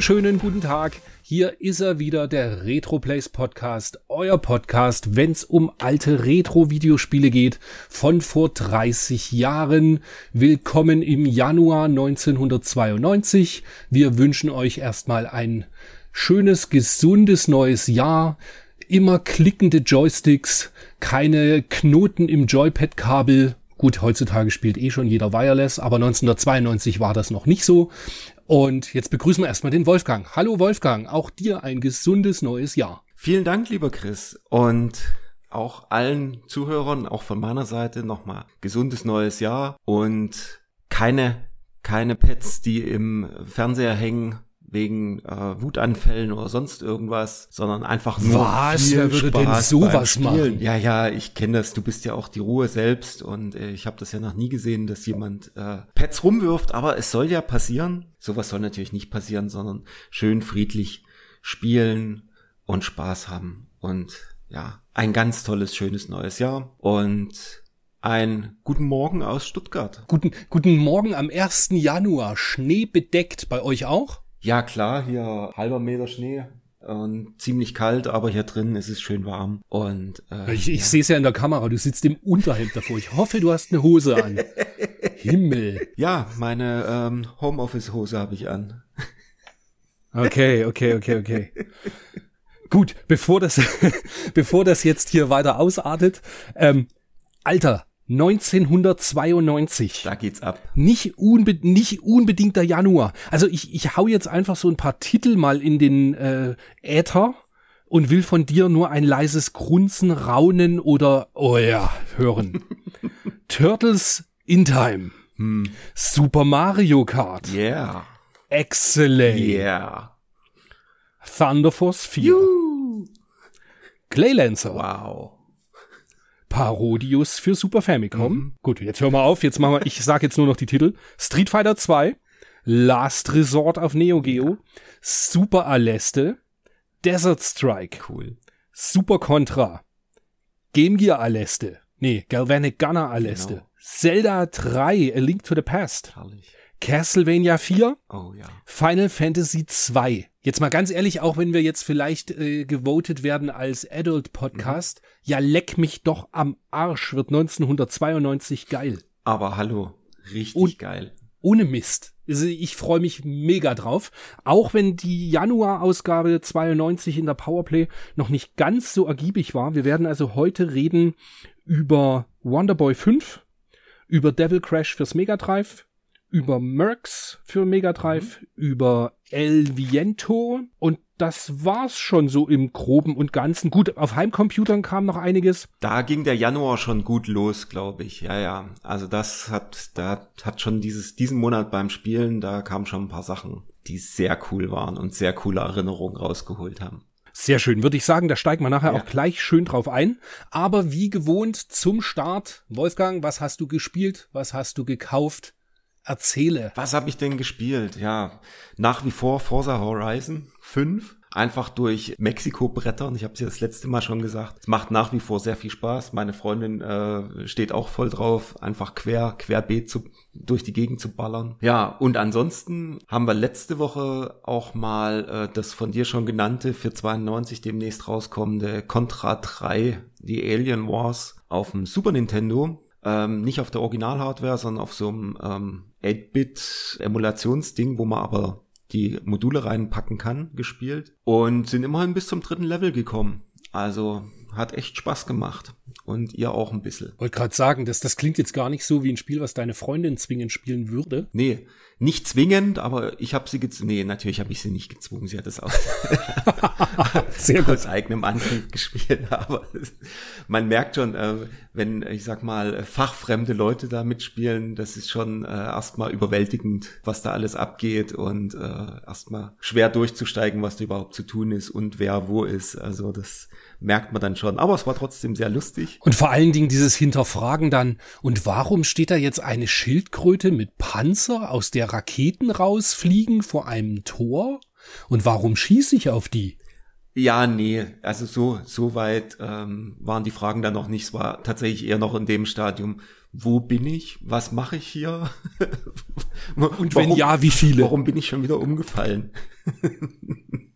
wunderschönen guten Tag. Hier ist er wieder, der RetroPlays Podcast, euer Podcast, wenn's um alte Retro-Videospiele geht, von vor 30 Jahren. Willkommen im Januar 1992. Wir wünschen euch erstmal ein schönes, gesundes neues Jahr. Immer klickende Joysticks, keine Knoten im Joypad-Kabel. Gut, heutzutage spielt eh schon jeder Wireless, aber 1992 war das noch nicht so. Und jetzt begrüßen wir erstmal den Wolfgang. Hallo Wolfgang, auch dir ein gesundes neues Jahr. Vielen Dank, lieber Chris. Und auch allen Zuhörern, auch von meiner Seite nochmal gesundes neues Jahr und keine, keine Pets, die im Fernseher hängen wegen äh, Wutanfällen oder sonst irgendwas, sondern einfach nur Was? viel Wer würde Spaß denn sowas machen? Ja, ja, ich kenne das. Du bist ja auch die Ruhe selbst und äh, ich habe das ja noch nie gesehen, dass jemand äh, Pets rumwirft. Aber es soll ja passieren. Sowas soll natürlich nicht passieren, sondern schön friedlich spielen und Spaß haben und ja, ein ganz tolles, schönes neues Jahr und ein guten Morgen aus Stuttgart. Guten, guten Morgen am 1. Januar. Schnee bedeckt bei euch auch? Ja, klar, hier halber Meter Schnee und ziemlich kalt, aber hier drin ist es schön warm. Und äh, Ich, ich sehe es ja in der Kamera, du sitzt im Unterhemd davor. Ich hoffe, du hast eine Hose an. Himmel. ja, meine ähm, Homeoffice-Hose habe ich an. Okay, okay, okay, okay. Gut, bevor das, bevor das jetzt hier weiter ausartet, ähm, Alter, 1992. Da geht's ab. Nicht, unbe nicht unbedingt der Januar. Also ich, ich hau jetzt einfach so ein paar Titel mal in den äh, Äther und will von dir nur ein leises Grunzen, Raunen oder oh ja, hören. Turtles in Time. Super Mario Kart. Yeah, Excellent. yeah. Thunder Force 4. Claylancer. Wow. Parodius für Super Famicom. Gut, jetzt hör mal auf, jetzt machen wir, ich sag jetzt nur noch die Titel. Street Fighter 2, Last Resort auf Neo Geo, Super Aleste, Desert Strike, Cool. Super Contra, Game Gear Aleste, nee, Galvanic Gunner Aleste, Genau. Zelda 3, A Link to the Past, Herrlich. Castlevania 4, Oh ja. Final Fantasy 2. Jetzt mal ganz ehrlich, auch wenn wir jetzt vielleicht äh, gewotet werden als Adult Podcast, ja leck mich doch am Arsch, wird 1992 geil. Aber hallo, richtig Und- geil. Ohne Mist. Also ich freue mich mega drauf. Auch wenn die Januar-Ausgabe 92 in der Powerplay noch nicht ganz so ergiebig war. Wir werden also heute reden über Wonderboy 5, über Devil Crash fürs Mega Drive, über Mercs für Mega Drive, über El Viento und das war's schon so im Groben und Ganzen. Gut, auf Heimcomputern kam noch einiges. Da ging der Januar schon gut los, glaube ich. Ja, ja. Also das hat, da hat schon dieses, diesen Monat beim Spielen, da kamen schon ein paar Sachen, die sehr cool waren und sehr coole Erinnerungen rausgeholt haben. Sehr schön, würde ich sagen, da steigen wir nachher Ja. auch gleich schön drauf ein. Aber wie gewohnt zum Start, Wolfgang, was hast du gespielt? Was hast du gekauft? Erzähle. Was habe ich denn gespielt? Ja, nach wie vor Forza Horizon 5. Einfach durch Mexiko brettern. Ich habe es ja das letzte Mal schon gesagt. Es macht nach wie vor sehr viel Spaß. Meine Freundin äh, steht auch voll drauf, einfach quer, querbeet zu, durch die Gegend zu ballern. Ja, und ansonsten haben wir letzte Woche auch mal äh, das von dir schon genannte für 92 demnächst rauskommende Contra 3, die Alien Wars auf dem Super Nintendo. Ähm, nicht auf der Original-Hardware, sondern auf so einem ähm, 8-Bit-Emulationsding, wo man aber die Module reinpacken kann, gespielt. Und sind immerhin bis zum dritten Level gekommen. Also hat echt Spaß gemacht. Und ihr auch ein bisschen. Wollte gerade sagen, das, das klingt jetzt gar nicht so wie ein Spiel, was deine Freundin zwingend spielen würde. Nee, nicht zwingend, aber ich habe sie gezwungen. Nee, natürlich habe ich sie nicht gezwungen. Sie hat es auch Sehr aus eigenem Antrieb gespielt. Aber man merkt schon, äh, wenn, ich sag mal, fachfremde Leute da mitspielen, das ist schon äh, erstmal überwältigend, was da alles abgeht und äh, erstmal schwer durchzusteigen, was da überhaupt zu tun ist und wer wo ist. Also das merkt man dann schon. Aber es war trotzdem sehr lustig. Und vor allen Dingen dieses Hinterfragen dann, und warum steht da jetzt eine Schildkröte mit Panzer, aus der Raketen rausfliegen vor einem Tor? Und warum schieße ich auf die? Ja, nee, also so, so weit ähm, waren die Fragen dann noch nicht. Es war tatsächlich eher noch in dem Stadium, wo bin ich? Was mache ich hier? Und wenn ja, wie viele? Warum bin ich schon wieder umgefallen?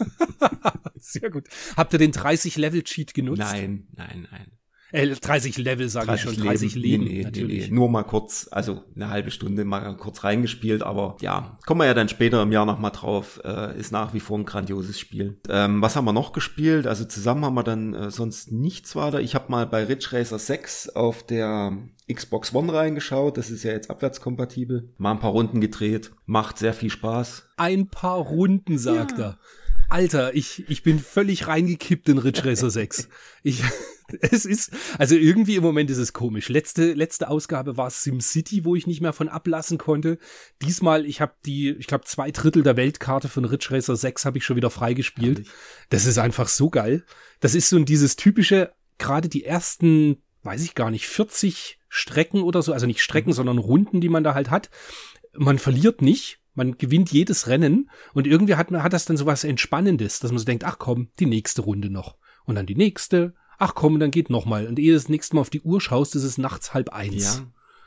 Sehr gut. Habt ihr den 30-Level-Cheat genutzt? Nein, nein, nein. Äh, 30 Level sage ich schon, 30 Leben, nee, nee, natürlich. Nee. Nur mal kurz, also eine halbe Stunde mal kurz reingespielt, aber ja, kommen wir ja dann später im Jahr nochmal drauf, äh, ist nach wie vor ein grandioses Spiel. Ähm, was haben wir noch gespielt? Also zusammen haben wir dann äh, sonst nichts weiter. Ich habe mal bei Ridge Racer 6 auf der Xbox One reingeschaut, das ist ja jetzt abwärtskompatibel, mal ein paar Runden gedreht, macht sehr viel Spaß. Ein paar Runden, sagt ja. er. Alter, ich, ich bin völlig reingekippt in Ridge Racer 6. Ich, es ist, also irgendwie im Moment ist es komisch. Letzte, letzte Ausgabe war SimCity, wo ich nicht mehr von ablassen konnte. Diesmal, ich habe die, ich glaube, zwei Drittel der Weltkarte von Ridge Racer 6 habe ich schon wieder freigespielt. Das ist einfach so geil. Das ist so dieses typische, gerade die ersten, weiß ich gar nicht, 40 Strecken oder so, also nicht Strecken, mhm. sondern Runden, die man da halt hat. Man verliert nicht, man gewinnt jedes Rennen und irgendwie hat man hat das dann so was Entspannendes, dass man so denkt, ach komm, die nächste Runde noch und dann die nächste. Ach komm, dann geht noch mal und ehe du das nächste Mal auf die Uhr schaust, ist es nachts halb eins. Ja,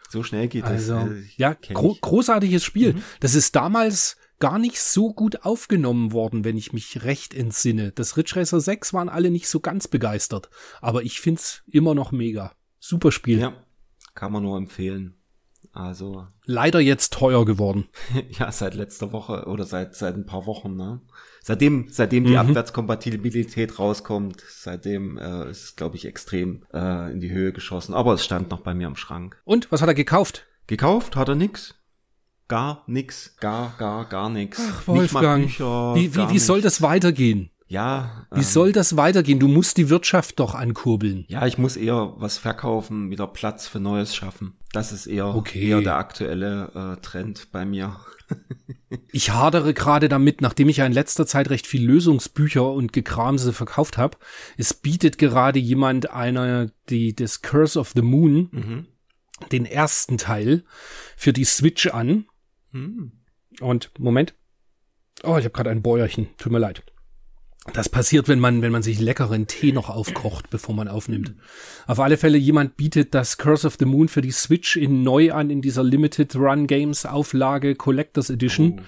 so schnell geht also, das. Also ja, gro großartiges Spiel. Mhm. Das ist damals gar nicht so gut aufgenommen worden, wenn ich mich recht entsinne. Das Ridge Racer 6 waren alle nicht so ganz begeistert, aber ich find's immer noch mega. Super Spiel. Ja, kann man nur empfehlen. Also. Leider jetzt teuer geworden. ja, seit letzter Woche oder seit, seit ein paar Wochen, ne? Seitdem, seitdem die mhm. Abwärtskompatibilität rauskommt, seitdem äh, ist es, glaube ich, extrem äh, in die Höhe geschossen. Aber es stand noch bei mir am Schrank. Und was hat er gekauft? Gekauft hat er nix. Gar nix. Gar, gar, gar nix. Ach, Wolfgang. Bücher, wie, wie, wie soll das weitergehen? Ja. Wie ähm, soll das weitergehen? Du musst die Wirtschaft doch ankurbeln. Ja, ich muss eher was verkaufen, wieder Platz für Neues schaffen. Das ist eher, okay. eher der aktuelle äh, Trend bei mir. ich hadere gerade damit, nachdem ich ja in letzter Zeit recht viel Lösungsbücher und Gekramse verkauft habe. Es bietet gerade jemand einer, die das Curse of the Moon, mhm. den ersten Teil für die Switch an. Mhm. Und Moment. Oh, ich habe gerade ein Bäuerchen. Tut mir leid. Das passiert, wenn man, wenn man sich leckeren Tee noch aufkocht, bevor man aufnimmt. Auf alle Fälle, jemand bietet das Curse of the Moon für die Switch in neu an, in dieser Limited Run Games Auflage Collectors Edition. Oh.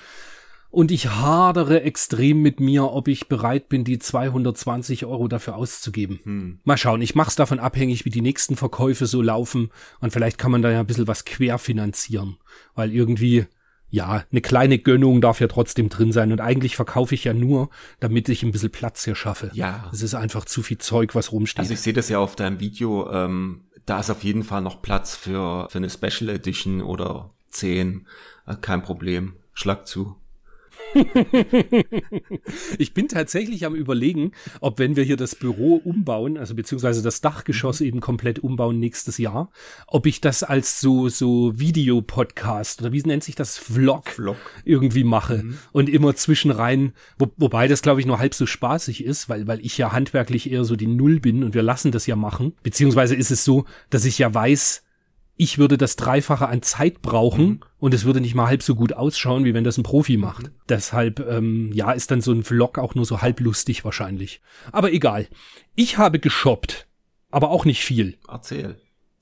Und ich hadere extrem mit mir, ob ich bereit bin, die 220 Euro dafür auszugeben. Hm. Mal schauen, ich mach's davon abhängig, wie die nächsten Verkäufe so laufen. Und vielleicht kann man da ja ein bisschen was querfinanzieren. Weil irgendwie, ja, eine kleine Gönnung darf ja trotzdem drin sein. Und eigentlich verkaufe ich ja nur, damit ich ein bisschen Platz hier schaffe. Ja. Es ist einfach zu viel Zeug, was rumsteht. Also ich sehe das ja auf deinem Video, ähm, da ist auf jeden Fall noch Platz für, für eine Special Edition oder 10. Äh, kein Problem. Schlag zu. ich bin tatsächlich am überlegen, ob wenn wir hier das Büro umbauen, also beziehungsweise das Dachgeschoss mhm. eben komplett umbauen nächstes Jahr, ob ich das als so, so Videopodcast oder wie nennt sich das? Vlog, Vlog. irgendwie mache mhm. und immer zwischenrein, wo, wobei das glaube ich nur halb so spaßig ist, weil, weil ich ja handwerklich eher so die Null bin und wir lassen das ja machen. Beziehungsweise ist es so, dass ich ja weiß, ich würde das Dreifache an Zeit brauchen mhm. und es würde nicht mal halb so gut ausschauen, wie wenn das ein Profi macht. Mhm. Deshalb, ähm, ja, ist dann so ein Vlog auch nur so halb lustig wahrscheinlich. Aber egal. Ich habe geshoppt, aber auch nicht viel. Erzähl.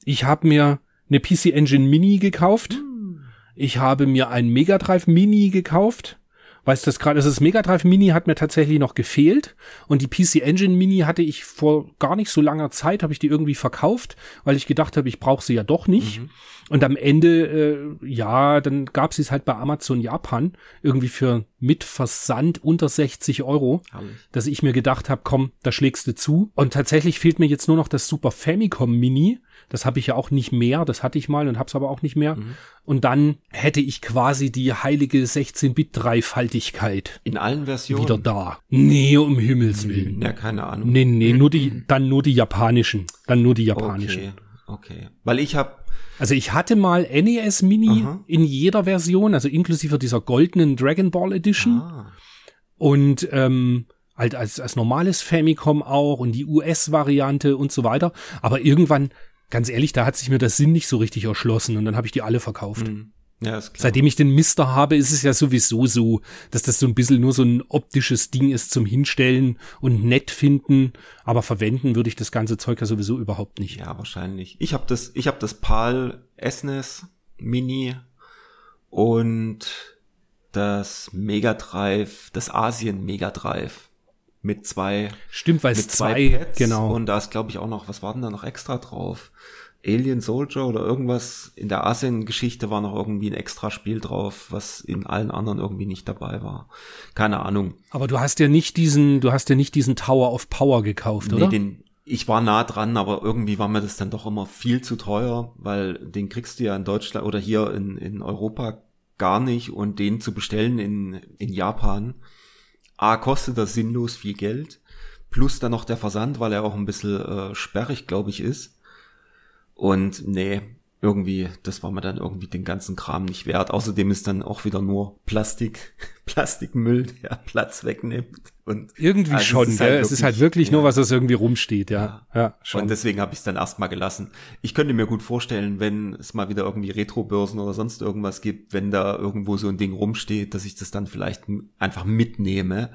Ich habe mir eine PC Engine Mini gekauft. Mhm. Ich habe mir ein Mega Drive Mini gekauft. Weißt du das gerade? Also das Mega Drive Mini hat mir tatsächlich noch gefehlt und die PC Engine Mini hatte ich vor gar nicht so langer Zeit, habe ich die irgendwie verkauft, weil ich gedacht habe, ich brauche sie ja doch nicht. Mhm. Und am Ende, äh, ja, dann gab sie es halt bei Amazon Japan irgendwie für mit Versand unter 60 Euro, Herrlich. dass ich mir gedacht habe, komm, da schlägst du zu. Und tatsächlich fehlt mir jetzt nur noch das Super Famicom Mini das habe ich ja auch nicht mehr, das hatte ich mal und hab's aber auch nicht mehr. Mhm. Und dann hätte ich quasi die heilige 16-Bit-Dreifaltigkeit. In allen Versionen? Wieder da. Nee, um Himmels Willen. Ja, keine Ahnung. Nee, nee, nur die, dann nur die japanischen. Dann nur die japanischen. Okay, okay. Weil ich habe also ich hatte mal NES Mini Aha. in jeder Version, also inklusive dieser goldenen Dragon Ball Edition. Ah. Und ähm, halt als, als normales Famicom auch und die US-Variante und so weiter. Aber irgendwann ganz ehrlich, da hat sich mir das Sinn nicht so richtig erschlossen und dann habe ich die alle verkauft. Mhm. Ja, ist klar. Seitdem ich den Mister habe, ist es ja sowieso so, dass das so ein bisschen nur so ein optisches Ding ist zum Hinstellen und nett finden, aber verwenden würde ich das ganze Zeug ja sowieso überhaupt nicht. Ja, wahrscheinlich. Ich habe das, ich habe das PAL SNES Mini und das Mega Drive, das Asien Mega Drive mit zwei. Stimmt, weil es zwei, zwei Pads genau. Und da ist, glaube ich, auch noch, was war denn da noch extra drauf? Alien Soldier oder irgendwas in der Asien-Geschichte war noch irgendwie ein extra Spiel drauf, was in allen anderen irgendwie nicht dabei war. Keine Ahnung. Aber du hast ja nicht diesen, du hast ja nicht diesen Tower of Power gekauft, nee, oder? Den, ich war nah dran, aber irgendwie war mir das dann doch immer viel zu teuer, weil den kriegst du ja in Deutschland oder hier in, in Europa gar nicht und den zu bestellen in, in Japan, A, kostet das sinnlos viel Geld, plus dann noch der Versand, weil er auch ein bisschen äh, sperrig, glaube ich, ist. Und nee, irgendwie, das war mir dann irgendwie den ganzen Kram nicht wert. Außerdem ist dann auch wieder nur Plastik, Plastikmüll, der Platz wegnimmt. Und irgendwie also schon, es ist, halt wirklich, es ist halt wirklich ja. nur, was das irgendwie rumsteht, ja. Ja, ja schon. Und deswegen habe ich es dann erstmal gelassen. Ich könnte mir gut vorstellen, wenn es mal wieder irgendwie Retrobörsen oder sonst irgendwas gibt, wenn da irgendwo so ein Ding rumsteht, dass ich das dann vielleicht einfach mitnehme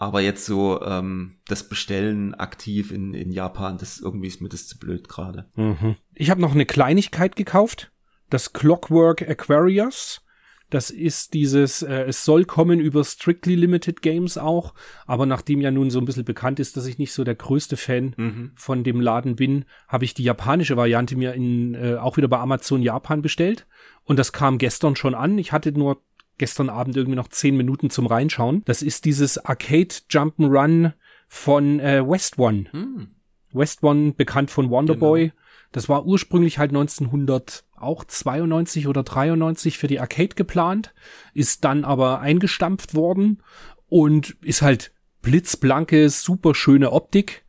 aber jetzt so ähm, das Bestellen aktiv in, in Japan, das irgendwie ist mir das zu blöd gerade. Mhm. Ich habe noch eine Kleinigkeit gekauft. Das Clockwork Aquarius. Das ist dieses, äh, es soll kommen über Strictly Limited Games auch, aber nachdem ja nun so ein bisschen bekannt ist, dass ich nicht so der größte Fan mhm. von dem Laden bin, habe ich die japanische Variante mir in, äh, auch wieder bei Amazon Japan bestellt. Und das kam gestern schon an. Ich hatte nur gestern Abend irgendwie noch zehn Minuten zum Reinschauen. Das ist dieses Arcade Jump'n'Run von äh, West One. Hm. West One, bekannt von Wonderboy. Genau. Das war ursprünglich halt 1900 auch 92 oder 93 für die Arcade geplant, ist dann aber eingestampft worden und ist halt blitzblanke, super schöne Optik.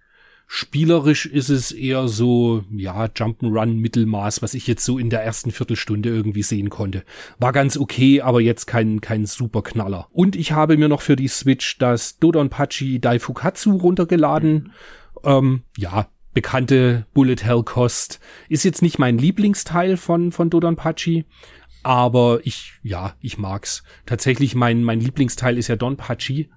Spielerisch ist es eher so, ja, Jump'n'Run Mittelmaß, was ich jetzt so in der ersten Viertelstunde irgendwie sehen konnte. War ganz okay, aber jetzt kein, kein super Knaller. Und ich habe mir noch für die Switch das Dodonpachi Daifukatsu runtergeladen. Ähm, ja, bekannte Bullet Hell Cost. Ist jetzt nicht mein Lieblingsteil von, von Dodonpachi, aber ich, ja, ich mag's. Tatsächlich mein, mein Lieblingsteil ist ja Donpachi.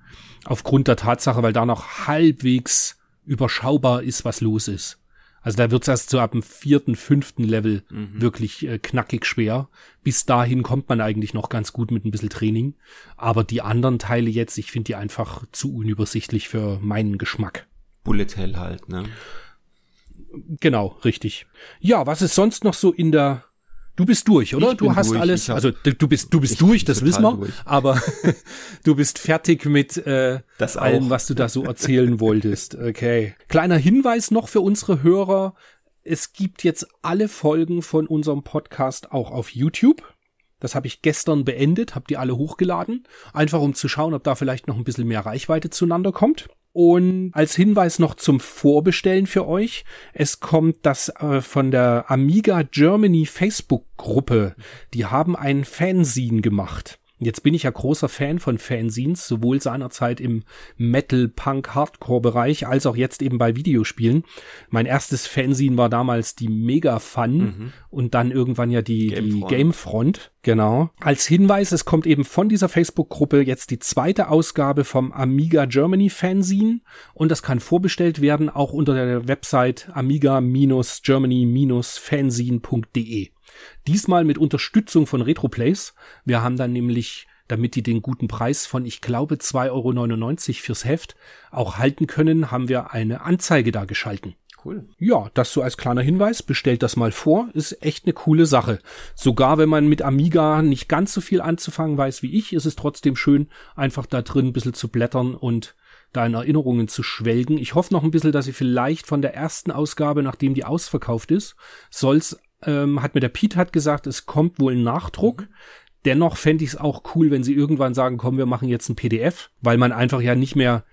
Aufgrund der Tatsache, weil da noch halbwegs überschaubar ist, was los ist. Also da wird's erst so ab dem vierten, fünften Level mhm. wirklich äh, knackig schwer. Bis dahin kommt man eigentlich noch ganz gut mit ein bisschen Training. Aber die anderen Teile jetzt, ich finde die einfach zu unübersichtlich für meinen Geschmack. Bullet Hell halt, ne? Genau, richtig. Ja, was ist sonst noch so in der Du bist durch, oder? Du hast durch. alles, hab, also du bist du bist durch, das wissen wir, durch. aber du bist fertig mit äh, das allem, was du da so erzählen wolltest. Okay. Kleiner Hinweis noch für unsere Hörer, es gibt jetzt alle Folgen von unserem Podcast auch auf YouTube. Das habe ich gestern beendet, habe die alle hochgeladen, einfach um zu schauen, ob da vielleicht noch ein bisschen mehr Reichweite zueinander kommt. Und als Hinweis noch zum Vorbestellen für euch. Es kommt das äh, von der Amiga Germany Facebook-Gruppe. Die haben ein Fanzine gemacht. Jetzt bin ich ja großer Fan von Fanzines, sowohl seinerzeit im Metal, Punk, Hardcore-Bereich als auch jetzt eben bei Videospielen. Mein erstes Fanzine war damals die Mega Fun mhm. und dann irgendwann ja die Gamefront. die Gamefront. Genau. Als Hinweis, es kommt eben von dieser Facebook-Gruppe jetzt die zweite Ausgabe vom Amiga Germany Fanzine und das kann vorbestellt werden auch unter der Website amiga-germany-fanzine.de. Diesmal mit Unterstützung von Retroplays. Wir haben dann nämlich, damit die den guten Preis von, ich glaube, 2,99 Euro fürs Heft auch halten können, haben wir eine Anzeige da geschalten. Cool. Ja, das so als kleiner Hinweis. Bestellt das mal vor. Ist echt eine coole Sache. Sogar wenn man mit Amiga nicht ganz so viel anzufangen weiß wie ich, ist es trotzdem schön, einfach da drin ein bisschen zu blättern und da in Erinnerungen zu schwelgen. Ich hoffe noch ein bisschen, dass sie vielleicht von der ersten Ausgabe, nachdem die ausverkauft ist, soll's ähm, hat mir der Pete hat gesagt, es kommt wohl ein Nachdruck. Mhm. Dennoch fände ich es auch cool, wenn sie irgendwann sagen, komm, wir machen jetzt ein PDF, weil man einfach ja nicht mehr,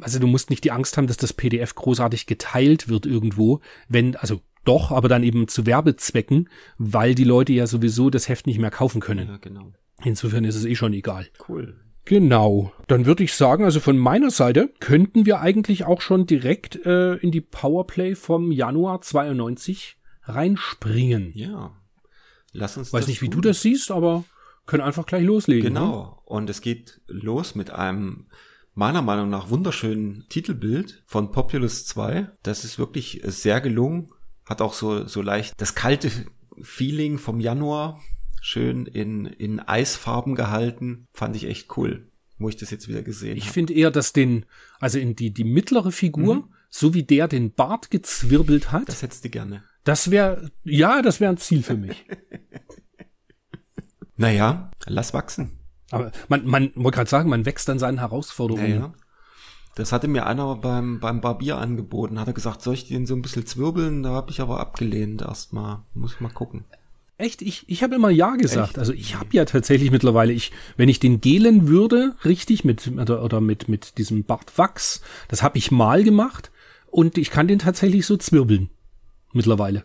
also du musst nicht die Angst haben, dass das PDF großartig geteilt wird irgendwo, wenn, also doch, aber dann eben zu Werbezwecken, weil die Leute ja sowieso das Heft nicht mehr kaufen können. Ja, genau. Insofern ist es eh schon egal. Cool. Genau. Dann würde ich sagen, also von meiner Seite könnten wir eigentlich auch schon direkt äh, in die Powerplay vom Januar 92 reinspringen. Ja. Lass uns Weiß nicht, wie tun. du das siehst, aber können einfach gleich loslegen. Genau. Ne? Und es geht los mit einem meiner Meinung nach wunderschönen Titelbild von Populous 2. Das ist wirklich sehr gelungen. Hat auch so, so leicht das kalte Feeling vom Januar schön in, in Eisfarben gehalten. Fand ich echt cool, wo ich das jetzt wieder gesehen Ich finde eher, dass den, also in die, die mittlere Figur, mhm. so wie der den Bart gezwirbelt hat. Das hättest du gerne. Das wäre, ja, das wäre ein Ziel für mich. naja, lass wachsen. Aber man, man wollte gerade sagen, man wächst an seinen Herausforderungen. Naja. Das hatte mir einer beim, beim Barbier angeboten. Hat er gesagt, soll ich den so ein bisschen zwirbeln? Da habe ich aber abgelehnt erstmal. Muss ich mal gucken. Echt? Ich, ich habe immer Ja gesagt. Echt? Also ich habe ja tatsächlich mittlerweile, ich, wenn ich den gelen würde, richtig, mit oder, oder mit, mit diesem Bartwachs, das habe ich mal gemacht und ich kann den tatsächlich so zwirbeln. Mittlerweile.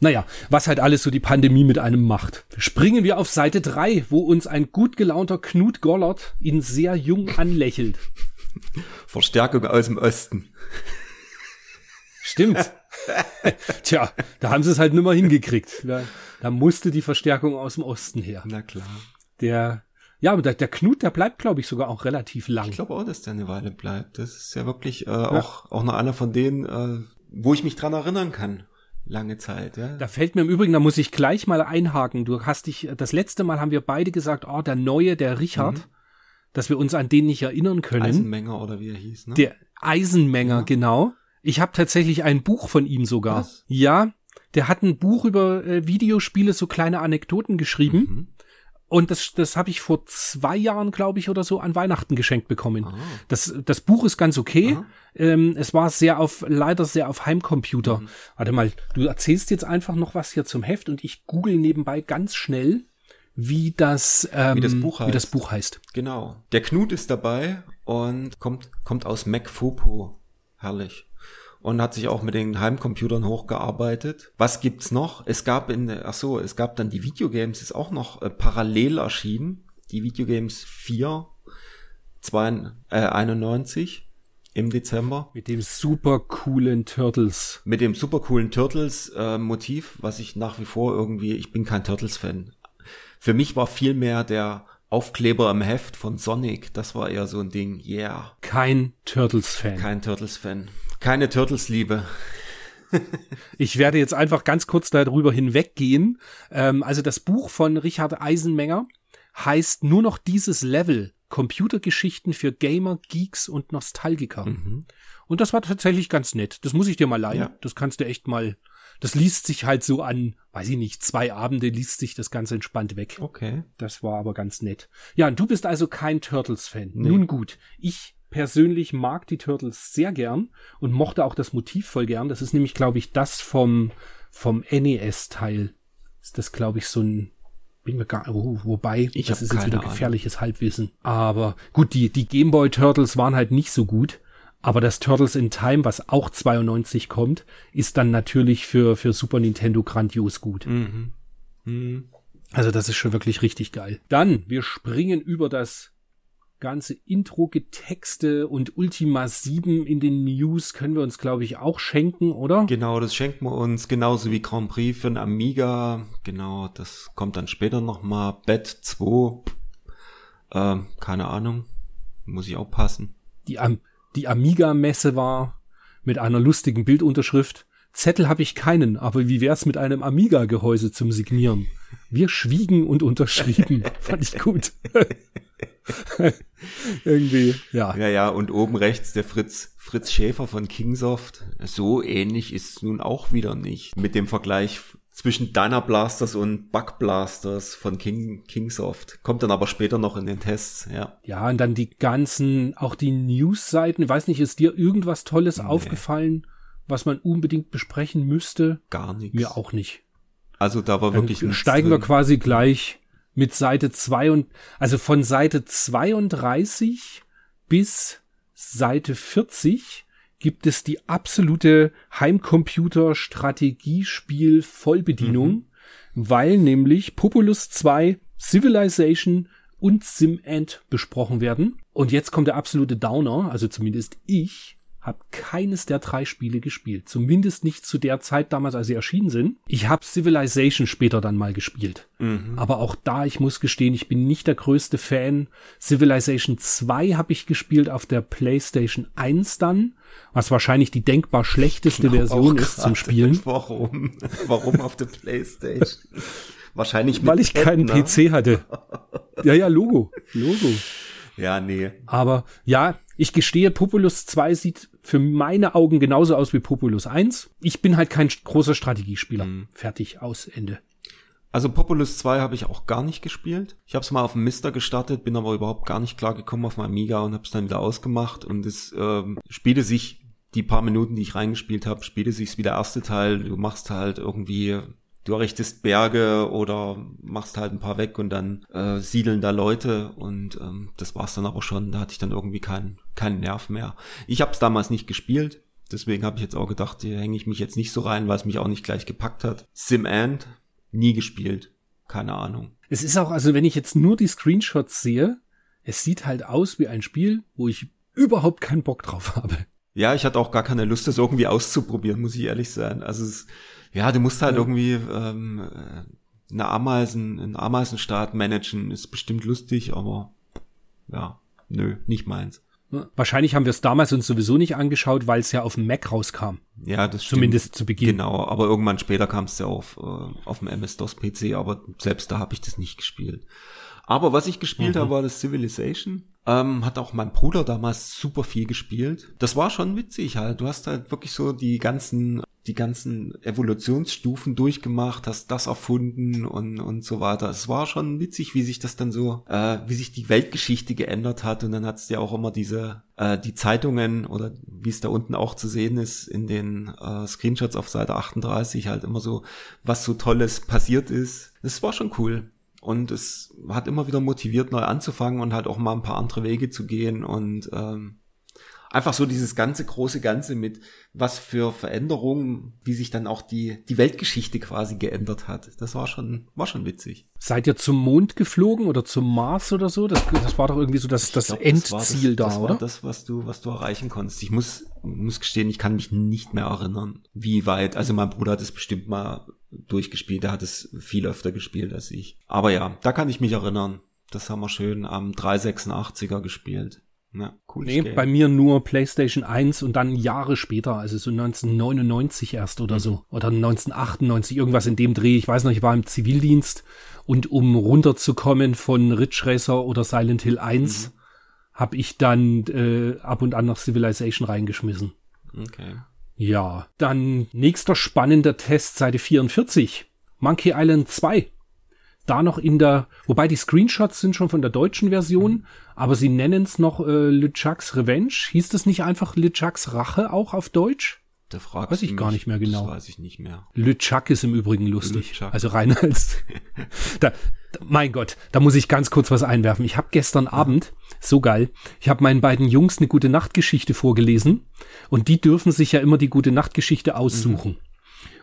Naja, was halt alles so die Pandemie mit einem macht. Springen wir auf Seite drei, wo uns ein gut gelaunter Knut Gollert ihn sehr jung anlächelt. Verstärkung aus dem Osten. Stimmt. Tja, da haben sie es halt nimmer hingekriegt. Da, da musste die Verstärkung aus dem Osten her. Na klar. Der, ja, der, der Knut, der bleibt, glaube ich, sogar auch relativ lang. Ich glaube auch, dass der eine Weile bleibt. Das ist ja wirklich äh, ja. auch, auch noch einer von denen, äh, wo ich mich dran erinnern kann. Lange Zeit, ja. Da fällt mir im Übrigen, da muss ich gleich mal einhaken. Du hast dich, das letzte Mal haben wir beide gesagt, oh, der neue, der Richard, mhm. dass wir uns an den nicht erinnern können. Eisenmenger oder wie er hieß, ne? Der Eisenmenger, ja. genau. Ich habe tatsächlich ein Buch von ihm sogar. Was? Ja, der hat ein Buch über äh, Videospiele, so kleine Anekdoten geschrieben. Mhm. Und das, das habe ich vor zwei Jahren, glaube ich, oder so an Weihnachten geschenkt bekommen. Ah. Das, das Buch ist ganz okay. Ähm, es war sehr auf, leider sehr auf Heimcomputer. Mhm. Warte mal, du erzählst jetzt einfach noch was hier zum Heft und ich google nebenbei ganz schnell, wie das, ähm, wie das, Buch, heißt. Wie das Buch heißt. Genau. Der Knut ist dabei und kommt, kommt aus MacFopo. Herrlich und hat sich auch mit den Heimcomputern hochgearbeitet. Was gibt's noch? Es gab in, ach so, es gab dann die Videogames, ist auch noch äh, parallel erschienen. Die Videogames 4, 2, äh, 91 im Dezember. Mit dem super coolen Turtles. Mit dem super coolen Turtles äh, Motiv, was ich nach wie vor irgendwie, ich bin kein Turtles Fan. Für mich war viel mehr der Aufkleber im Heft von Sonic, das war eher so ein Ding, yeah. Kein Turtles Fan. Kein Turtles Fan. Keine Turtles-Liebe. ich werde jetzt einfach ganz kurz darüber hinweggehen. Ähm, also das Buch von Richard Eisenmenger heißt nur noch dieses Level. Computergeschichten für Gamer, Geeks und Nostalgiker. Mhm. Und das war tatsächlich ganz nett. Das muss ich dir mal leihen. Ja. Das kannst du echt mal. Das liest sich halt so an, weiß ich nicht, zwei Abende liest sich das ganz entspannt weg. Okay. Das war aber ganz nett. Ja, und du bist also kein Turtles-Fan. Nee. Nun gut. Ich persönlich mag die Turtles sehr gern und mochte auch das Motiv voll gern. Das ist nämlich, glaube ich, das vom, vom NES-Teil. Ist das, glaube ich, so ein, bin mir gar, oh, wobei, ich das ist jetzt wieder gefährliches Ahnung. Halbwissen. Aber gut, die, die Gameboy Turtles waren halt nicht so gut. Aber das Turtles in Time, was auch 92 kommt, ist dann natürlich für, für Super Nintendo grandios gut. Mhm. Mhm. Also das ist schon wirklich richtig geil. Dann, wir springen über das ganze Intro-Getexte und Ultima 7 in den News können wir uns, glaube ich, auch schenken, oder? Genau, das schenken wir uns, genauso wie Grand Prix für ein Amiga. Genau, das kommt dann später nochmal. Bett 2, äh, keine Ahnung, muss ich auch passen. Die, Am die Amiga-Messe war mit einer lustigen Bildunterschrift. Zettel habe ich keinen, aber wie wär's mit einem Amiga-Gehäuse zum Signieren? Wir schwiegen und unterschrieben. Fand ich gut. Irgendwie, ja. Ja, ja, und oben rechts der Fritz, Fritz Schäfer von Kingsoft. So ähnlich ist es nun auch wieder nicht. Mit dem Vergleich zwischen Dyna Blasters und Bug Blasters von King, Kingsoft. Kommt dann aber später noch in den Tests, ja. Ja, und dann die ganzen, auch die News-Seiten. Weiß nicht, ist dir irgendwas Tolles nee. aufgefallen, was man unbedingt besprechen müsste? Gar nichts. Mir auch nicht. Also da war dann wirklich Steigen wir quasi gleich mit Seite 2 und, also von Seite 32 bis Seite 40 gibt es die absolute Heimcomputer-Strategiespiel Vollbedienung, mhm. weil nämlich Populous 2, Civilization und SimAnt besprochen werden. Und jetzt kommt der absolute Downer, also zumindest ich habe keines der drei Spiele gespielt. Zumindest nicht zu der Zeit damals, als sie erschienen sind. Ich habe Civilization später dann mal gespielt. Mhm. Aber auch da, ich muss gestehen, ich bin nicht der größte Fan. Civilization 2 habe ich gespielt auf der PlayStation 1 dann, was wahrscheinlich die denkbar schlechteste Version ist zum Spielen. Warum? Warum auf der PlayStation? Wahrscheinlich Weil ich Pad, keinen ne? PC hatte. Ja, ja, Logo. Logo. Ja, nee. Aber ja, ich gestehe, Populus 2 sieht für meine Augen genauso aus wie Populus 1. Ich bin halt kein großer Strategiespieler. Mhm. Fertig, aus, Ende. Also Populus 2 habe ich auch gar nicht gespielt. Ich habe es mal auf dem Mister gestartet, bin aber überhaupt gar nicht klar gekommen auf meinem Amiga und habe es dann wieder ausgemacht. Und es ähm, spielte sich die paar Minuten, die ich reingespielt habe, spielte sich wie der erste Teil. Du machst halt irgendwie du errichtest Berge oder machst halt ein paar weg und dann äh, siedeln da Leute und ähm, das war's dann aber schon. Da hatte ich dann irgendwie keinen keinen Nerv mehr. Ich habe es damals nicht gespielt, deswegen habe ich jetzt auch gedacht, hier hänge ich mich jetzt nicht so rein, weil es mich auch nicht gleich gepackt hat. Sim End nie gespielt, keine Ahnung. Es ist auch, also wenn ich jetzt nur die Screenshots sehe, es sieht halt aus wie ein Spiel, wo ich überhaupt keinen Bock drauf habe. Ja, ich hatte auch gar keine Lust, das irgendwie auszuprobieren, muss ich ehrlich sein. Also es, ja, du musst halt ja. irgendwie ähm, eine Ameisen, einen Ameisenstaat managen, ist bestimmt lustig, aber ja, nö, nicht meins. Wahrscheinlich haben wir es damals uns sowieso nicht angeschaut, weil es ja auf dem Mac rauskam. Ja, das stimmt. Zumindest zu Beginn. Genau, aber irgendwann später kam es ja auf, äh, auf dem MS-DOS-PC, aber selbst da habe ich das nicht gespielt. Aber was ich gespielt mhm. habe, war das Civilization. Ähm, hat auch mein Bruder damals super viel gespielt. Das war schon witzig halt. Du hast halt wirklich so die ganzen die ganzen Evolutionsstufen durchgemacht, hast das erfunden und, und so weiter. Es war schon witzig, wie sich das dann so, äh, wie sich die Weltgeschichte geändert hat. Und dann hat es ja auch immer diese, äh, die Zeitungen oder wie es da unten auch zu sehen ist in den äh, Screenshots auf Seite 38 halt immer so, was so Tolles passiert ist. Das war schon cool. Und es hat immer wieder motiviert, neu anzufangen und halt auch mal ein paar andere Wege zu gehen und ähm, einfach so dieses ganze große Ganze mit was für Veränderungen, wie sich dann auch die, die Weltgeschichte quasi geändert hat. Das war schon, war schon witzig. Seid ihr zum Mond geflogen oder zum Mars oder so? Das, das war doch irgendwie so das, das glaub, Endziel das das, da, das oder? War das, was du, was du erreichen konntest. Ich muss, muss gestehen, ich kann mich nicht mehr erinnern, wie weit. Also mein Bruder hat es bestimmt mal durchgespielt. Er hat es viel öfter gespielt als ich. Aber ja, da kann ich mich erinnern. Das haben wir schön am 386er gespielt. Ja, cool. Nee, Game. bei mir nur PlayStation 1 und dann Jahre später, also so 1999 erst oder mhm. so. Oder 1998, irgendwas in dem Dreh. Ich weiß noch, ich war im Zivildienst und um runterzukommen von Ridge Racer oder Silent Hill 1, mhm. habe ich dann äh, ab und an noch Civilization reingeschmissen. Okay. Ja, dann nächster spannender Test, Seite 44. Monkey Island 2 da noch in der, wobei die Screenshots sind schon von der deutschen Version, mhm. aber sie nennen es noch äh, LeChucks Revenge. Hieß das nicht einfach LeChucks Rache auch auf Deutsch? Da fragst weiß ich mich, gar nicht mehr genau. Das weiß ich nicht mehr. LeChuck ist im Übrigen lustig. Also rein als da, mein Gott, da muss ich ganz kurz was einwerfen. Ich habe gestern ja. Abend, so geil, ich habe meinen beiden Jungs eine gute Nachtgeschichte vorgelesen und die dürfen sich ja immer die gute Nachtgeschichte aussuchen. Mhm.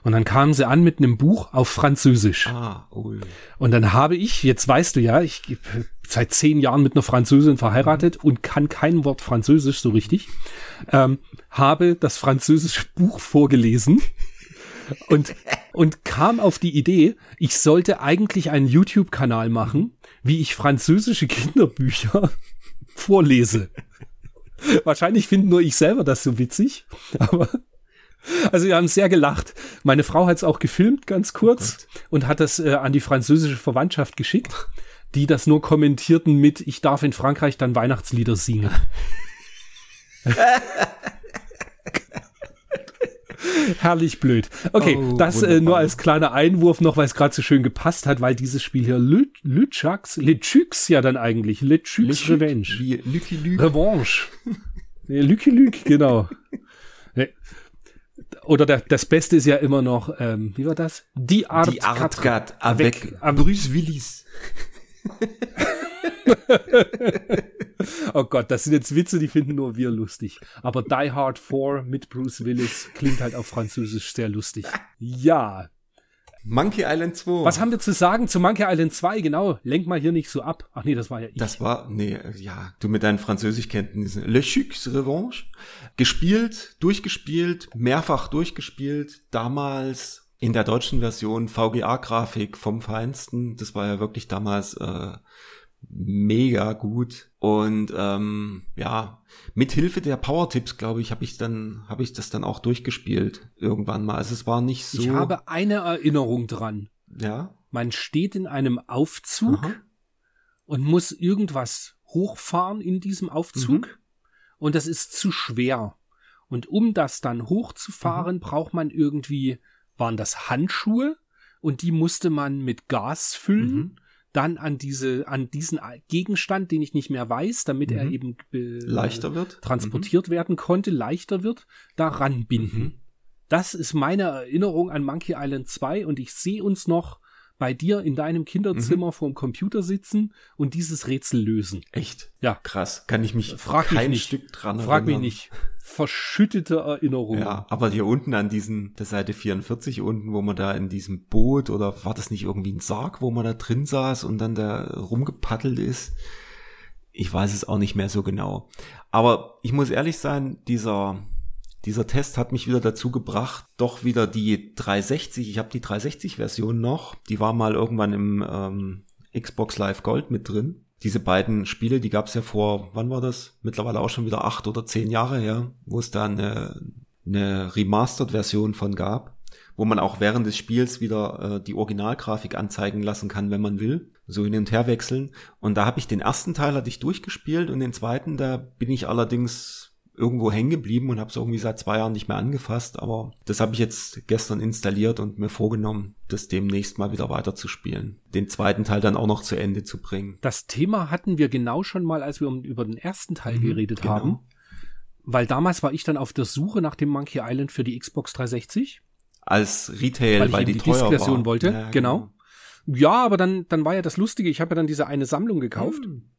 Und dann kamen sie an mit einem Buch auf Französisch. Ah, ui. Und dann habe ich, jetzt weißt du ja, ich seit zehn Jahren mit einer Französin verheiratet mhm. und kann kein Wort Französisch so richtig, ähm, habe das französische Buch vorgelesen und, und kam auf die Idee, ich sollte eigentlich einen YouTube-Kanal machen, wie ich französische Kinderbücher vorlese. Wahrscheinlich finden nur ich selber das so witzig, aber also wir haben sehr gelacht. Meine Frau hat es auch gefilmt, ganz kurz, oh und hat das äh, an die französische Verwandtschaft geschickt, die das nur kommentierten mit, ich darf in Frankreich dann Weihnachtslieder singen. Herrlich blöd. Okay, oh, das äh, nur als kleiner Einwurf noch, weil es gerade so schön gepasst hat, weil dieses Spiel hier Lütschaks, Lütschüks ja dann eigentlich, Lütschüks Revenge. Lucky Luke. Revanche. Lucky Luke, genau oder der, das Beste ist ja immer noch, ähm, wie war das? Die Art, Die Art Gat avec, avec Bruce Willis. oh Gott, das sind jetzt Witze, die finden nur wir lustig. Aber Die Hard 4 mit Bruce Willis klingt halt auf Französisch sehr lustig. Ja. Monkey Island 2. Was haben wir zu sagen zu Monkey Island 2? Genau, lenk mal hier nicht so ab. Ach nee, das war ja ich. Das war, nee, ja, du mit deinen Französischkenntnissen. Le Chux Revanche. Gespielt, durchgespielt, mehrfach durchgespielt. Damals in der deutschen Version VGA-Grafik vom Feinsten. Das war ja wirklich damals äh, mega gut. Und ähm, ja, mit Hilfe der Power-Tipps, glaube ich, habe ich dann, habe ich das dann auch durchgespielt irgendwann mal. Also es war nicht so. Ich habe eine Erinnerung dran. Ja. Man steht in einem Aufzug Aha. und muss irgendwas hochfahren in diesem Aufzug Mhm. und das ist zu schwer. Und um das dann hochzufahren, Mhm. braucht man irgendwie, waren das Handschuhe und die musste man mit Gas füllen, Mhm. Dann an diese, an diesen Gegenstand, den ich nicht mehr weiß, damit er Mhm. eben äh, Leichter wird. transportiert werden konnte, leichter wird, da ranbinden. Mhm. Das ist meine Erinnerung an Monkey Island 2 und ich sehe uns noch bei dir in deinem Kinderzimmer Mhm. vorm Computer sitzen und dieses Rätsel lösen. Echt? Ja. Krass. Kann ich mich Frag mich kein nicht. Stück dran Frag mich erinnern. nicht. Verschüttete Erinnerungen. Ja, aber hier unten an diesen, der Seite 44 unten, wo man da in diesem Boot oder war das nicht irgendwie ein Sarg, wo man da drin saß und dann da rumgepaddelt ist? Ich weiß es auch nicht mehr so genau. Aber ich muss ehrlich sein, dieser, dieser Test hat mich wieder dazu gebracht, doch wieder die 360, ich habe die 360-Version noch, die war mal irgendwann im ähm, Xbox Live Gold mit drin. Diese beiden Spiele, die gab es ja vor, wann war das? Mittlerweile auch schon wieder acht oder zehn Jahre her, wo es da eine, eine Remastered-Version von gab, wo man auch während des Spiels wieder äh, die Originalgrafik anzeigen lassen kann, wenn man will, so hin und her wechseln. Und da habe ich den ersten Teil hatte ich durchgespielt und den zweiten, da bin ich allerdings irgendwo hängen geblieben und habe es irgendwie seit zwei Jahren nicht mehr angefasst. Aber das habe ich jetzt gestern installiert und mir vorgenommen, das demnächst mal wieder weiterzuspielen. Den zweiten Teil dann auch noch zu Ende zu bringen. Das Thema hatten wir genau schon mal, als wir über den ersten Teil Mhm, geredet genau. haben. Weil damals war ich dann auf der Suche nach dem Monkey Island für die Xbox 360. Als Retail, Weil ich weil, die die Disk-Version war. wollte, genau. Ja, aber dann, dann war ja das Lustige, ich habe ja dann diese eine Sammlung gekauft Hm,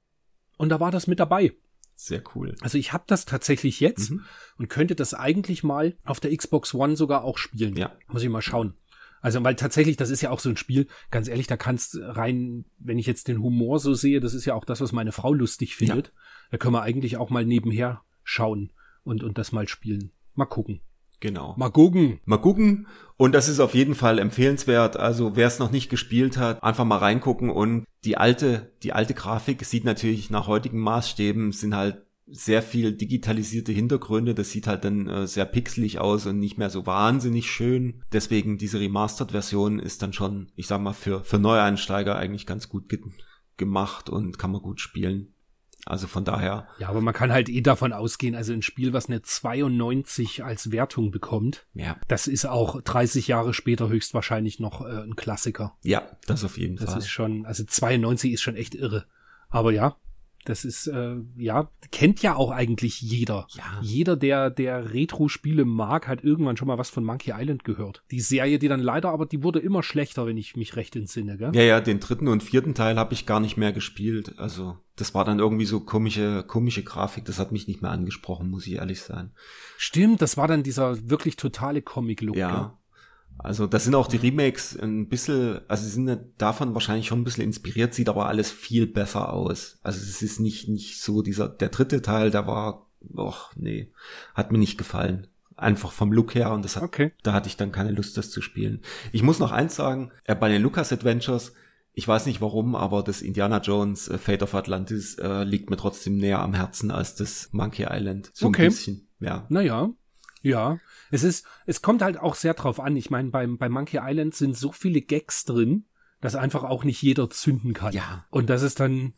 und da war das mit dabei. Sehr cool. Also ich habe das tatsächlich jetzt Mhm. und könnte das eigentlich mal auf der Xbox One sogar auch spielen. Ja. Muss ich mal schauen. Also, weil tatsächlich, das ist ja auch so ein Spiel, ganz ehrlich, da kannst rein, wenn ich jetzt den Humor so sehe, das ist ja auch das, was meine Frau lustig findet. Da können wir eigentlich auch mal nebenher schauen und, und das mal spielen. Mal gucken. Genau. Mal gucken. Mal gucken. Und das ist auf jeden Fall empfehlenswert. Also wer es noch nicht gespielt hat, einfach mal reingucken. Und die alte, die alte Grafik sieht natürlich nach heutigen Maßstäben, sind halt sehr viel digitalisierte Hintergründe. Das sieht halt dann äh, sehr pixelig aus und nicht mehr so wahnsinnig schön. Deswegen diese Remastered-Version ist dann schon, ich sag mal, für, für Neueinsteiger eigentlich ganz gut ge gemacht und kann man gut spielen. Also von daher, Ja, aber man kann halt eh davon ausgehen, also ein Spiel, was eine 92 als Wertung bekommt, ja, das ist auch 30 Jahre später höchstwahrscheinlich noch äh, ein Klassiker. ja, das auf jeden Das Fall. ist schon, also 92 ist schon echt irre. Aber ja, das ist, äh, ja, kennt ja auch eigentlich jeder. Ja. Jeder, der, der Retro-Spiele mag, hat irgendwann schon mal was von Monkey Island gehört. Die Serie, die dann leider, aber die wurde immer schlechter, wenn ich mich recht entsinne, gell? Ja, ja, den dritten und vierten Teil habe ich gar nicht mehr gespielt. Also das war dann irgendwie so komische, komische Grafik. Das hat mich nicht mehr angesprochen, muss ich ehrlich sein. Stimmt, das war dann dieser wirklich totale Comic-Look. Ja. Also das sind auch die Remakes ein bisschen, also sie sind davon wahrscheinlich schon ein bisschen inspiriert, sieht aber alles viel besser aus. Also es ist nicht, nicht so dieser, der dritte Teil, der war, och, nee, hat mir nicht gefallen. Einfach vom Look her und das hat, Okay. da hatte ich dann keine Lust, das zu spielen. Ich muss noch eins sagen, äh, bei den Lucas Adventures, ich weiß nicht warum, aber das Indiana Jones äh, Fate of Atlantis äh, liegt mir trotzdem näher am Herzen als das Monkey Island. So Okay. ein bisschen, ja. Naja, ja. Es ist, es kommt halt auch sehr drauf an. Ich meine, beim, bei Monkey Island sind so viele Gags drin, dass einfach auch nicht jeder zünden kann. Ja. Und das ist dann,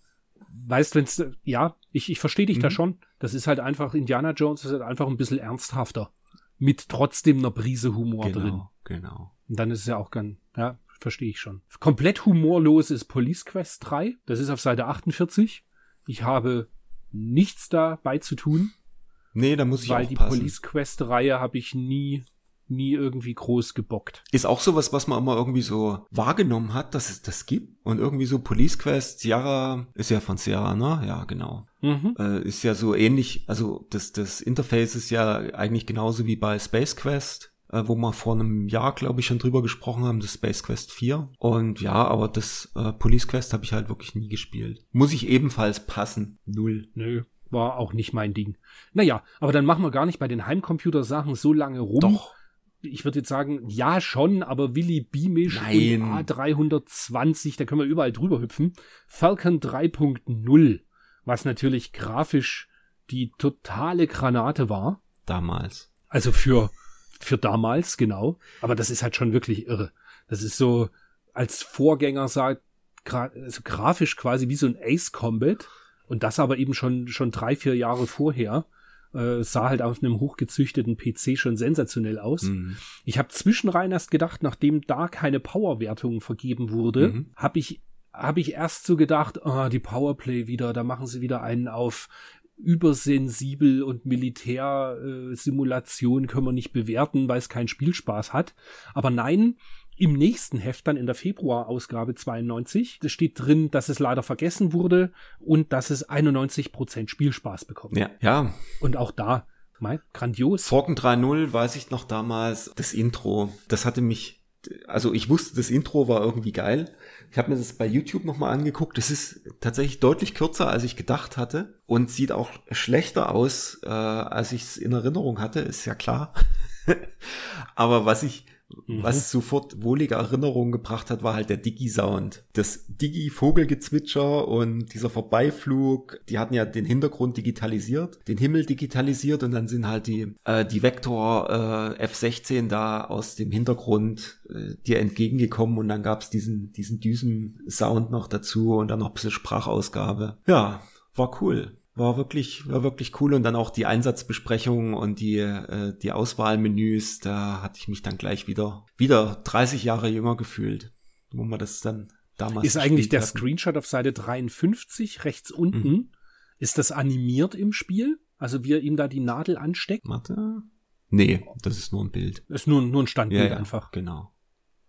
weißt, wenn's, ja, ich, ich verstehe dich da Mhm. schon. Das ist halt einfach, Indiana Jones ist halt einfach ein bisschen ernsthafter. Mit trotzdem einer Prise Humor drin. Genau, genau. Und dann ist es ja auch ganz, ja, verstehe ich schon. Komplett humorlos ist Police Quest 3. Das ist auf Seite 48. Ich habe nichts dabei zu tun Nee, da muss ich weil auch die. Police Quest Reihe habe ich nie nie irgendwie groß gebockt. Ist auch sowas, was man immer irgendwie so wahrgenommen hat, dass es das gibt. Und irgendwie so Police Quest, Sierra, ist ja von Sierra, ne? Ja, genau. Mhm. Äh, ist ja so ähnlich, also das, das Interface ist ja eigentlich genauso wie bei Space Quest. äh, wo wir vor einem Jahr, glaube ich, schon drüber gesprochen haben, das Space Quest 4. Und ja, aber das äh, Police Quest habe ich halt wirklich nie gespielt. Muss ich ebenfalls passen. Null. Nö, war auch nicht mein Ding. Naja, aber dann machen wir gar nicht bei den Heimcomputersachen so lange rum. Doch. Ich würde jetzt sagen, ja schon, aber Willi Beamish Nein. und A320, da können wir überall drüber hüpfen. Falcon 3.0, was natürlich grafisch die totale Granate war. Damals. Also für, für damals, genau. Aber das ist halt schon wirklich irre. Das ist so, als Vorgänger sagt, gra also grafisch quasi wie so ein Ace Combat. Und das aber eben schon, schon drei, vier Jahre vorher. Äh, sah halt auf einem hochgezüchteten PC schon sensationell aus. Mhm. Ich habe zwischenrein erst gedacht, nachdem da keine Powerwertung vergeben wurde, Mhm. habe ich habe ich erst so gedacht, ah, die Powerplay wieder, da machen sie wieder einen auf übersensibel und Militärsimulation äh, können wir nicht bewerten, weil es keinen Spielspaß hat. Aber nein, im nächsten Heft dann in der Februar-Ausgabe 92, da steht drin, dass es leider vergessen wurde und dass es 91% Spielspaß bekommt. Ja, ja. Und auch da, mein, grandios. Forken 3.0 weiß ich noch damals, das Intro, das hatte mich, also ich wusste, das Intro war irgendwie geil. Ich habe mir das bei YouTube nochmal angeguckt. Das ist tatsächlich deutlich kürzer, als ich gedacht hatte und sieht auch schlechter aus, äh, als ich es in Erinnerung hatte, ist ja klar. Aber was ich, Mhm. was sofort wohlige Erinnerungen gebracht hat, war halt der Digi-Sound. Das Digi-Vogelgezwitscher und dieser Vorbeiflug, die hatten ja den Hintergrund digitalisiert, den Himmel digitalisiert und dann sind halt die, äh, die Vector äh, F-16 da aus dem Hintergrund äh, dir entgegengekommen und dann gab's diesen, diesen Düsen-Sound noch dazu und dann noch ein bisschen Sprachausgabe. Ja, war cool. War wirklich, war wirklich cool und dann auch die Einsatzbesprechungen und die, äh, die Auswahlmenüs, da hatte ich mich dann gleich wieder, wieder 30 Jahre jünger gefühlt, wo man das dann damals Ist eigentlich der hatten. Screenshot auf Seite 53 rechts unten, Mhm. ist das animiert im Spiel? Also wie er ihm da die Nadel ansteckt? Warte. Nee, das ist nur ein Bild. Ist nur, nur ein Standbild Ja, ja, einfach. genau.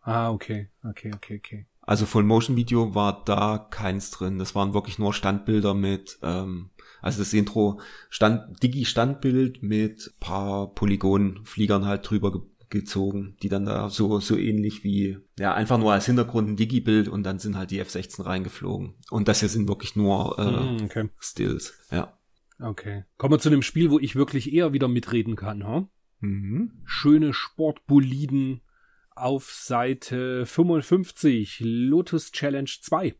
Ah, okay, okay, okay, okay. Also Full Motion Video war da keins drin. Das waren wirklich nur Standbilder mit, ähm, also das Intro Stand, Digi-Standbild mit paar Polygonfliegern halt drüber ge gezogen, die dann da so, so ähnlich wie, ja, einfach nur als Hintergrund ein Digi-Bild und dann sind halt die F-16 reingeflogen. Und das hier sind wirklich nur äh, Hm, okay, Stills, ja. okay. Kommen wir zu einem Spiel, wo ich wirklich eher wieder mitreden kann, ha? Mhm. Schöne Sportboliden auf Seite 55, Lotus Challenge 2.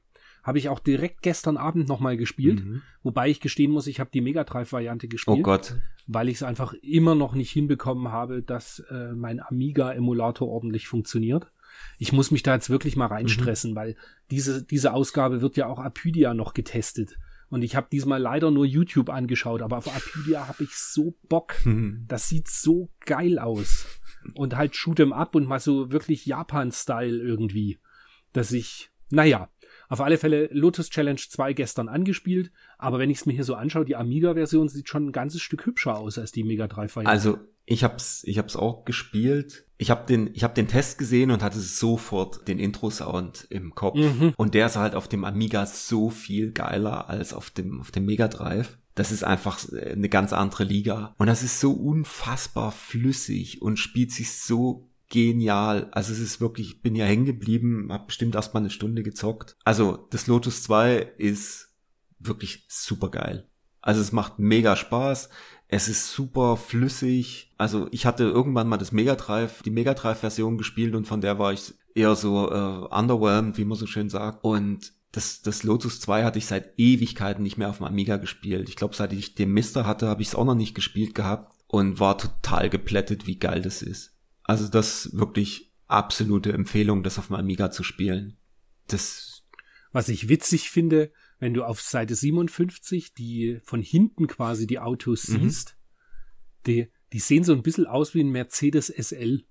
Habe ich auch direkt gestern Abend nochmal gespielt, Mhm. wobei ich gestehen muss, ich habe die Mega Drive-Variante gespielt. Oh Gott. weil ich es einfach immer noch nicht hinbekommen habe, dass äh, mein Amiga-Emulator ordentlich funktioniert. Ich muss mich da jetzt wirklich mal reinstressen, weil diese, diese Ausgabe wird ja auch Apydia noch getestet. Und ich habe diesmal leider nur YouTube angeschaut, aber auf Apydia habe ich so Bock. Mhm. Das sieht so geil aus. Und halt Shoot'em Up und mal so wirklich Japan-Style irgendwie. Dass ich, naja, auf alle Fälle Lotus Challenge 2 gestern angespielt, aber wenn ich es mir hier so anschaue, die Amiga-Version sieht schon ein ganzes Stück hübscher aus als die Mega 3 Variante. Also ich hab's, ich hab's auch gespielt. Ich hab den, ich hab den Test gesehen und hatte sofort den Intro-Sound im Kopf. Mhm. Und der ist halt auf dem Amiga so viel geiler als auf dem, auf dem Mega Drive. Das ist einfach eine ganz andere Liga. Und das ist so unfassbar flüssig und spielt sich so genial. Also es ist wirklich, ich bin ja hängen geblieben, hab bestimmt erst mal eine Stunde gezockt. Also das Lotus 2 ist wirklich super geil. Also es macht mega Spaß. Es ist super flüssig. Also ich hatte irgendwann mal das Mega Drive, die Mega Drive Version gespielt und von der war ich eher so äh, underwhelmed, wie man so schön sagt. Und das, das Lotus 2 hatte ich seit Ewigkeiten nicht mehr auf dem Amiga gespielt. Ich glaube, seit ich den Mister hatte, habe ich es auch noch nicht gespielt gehabt und war total geplättet, wie geil das ist. Also das ist wirklich absolute Empfehlung, das auf dem Amiga zu spielen. Das Was ich witzig finde, wenn du auf Seite 57 die von hinten quasi die Autos Mhm. siehst, die, die sehen so ein bisschen aus wie ein Mercedes SL.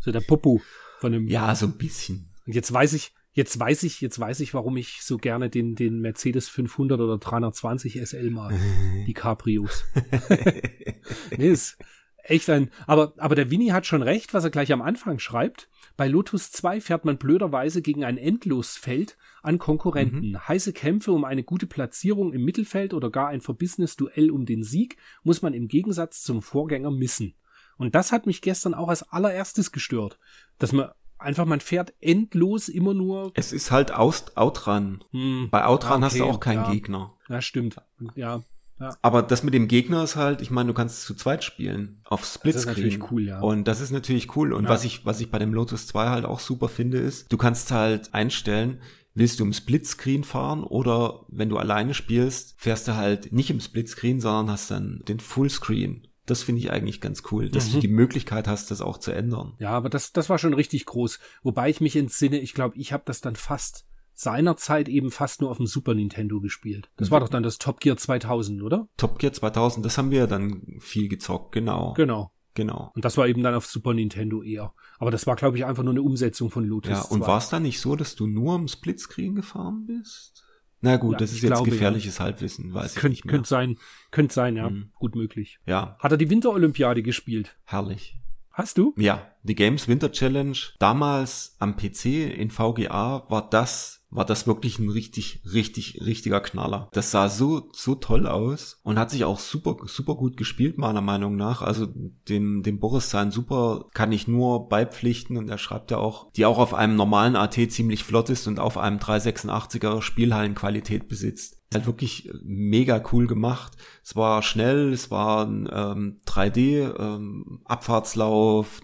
So der Popo von einem. ja so ein bisschen. Und jetzt weiß ich, jetzt weiß ich, jetzt weiß ich, warum ich so gerne den, den Mercedes 500 oder 320 SL mag. Die Cabrios. nee, ist echt ein, aber, aber der Winnie hat schon recht, was er gleich am Anfang schreibt. Bei Lotus 2 fährt man blöderweise gegen ein Endlosfeld an Konkurrenten. Heiße Kämpfe um eine gute Platzierung im Mittelfeld oder gar ein verbissenes Duell um den Sieg muss man im Gegensatz zum Vorgänger missen. Und das hat mich gestern auch als allererstes gestört, dass man einfach, man fährt endlos immer nur. Es ist halt Aus Outrun. Hm. Bei Outrun okay, hast du auch keinen ja. Gegner. Ja, stimmt. Ja. Ja. Aber das mit dem Gegner ist halt, ich meine, du kannst zu zweit spielen auf Splitscreen. Das ist natürlich cool, ja. Und das ist natürlich cool. Und ja. was ich, was ich bei dem Lotus 2 halt auch super finde, ist, du kannst halt einstellen, willst du im Splitscreen fahren oder wenn du alleine spielst, fährst du halt nicht im Splitscreen, sondern hast dann den Fullscreen. Das finde ich eigentlich ganz cool, dass mhm. du die Möglichkeit hast, das auch zu ändern. Ja, aber das, das war schon richtig groß. Wobei ich mich entsinne, ich glaube, ich habe das dann fast seinerzeit eben fast nur auf dem Super Nintendo gespielt. Das mhm. war doch dann das Top Gear 2000, oder? Top Gear 2000, das haben wir dann viel gezockt, genau. Genau. Genau. Und das war eben dann auf Super Nintendo eher. Aber das war, glaube ich, einfach nur eine Umsetzung von Lotus. Ja, und war es dann nicht so, dass du nur am Splitscreen gefahren bist? Na gut, ja, das ist jetzt glaube, gefährliches ja. Halbwissen, weiß könnt, ich nicht mehr. Könnte sein, könnte sein, ja. Mhm. Gut möglich. Ja. Hat er die Winterolympiade gespielt? Herrlich. Hast du? Ja, die Games Winter Challenge. Damals am PC in VGA war das war das wirklich ein richtig, richtig, richtiger Knaller. Das sah so, so toll aus und hat sich auch super, super gut gespielt, meiner Meinung nach. Also dem, dem Boris sein Super kann ich nur beipflichten und er schreibt ja auch, die auch auf einem normalen AT ziemlich flott ist und auf einem 386er Spielhallenqualität besitzt halt wirklich mega cool gemacht. Es war schnell, es war ein ähm, 3D ähm,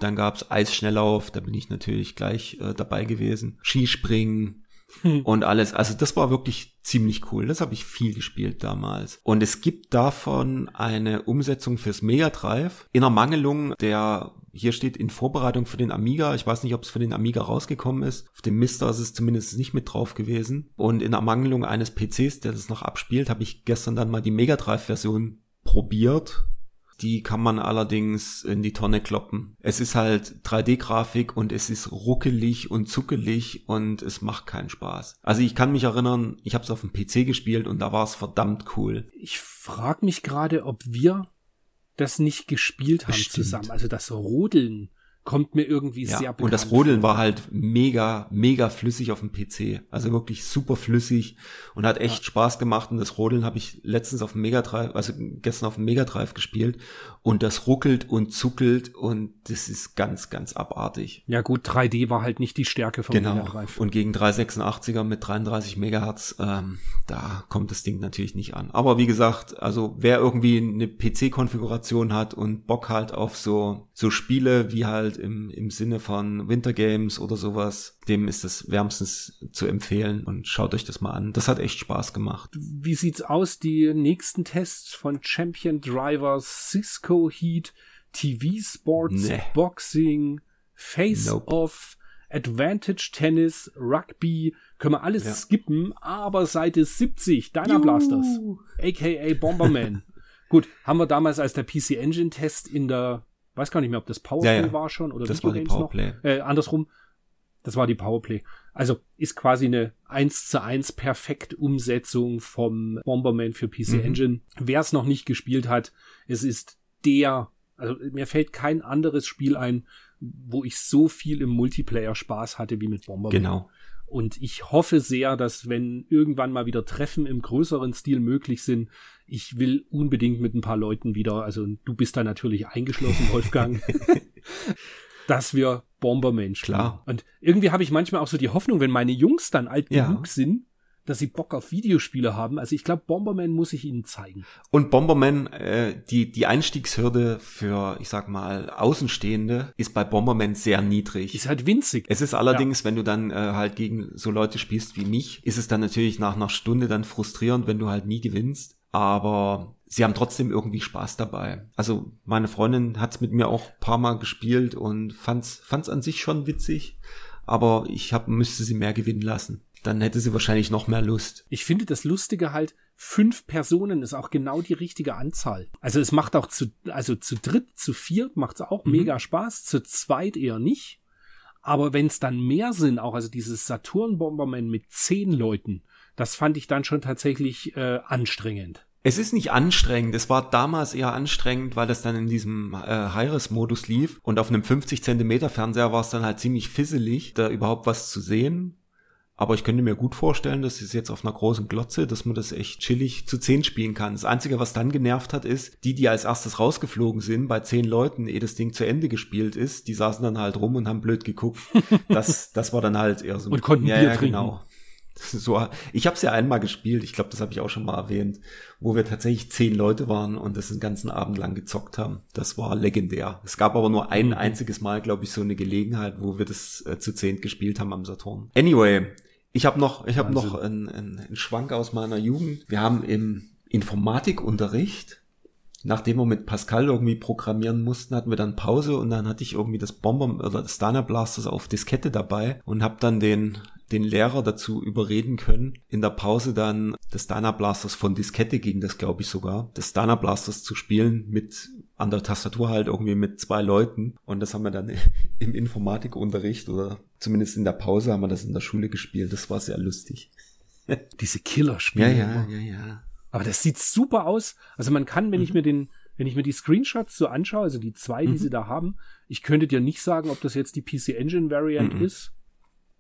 dann gab's Eisschnelllauf, da bin ich natürlich gleich äh, dabei gewesen. Skispringen, hm. und alles. Also das war wirklich ziemlich cool. Das habe ich viel gespielt damals. Und es gibt davon eine Umsetzung fürs Mega Drive in Ermangelung der hier steht in Vorbereitung für den Amiga. Ich weiß nicht, ob es für den Amiga rausgekommen ist. Auf dem Mister ist es zumindest nicht mit drauf gewesen. Und in Ermangelung eines PCs, der das noch abspielt, habe ich gestern dann mal die Mega Drive Version probiert die kann man allerdings in die Tonne kloppen. Es ist halt 3D-Grafik und es ist ruckelig und zuckelig und es macht keinen Spaß. Also ich kann mich erinnern, ich habe es auf dem PC gespielt und da war es verdammt cool. Ich frage mich gerade, ob wir das nicht gespielt haben Bestimmt. zusammen. Also das Rodeln kommt mir irgendwie ja, sehr bekannt Und das Rodeln war halt mega, mega flüssig auf dem PC. Also wirklich super flüssig und hat echt ja. Spaß gemacht. Und das Rodeln habe ich letztens auf dem Mega Drive, also gestern auf dem Mega Drive gespielt. Und das ruckelt und zuckelt und das ist ganz, ganz abartig. Ja gut, 3D war halt nicht die Stärke von genau. Mega Drive. Und gegen 386er mit 33 Megahertz, ähm, da kommt das Ding natürlich nicht an. Aber wie gesagt, also wer irgendwie eine PC-Konfiguration hat und Bock halt auf so, so Spiele wie halt im, im Sinne von Winter Games oder sowas, dem ist es wärmstens zu empfehlen und schaut euch das mal an. Das hat echt Spaß gemacht. Wie sieht's aus? Die nächsten Tests von Champion Driver, Cisco Heat, TV Sports, nee. Boxing, Face nope. Off, Advantage Tennis, Rugby, können wir alles ja. skippen, aber Seite 70, Deiner Blasters, aka Bomberman. Gut, haben wir damals als der PC Engine Test in der weiß gar nicht mehr, ob das Powerplay ja, ja. war schon oder das war die Powerplay. noch. Äh, andersrum, das war die Powerplay. Also ist quasi eine 1 zu 1 perfekt Umsetzung vom Bomberman für PC mhm. Engine. Wer es noch nicht gespielt hat, es ist der, also mir fällt kein anderes Spiel ein, wo ich so viel im Multiplayer Spaß hatte wie mit Bomberman. Genau. Und ich hoffe sehr, dass wenn irgendwann mal wieder Treffen im größeren Stil möglich sind, ich will unbedingt mit ein paar Leuten wieder, also du bist da natürlich eingeschlossen, Wolfgang, dass wir Bomberman spielen. Klar. Und irgendwie habe ich manchmal auch so die Hoffnung, wenn meine Jungs dann alt ja. genug sind, dass sie Bock auf Videospiele haben. Also ich glaube, Bomberman muss ich ihnen zeigen. Und Bomberman, äh, die, die Einstiegshürde für, ich sag mal, Außenstehende ist bei Bomberman sehr niedrig. Ist halt winzig. Es ist allerdings, ja. wenn du dann äh, halt gegen so Leute spielst wie mich, ist es dann natürlich nach einer Stunde dann frustrierend, wenn du halt nie gewinnst. Aber sie haben trotzdem irgendwie Spaß dabei. Also meine Freundin hat's mit mir auch paar Mal gespielt und fand's, fand's an sich schon witzig. Aber ich hab, müsste sie mehr gewinnen lassen dann hätte sie wahrscheinlich noch mehr Lust. Ich finde das Lustige halt, fünf Personen ist auch genau die richtige Anzahl. Also es macht auch zu, also zu dritt, zu viert macht es auch mhm. mega Spaß, zu zweit eher nicht. Aber wenn es dann mehr sind, auch also dieses Saturn-Bomberman mit zehn Leuten, das fand ich dann schon tatsächlich äh, anstrengend. Es ist nicht anstrengend. Es war damals eher anstrengend, weil das dann in diesem äh, High-Res-Modus lief. Und auf einem 50 Zentimeter Fernseher war es dann halt ziemlich fisselig, da überhaupt was zu sehen. Aber ich könnte mir gut vorstellen, dass es jetzt auf einer großen Glotze, dass man das echt chillig zu zehn spielen kann. Das Einzige, was dann genervt hat, ist, die, die als erstes rausgeflogen sind, bei zehn Leuten, ehe das Ding zu Ende gespielt ist, die saßen dann halt rum und haben blöd geguckt. Das, das war dann halt eher so. Und konnten ja, Bier ja, trinken. Genau. So, ich habe es ja einmal gespielt, ich glaube, das habe ich auch schon mal erwähnt, wo wir tatsächlich zehn Leute waren und das den ganzen Abend lang gezockt haben. Das war legendär. Es gab aber nur ein mhm. einziges Mal, glaube ich, so eine Gelegenheit, wo wir das äh, zu zehn gespielt haben am Saturn. Anyway, ich habe noch, ich habe noch einen, einen, Schwank aus meiner Jugend. Wir haben im Informatikunterricht nachdem wir mit Pascal irgendwie programmieren mussten, hatten wir dann Pause und dann hatte ich irgendwie das Bomber oder das Dana Blasters auf Diskette dabei und habe dann den den Lehrer dazu überreden können, in der Pause dann des Dana Blasters von Diskette ging das, glaube ich sogar, des Dana Blasters zu spielen mit an der Tastatur halt irgendwie mit zwei Leuten. Und das haben wir dann im Informatikunterricht oder zumindest in der Pause haben wir das in der Schule gespielt. Das war sehr lustig. Diese Killerspiele. Ja, ja, ja, ja. Aber das sieht super aus. Also man kann, wenn mhm. ich mir den, wenn ich mir die Screenshots so anschaue, also die zwei, die mhm. sie da haben, ich könnte dir nicht sagen, ob das jetzt die PC Engine Variant mhm. ist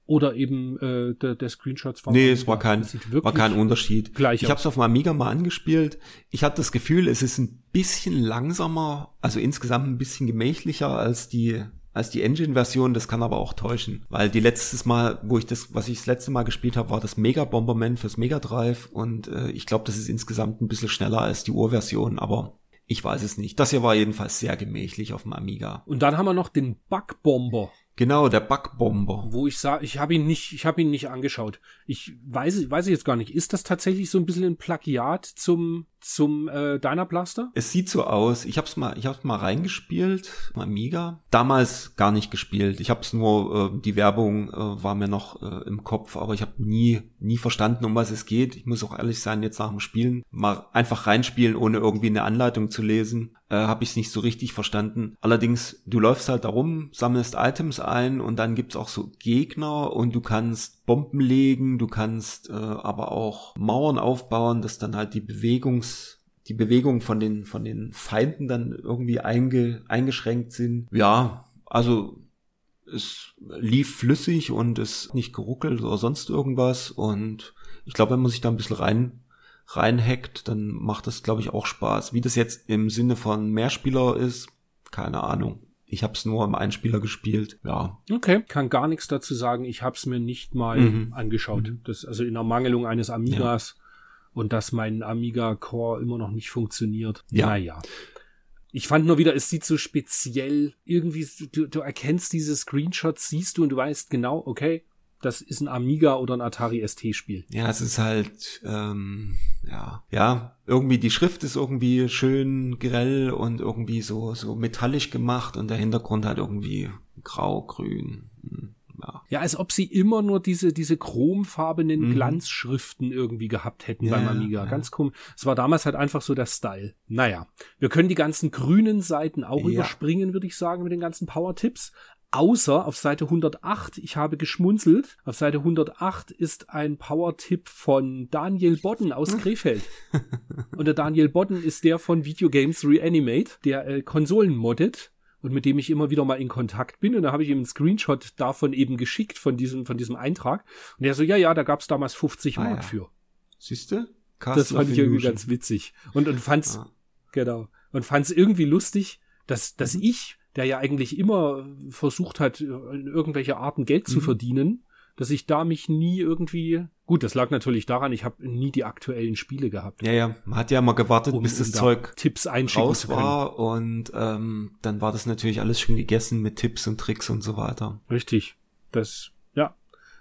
oder eben äh, der, der Screenshots von Nee, es war kein, war kein Unterschied. Gleich ich habe es auf dem Amiga mal angespielt. Ich hatte das Gefühl, es ist ein bisschen langsamer, also insgesamt ein bisschen gemächlicher als die als die Engine-Version, das kann aber auch täuschen, weil die letztes Mal, wo ich das, was ich das letzte Mal gespielt habe, war das Mega Bomberman fürs Mega Drive und äh, ich glaube, das ist insgesamt ein bisschen schneller als die Urversion, aber ich weiß es nicht. Das hier war jedenfalls sehr gemächlich auf dem Amiga. Und dann haben wir noch den Bug Bomber. Genau, der Backbomber. Wo ich sage, ich habe ihn nicht, ich habe ihn nicht angeschaut. Ich weiß, weiß ich jetzt gar nicht. Ist das tatsächlich so ein bisschen ein Plagiat zum zum äh, Blaster? Es sieht so aus. Ich habe es mal, ich habe mal reingespielt, Amiga. Damals gar nicht gespielt. Ich habe es nur, äh, die Werbung äh, war mir noch äh, im Kopf, aber ich habe nie, nie verstanden, um was es geht. Ich muss auch ehrlich sein, jetzt nach dem Spielen mal einfach reinspielen, ohne irgendwie eine Anleitung zu lesen, äh, habe ich es nicht so richtig verstanden. Allerdings, du läufst halt darum, sammelst Items ein und dann gibt's auch so Gegner und du kannst Bomben legen, du kannst äh, aber auch Mauern aufbauen, dass dann halt die Bewegungs die Bewegung von den von den Feinden dann irgendwie einge, eingeschränkt sind. Ja, also es lief flüssig und es nicht geruckelt oder sonst irgendwas und ich glaube, wenn man sich da ein bisschen rein reinhackt, dann macht das glaube ich auch Spaß. Wie das jetzt im Sinne von Mehrspieler ist, keine Ahnung. Ich habe es nur im Einspieler gespielt, ja. Okay, kann gar nichts dazu sagen. Ich habe es mir nicht mal mhm. angeschaut. Mhm. Das also in Ermangelung eines Amigas ja. und dass mein Amiga Core immer noch nicht funktioniert. Ja. Naja. Ich fand nur wieder, es sieht so speziell irgendwie, du, du erkennst diese Screenshots, siehst du und du weißt genau, okay, das ist ein Amiga oder ein Atari ST-Spiel. Ja, es ist halt, ähm, ja, ja, irgendwie die Schrift ist irgendwie schön grell und irgendwie so, so metallisch gemacht und der Hintergrund halt irgendwie grau, grün. Hm, ja. ja, als ob sie immer nur diese, diese chromfarbenen mhm. Glanzschriften irgendwie gehabt hätten ja, beim Amiga. Ja. Ganz komisch. Es war damals halt einfach so der Style. Naja, wir können die ganzen grünen Seiten auch überspringen, würde ich sagen, mit den ganzen Power-Tipps. Außer auf Seite 108, ich habe geschmunzelt, auf Seite 108 ist ein Power-Tipp von Daniel Bodden aus Krefeld. und der Daniel Bodden ist der von Videogames Reanimate, der äh, Konsolen moddet und mit dem ich immer wieder mal in Kontakt bin. Und da habe ich ihm einen Screenshot davon eben geschickt, von diesem, von diesem Eintrag. Und er so, ja, ja, da gab's damals 50 ah, Mark ja. für. Siehste? Das fand ich irgendwie ganz witzig. Und, und fand's, ah. genau, und fand's irgendwie lustig, dass, dass mhm. ich der ja eigentlich immer versucht hat, in irgendwelche Arten Geld mhm. zu verdienen, dass ich da mich nie irgendwie gut, das lag natürlich daran, ich habe nie die aktuellen Spiele gehabt. Ja, ja, man hat ja mal gewartet, um, bis das um Zeug Tipps raus war und ähm, dann war das natürlich alles schon gegessen mit Tipps und Tricks und so weiter. Richtig, das ja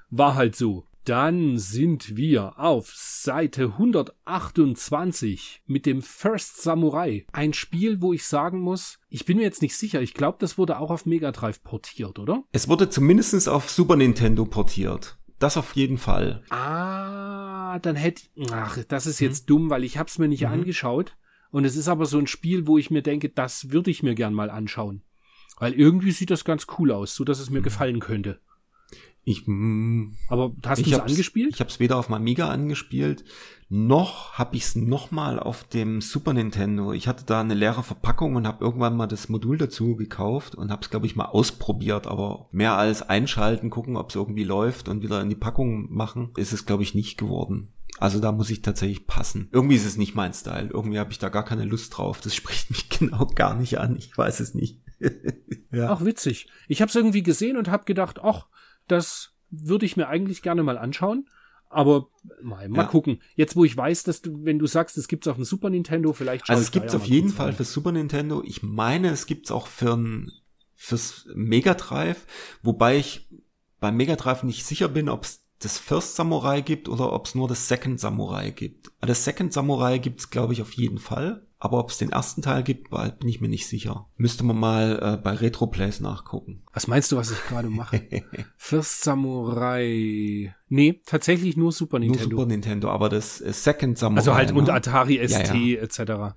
war halt so. Dann sind wir auf Seite 128 mit dem First Samurai. Ein Spiel, wo ich sagen muss, ich bin mir jetzt nicht sicher. Ich glaube, das wurde auch auf Mega Drive portiert, oder? Es wurde zumindest auf Super Nintendo portiert. Das auf jeden Fall. Ah, dann hätte, ach, das ist jetzt mhm. dumm, weil ich hab's mir nicht mhm. angeschaut. Und es ist aber so ein Spiel, wo ich mir denke, das würde ich mir gern mal anschauen. Weil irgendwie sieht das ganz cool aus, so dass es mir mhm. gefallen könnte. Ich, mh, Aber hast du es angespielt? Ich habe es weder auf dem Amiga angespielt, noch habe ich es nochmal auf dem Super Nintendo. Ich hatte da eine leere Verpackung und habe irgendwann mal das Modul dazu gekauft und habe es, glaube ich, mal ausprobiert. Aber mehr als einschalten, gucken, ob es irgendwie läuft und wieder in die Packung machen, ist es, glaube ich, nicht geworden. Also da muss ich tatsächlich passen. Irgendwie ist es nicht mein Style. Irgendwie habe ich da gar keine Lust drauf. Das spricht mich genau gar nicht an. Ich weiß es nicht. ja. Ach, witzig. Ich habe es irgendwie gesehen und habe gedacht, ach, das würde ich mir eigentlich gerne mal anschauen. Aber mal, mal Ja. gucken. Jetzt, wo ich weiß, dass du, wenn du sagst, es gibt's auf dem Super Nintendo, vielleicht Also es gibt's ja auf jeden Fall rein. für Super Nintendo. Ich meine, es gibt's auch für ein, fürs Mega Drive, wobei ich beim Mega Drive nicht sicher bin, ob es das First Samurai gibt oder ob es nur das Second Samurai gibt. Also Das Second Samurai gibt's, glaube ich, auf jeden Fall. Aber ob es den ersten Teil gibt, war- bin ich mir nicht sicher. Müsste man mal äh, bei Retroplays nachgucken. Was meinst du, was ich gerade mache? First Samurai. Nee, tatsächlich nur Super Nur Nintendo. Super Nintendo, aber das äh, Second Samurai. also halt ne? und Atari Ja, ST ja. etc.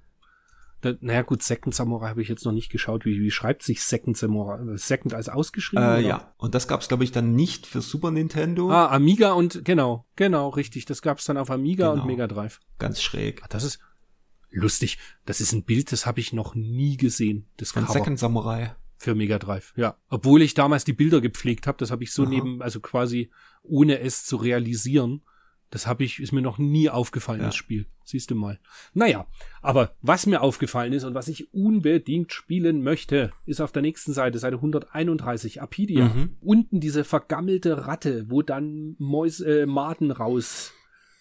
Da, naja gut, Second Samurai habe ich jetzt noch nicht geschaut. Wie, wie schreibt sich Second Samurai? Second als ausgeschrieben? Äh, oder? ja, und das gab's glaube ich, dann nicht für Super Nintendo. Ah, Amiga und genau, genau, richtig. Das gab's dann auf Amiga Genau. und Mega Drive. Ganz schräg. Ah, Das ist lustig. Das ist ein Bild, das habe ich noch nie gesehen. Das Von Cover Second Samurai. für Mega Drive. Ja, obwohl ich damals die Bilder gepflegt habe, das habe ich so Aha. neben, also quasi ohne es zu realisieren. Das habe ich, ist mir noch nie aufgefallen, Ja. das Spiel. Siehst du mal. Naja, aber was mir aufgefallen ist und was ich unbedingt spielen möchte, ist auf der nächsten Seite, Seite 131, Apidia. Mhm. Unten diese vergammelte Ratte, wo dann Mäus, äh, Maden raus.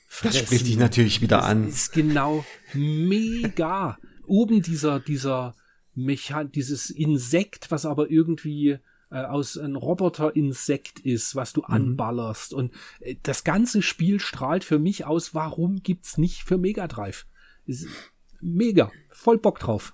Das fressen. spricht dich natürlich wieder Das an. ist genau mega. Oben dieser, dieser Mechan, dieses Insekt, was aber irgendwie äh, aus ein Roboterinsekt ist, was du anballerst. Und äh, das ganze Spiel strahlt für mich aus, warum gibt's nicht für Mega Drive? Ist mega. Voll Bock drauf.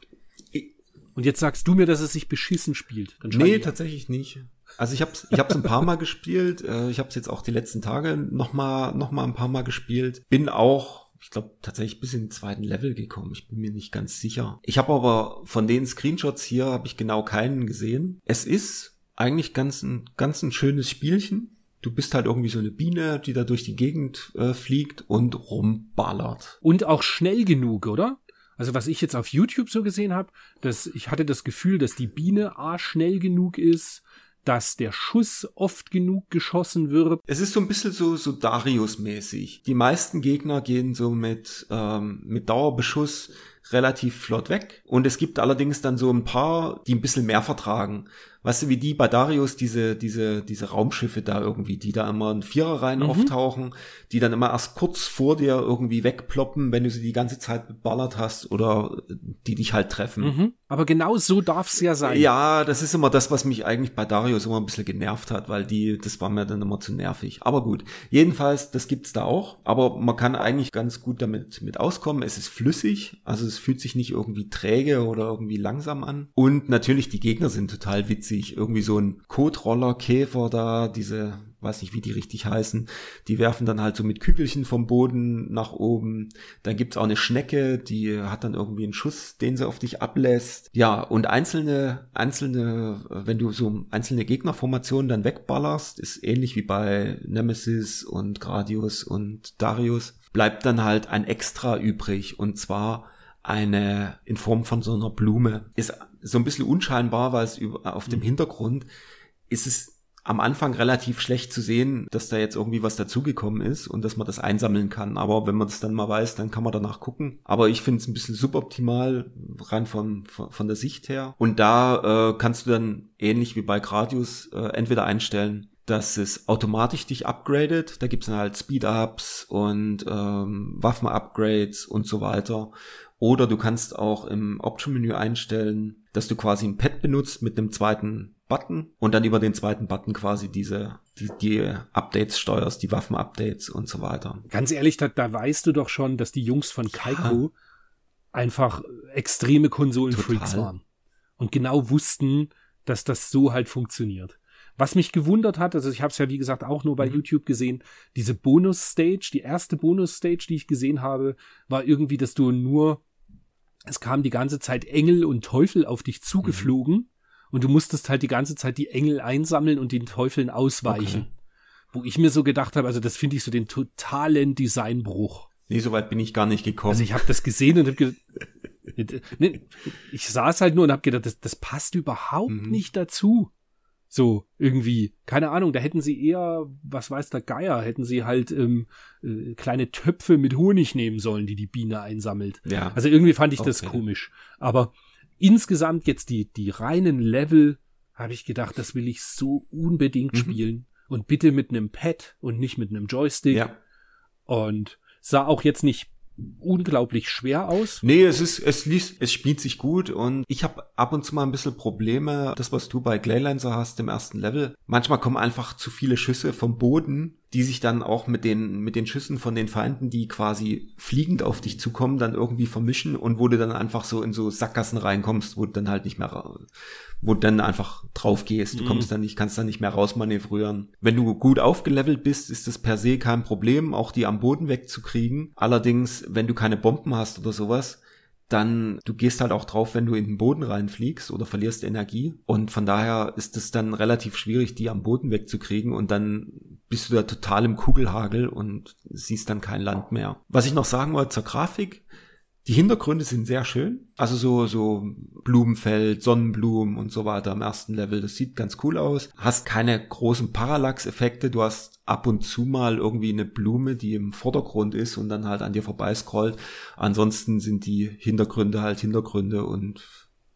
Und jetzt sagst du mir, dass es sich beschissen spielt. Dann Nee, ich- tatsächlich nicht. Also ich hab's, ich hab's ein paar Mal gespielt. Äh, ich hab's jetzt auch die letzten Tage noch mal, noch mal ein paar Mal gespielt. Bin auch, ich glaube, tatsächlich bis in den zweiten Level gekommen. Ich bin mir nicht ganz sicher. Ich habe aber von den Screenshots hier habe ich genau keinen gesehen. Es ist eigentlich ganz ein, ganz ein schönes Spielchen. Du bist halt irgendwie so eine Biene, die da durch die Gegend äh, fliegt und rumballert. Und auch schnell genug, oder? Also was ich jetzt auf YouTube so gesehen habe, dass ich hatte das Gefühl, dass die Biene A schnell genug ist, dass der Schuss oft genug geschossen wird. Es ist so ein bisschen so, so Darius-mäßig. Die meisten Gegner gehen so mit, ähm, mit Dauerbeschuss relativ flott weg. Und es gibt allerdings dann so ein paar, die ein bisschen mehr vertragen. Weißt du, wie die bei Darius, diese, diese, diese Raumschiffe da irgendwie, die da immer in Viererreihen Mhm. auftauchen, die dann immer erst kurz vor dir irgendwie wegploppen, wenn du sie die ganze Zeit beballert hast oder die dich halt treffen. Mhm. Aber genau so darf's ja sein. Ja, das ist immer das, was mich eigentlich bei Darius immer ein bisschen genervt hat, weil die, das war mir dann immer zu nervig. Aber gut, jedenfalls, das gibt's da auch. Aber man kann eigentlich ganz gut damit mit auskommen. Es ist flüssig, also es fühlt sich nicht irgendwie träge oder irgendwie langsam an. Und natürlich, die Gegner sind total witzig. Irgendwie so ein Kotroller-Käfer da, diese weiß nicht, wie die richtig heißen, die werfen dann halt so mit Kügelchen vom Boden nach oben. Dann gibt's auch eine Schnecke, die hat dann irgendwie einen Schuss, den sie auf dich ablässt. Ja, und einzelne, einzelne, wenn du so einzelne Gegnerformationen dann wegballerst, ist ähnlich wie bei Nemesis und Gradius und Darius, bleibt dann halt ein Extra übrig und zwar eine in Form von so einer Blume. Ist so ein bisschen unscheinbar, weil es über, auf dem Hintergrund ist es am Anfang relativ schlecht zu sehen, dass da jetzt irgendwie was dazugekommen ist und dass man das einsammeln kann. Aber wenn man das dann mal weiß, dann kann man danach gucken. Aber ich finde es ein bisschen suboptimal, rein von, von, von der Sicht her. Und da äh, kannst du dann ähnlich wie bei Gradius äh, entweder einstellen, dass es automatisch dich upgradet. Da gibt's dann halt Speed-Ups und ähm, Waffen-Upgrades und so weiter. Oder du kannst auch im Option-Menü einstellen, dass du quasi ein Pad benutzt mit einem zweiten Button und dann über den zweiten Button quasi diese die, die Updates steuerst, die Waffen-Updates und so weiter. Ganz ehrlich, da, da weißt du doch schon, dass die Jungs von Kaiko einfach extreme Konsolenfreaks waren. Und genau wussten, dass das so halt funktioniert. Was mich gewundert hat, also ich habe es ja wie gesagt auch nur bei Mhm. YouTube gesehen, diese Bonus-Stage, die erste Bonus-Stage, die ich gesehen habe, war irgendwie, dass du nur, es kam die ganze Zeit Engel und Teufel auf dich zugeflogen und du musstest halt die ganze Zeit die Engel einsammeln und den Teufeln ausweichen. Okay. wo ich mir so gedacht habe, also das finde ich so den totalen Designbruch. Nee, so weit bin ich gar nicht gekommen. Also ich habe das gesehen und habe gedacht, ich saß halt nur und habe gedacht, das, das passt überhaupt mhm. nicht dazu. So, irgendwie, keine Ahnung, da hätten sie eher, was weiß der Geier, hätten sie halt ähm, äh, kleine Töpfe mit Honig nehmen sollen, die die Biene einsammelt. Ja. Also irgendwie fand ich okay. das komisch. Aber insgesamt jetzt die, die reinen Level, habe ich gedacht, das will ich so unbedingt mhm. spielen. Und bitte mit einem Pad und nicht mit einem Joystick. Ja. Und sah auch jetzt nicht unglaublich schwer aus. Nee, es ist, es liest, es spielt sich gut und ich habe ab und zu mal ein bisschen Probleme, das was du bei Glaylancer hast im ersten Level. Manchmal kommen einfach zu viele Schüsse vom Boden die sich dann auch mit den, mit den Schüssen von den Feinden, die quasi fliegend auf dich zukommen, dann irgendwie vermischen und wo du dann einfach so in so Sackgassen reinkommst, wo du dann halt nicht mehr, wo du dann einfach drauf gehst. Du mhm. kommst dann nicht, kannst dann nicht mehr rausmanövrieren. Wenn du gut aufgelevelt bist, ist das per se kein Problem, auch die am Boden wegzukriegen. Allerdings, wenn du keine Bomben hast oder sowas, dann du gehst halt auch drauf, wenn du in den Boden reinfliegst oder verlierst Energie. Und von daher ist es dann relativ schwierig, die am Boden wegzukriegen und dann bist du da total im Kugelhagel und siehst dann kein Land mehr. Was ich noch sagen wollte zur Grafik, die Hintergründe sind sehr schön. Also so, so Blumenfeld, Sonnenblumen und so weiter am ersten Level. Das sieht ganz cool aus. Hast keine großen Parallax-Effekte. Du hast ab und zu mal irgendwie eine Blume, die im Vordergrund ist und dann halt an dir vorbeiscrollt. Ansonsten sind die Hintergründe halt Hintergründe und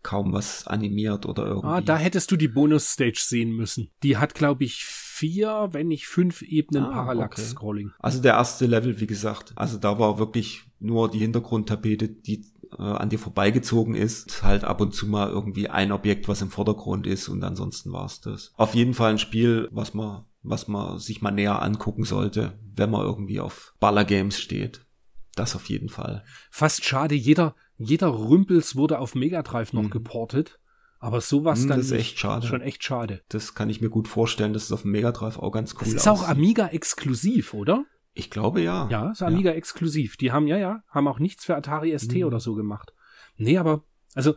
kaum was animiert oder irgendwie. Ah, da hättest du die Bonus-Stage sehen müssen. Die hat, glaube ich, vier, wenn nicht fünf Ebenen ah, Parallax-Scrolling. Okay. Also der erste Level, wie gesagt, also da war wirklich nur die Hintergrundtapete, die äh, an dir vorbeigezogen ist. Halt ab und zu mal irgendwie ein Objekt, was im Vordergrund ist und ansonsten war's das. Auf jeden Fall ein Spiel, was man, was man sich mal näher angucken sollte, wenn man irgendwie auf Baller-Games steht. Das auf jeden Fall. Fast schade, jeder, jeder Rümpels wurde auf Mega Drive noch mhm. geportet. Aber sowas hm, dann. Das ist echt schade. Schon echt schade. Das kann ich mir gut vorstellen, dass es auf dem Mega Drive auch ganz cool ist. Das ist auch Amiga exklusiv, oder? Ich glaube ja. Ja, ist Amiga ja. exklusiv. Die haben, ja, ja, haben auch nichts für Atari ST mhm. oder so gemacht. Nee, aber, also,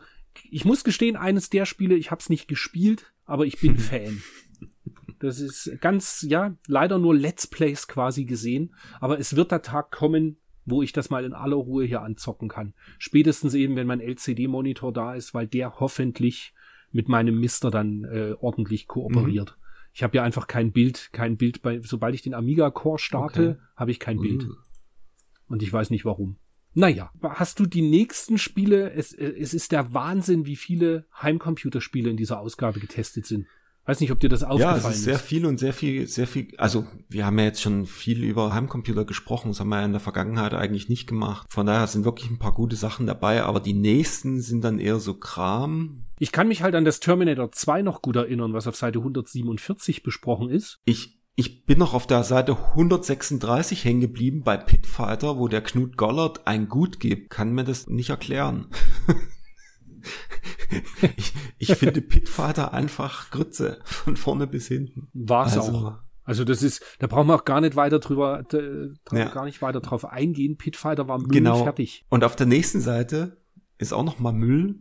ich muss gestehen, eines der Spiele, ich hab's nicht gespielt, aber ich bin Fan. Das ist ganz, ja, leider nur Let's Plays quasi gesehen, aber es wird der Tag kommen, wo ich das mal in aller Ruhe hier anzocken kann. Spätestens eben, wenn mein LCD-Monitor da ist, weil der hoffentlich mit meinem Mister dann äh, ordentlich kooperiert. Mhm. Ich habe ja einfach kein Bild, kein Bild bei, sobald ich den Amiga Core starte, okay. habe ich kein Bild. Mhm. Und ich weiß nicht warum. Naja, hast du die nächsten Spiele? Es, es ist der Wahnsinn, wie viele Heimcomputerspiele in dieser Ausgabe getestet sind. Weiß nicht, ob dir das aufgefallen ist. Ja, es ist sehr viel und sehr viel, sehr viel, also wir haben ja jetzt schon viel über Heimcomputer gesprochen, das haben wir ja in der Vergangenheit eigentlich nicht gemacht. Von daher sind wirklich ein paar gute Sachen dabei, aber die nächsten sind dann eher so Kram. Ich kann mich halt an das Terminator 2 noch gut erinnern, was auf Seite 147 besprochen ist. Ich ich bin noch auf der Seite 136 hängen geblieben bei Pitfighter, wo der Knut Gollert ein Gut gibt. Kann mir das nicht erklären. ich, ich finde Pitvater einfach Grütze von vorne bis hinten. War's also, auch. Also das ist, da brauchen wir auch gar nicht weiter drüber, ja. gar nicht weiter drauf eingehen. Pitfighter war Müll genau. fertig. Und auf der nächsten Seite ist auch noch mal Müll.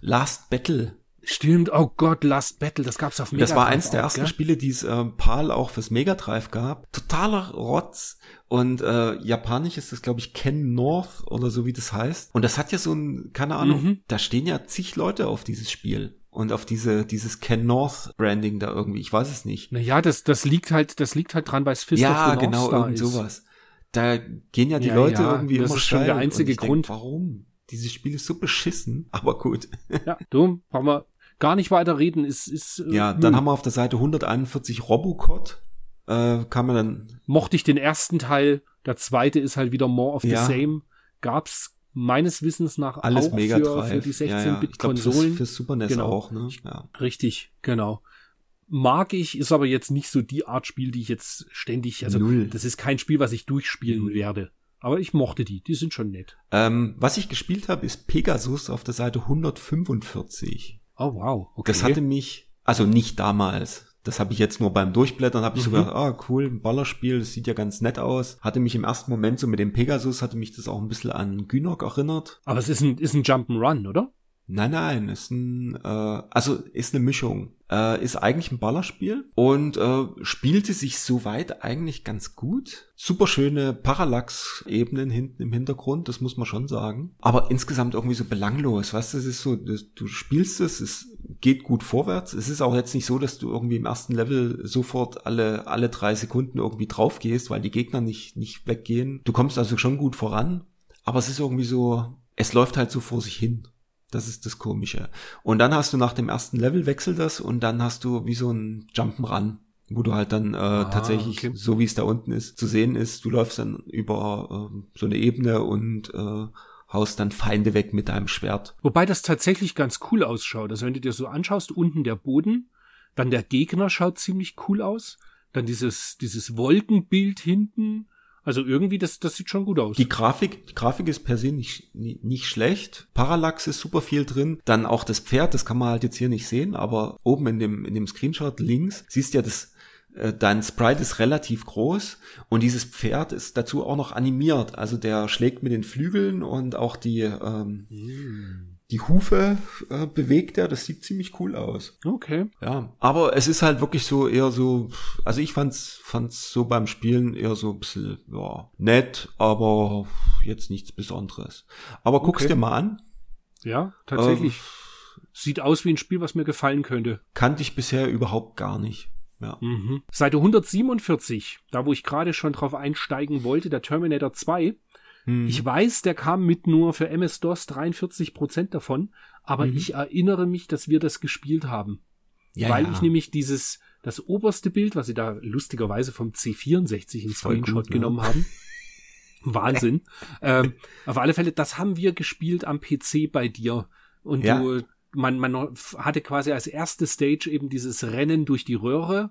Last Battle Stimmt, oh Gott, Last Battle, das gab's auf Mega Das war eins der ersten gell? Spiele, die es äh, PAL auch fürs Mega Drive gab. Totaler Rotz. Und äh, japanisch ist das, glaube ich, Ken North oder so wie das heißt. Und das hat ja so ein, keine Ahnung, mhm. da stehen ja zig Leute auf dieses Spiel. Und auf diese, dieses Ken North Branding da irgendwie, ich weiß es nicht. Naja, das, das liegt halt, das liegt halt dran, weil es Fist ja, of the genau, irgend sowas. Da gehen ja die ja, Leute ja, irgendwie das immer ist schon der einzige Grund. Denk, warum? Dieses Spiel ist so beschissen, aber gut. Ja, du, brauchen wir, gar nicht weiter reden. Ist, ist, äh, ja, dann haben wir auf der Seite 141 Robocot. Äh, kann man dann. Mochte ich den ersten Teil. Der zweite ist halt wieder More of the ja. Same. Gab's meines Wissens nach Alles auch Mega für, für die 16-Bit-Konsolen. Ja, für, für Super NES genau. auch, ne? Ja. Richtig, genau. Mag ich, ist aber jetzt nicht so die Art Spiel, die ich jetzt ständig, also Null. das ist kein Spiel, was ich durchspielen Null. werde. Aber ich mochte die, die sind schon nett. Ähm, was ich gespielt habe, ist Pegasus auf der Seite 145. Oh wow. Okay. Das hatte mich, also nicht damals. Das habe ich jetzt nur beim Durchblättern, habe ich mhm. so gedacht, ah cool, ein Ballerspiel, das sieht ja ganz nett aus. Hatte mich im ersten Moment so mit dem Pegasus, hatte mich das auch ein bisschen an Gynok erinnert. Aber es ist ein, ist ein Jump'n'Run, oder? Nein, nein, ist ein, äh, also ist eine Mischung. Äh, ist eigentlich ein Ballerspiel und äh, spielte sich soweit eigentlich ganz gut. Super schöne Parallax-Ebenen hinten im Hintergrund, das muss man schon sagen. Aber insgesamt irgendwie so belanglos, weißt du, es ist so, du spielst es, es geht gut vorwärts. Es ist auch jetzt nicht so, dass du irgendwie im ersten Level sofort alle, alle drei Sekunden irgendwie drauf gehst, weil die Gegner nicht, nicht weggehen. Du kommst also schon gut voran, aber es ist irgendwie so, es läuft halt so vor sich hin. Das ist das Komische. Und dann hast du nach dem ersten Level wechselt das und dann hast du wie so ein Jump'n'Run, wo du halt dann äh, ah, tatsächlich, okay. so wie es da unten ist, zu sehen ist, du läufst dann über äh, so eine Ebene und äh, haust dann Feinde weg mit deinem Schwert. Wobei das tatsächlich ganz cool ausschaut. Also wenn du dir so anschaust, unten der Boden, dann der Gegner schaut ziemlich cool aus, dann dieses, dieses Wolkenbild hinten, also irgendwie, das, das sieht schon gut aus. Die Grafik, die Grafik ist per se nicht, nicht schlecht. Parallax ist super viel drin. Dann auch das Pferd, das kann man halt jetzt hier nicht sehen, aber oben in dem, in dem Screenshot links siehst du ja das, äh, dein Sprite ist relativ groß und dieses Pferd ist dazu auch noch animiert. Also der schlägt mit den Flügeln und auch die, ähm, mm die Hufe äh, bewegt er, das sieht ziemlich cool aus. Okay. Ja, aber es ist halt wirklich so eher so, also ich fand's, fand's so beim Spielen eher so ein bisschen, ja, nett, aber jetzt nichts Besonderes. Aber okay. guck's dir mal an. Ja, tatsächlich. Ähm, Sieht aus wie ein Spiel, was mir gefallen könnte. Kannte ich bisher überhaupt gar nicht. Ja. Mhm. Seite 147, da wo ich gerade schon drauf einsteigen wollte, der Terminator 2, Mhm. Ich weiß, der kam mit nur für MS-DOS 43 Prozent davon, aber mhm. ich erinnere mich, dass wir das gespielt haben. Ja, weil ja. ich nämlich dieses, das oberste Bild, was sie da lustigerweise vom C64 in Screenshot gut, ne? genommen haben. Wahnsinn. ähm, auf alle Fälle, das haben wir gespielt am PC bei dir. Und du, man, man hatte quasi als erste Stage eben dieses Rennen durch die Röhre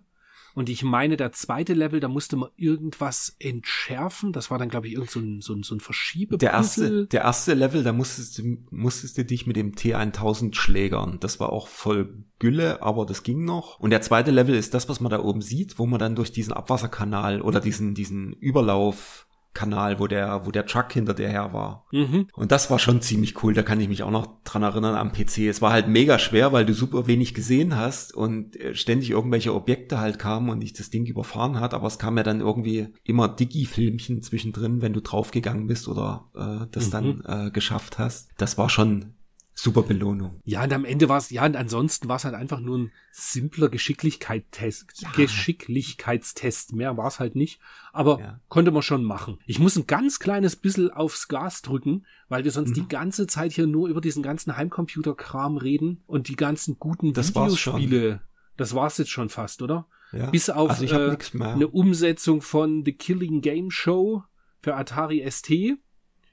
und ich meine, der zweite Level, da musste man irgendwas entschärfen. Das war dann, glaube ich, irgend so ein, so so ein Verschiebe. Der erste, der erste Level, da musstest du, musstest du dich mit dem T1000 schlägern. Das war auch voll Gülle, aber das ging noch. Und der zweite Level ist das, was man da oben sieht, wo man dann durch diesen Abwasserkanal oder diesen, diesen Überlauf Kanal, wo der, wo der Truck hinter der her war. Mhm. Und das war schon ziemlich cool. Da kann ich mich auch noch dran erinnern am PC. Es war halt mega schwer, weil du super wenig gesehen hast und äh, ständig irgendwelche Objekte halt kamen und ich das Ding überfahren hat. Aber es kam ja dann irgendwie immer Digi-Filmchen zwischendrin, wenn du draufgegangen bist oder äh, das mhm. dann äh, geschafft hast. Das war schon Super Belohnung. Ja, und am Ende war es, ja, und ansonsten war es halt einfach nur ein simpler Geschicklichkeitstest, ja. Geschicklichkeitstest. Mehr war es halt nicht. Aber ja. konnte man schon machen. Ich muss ein ganz kleines bisschen aufs Gas drücken, weil wir sonst mhm. die ganze Zeit hier nur über diesen ganzen Heimcomputer-Kram reden und die ganzen guten das Videospiele. War's das war's jetzt schon fast, oder? Ja. Bis auf also äh, eine Umsetzung von The Killing Game Show für Atari ST.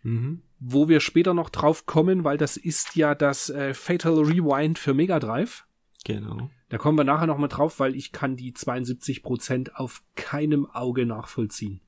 Mhm wo wir später noch drauf kommen, weil das ist ja das äh, Fatal Rewind für Mega Drive. Genau. Da kommen wir nachher noch mal drauf, weil ich kann die 72 Prozent auf keinem Auge nachvollziehen.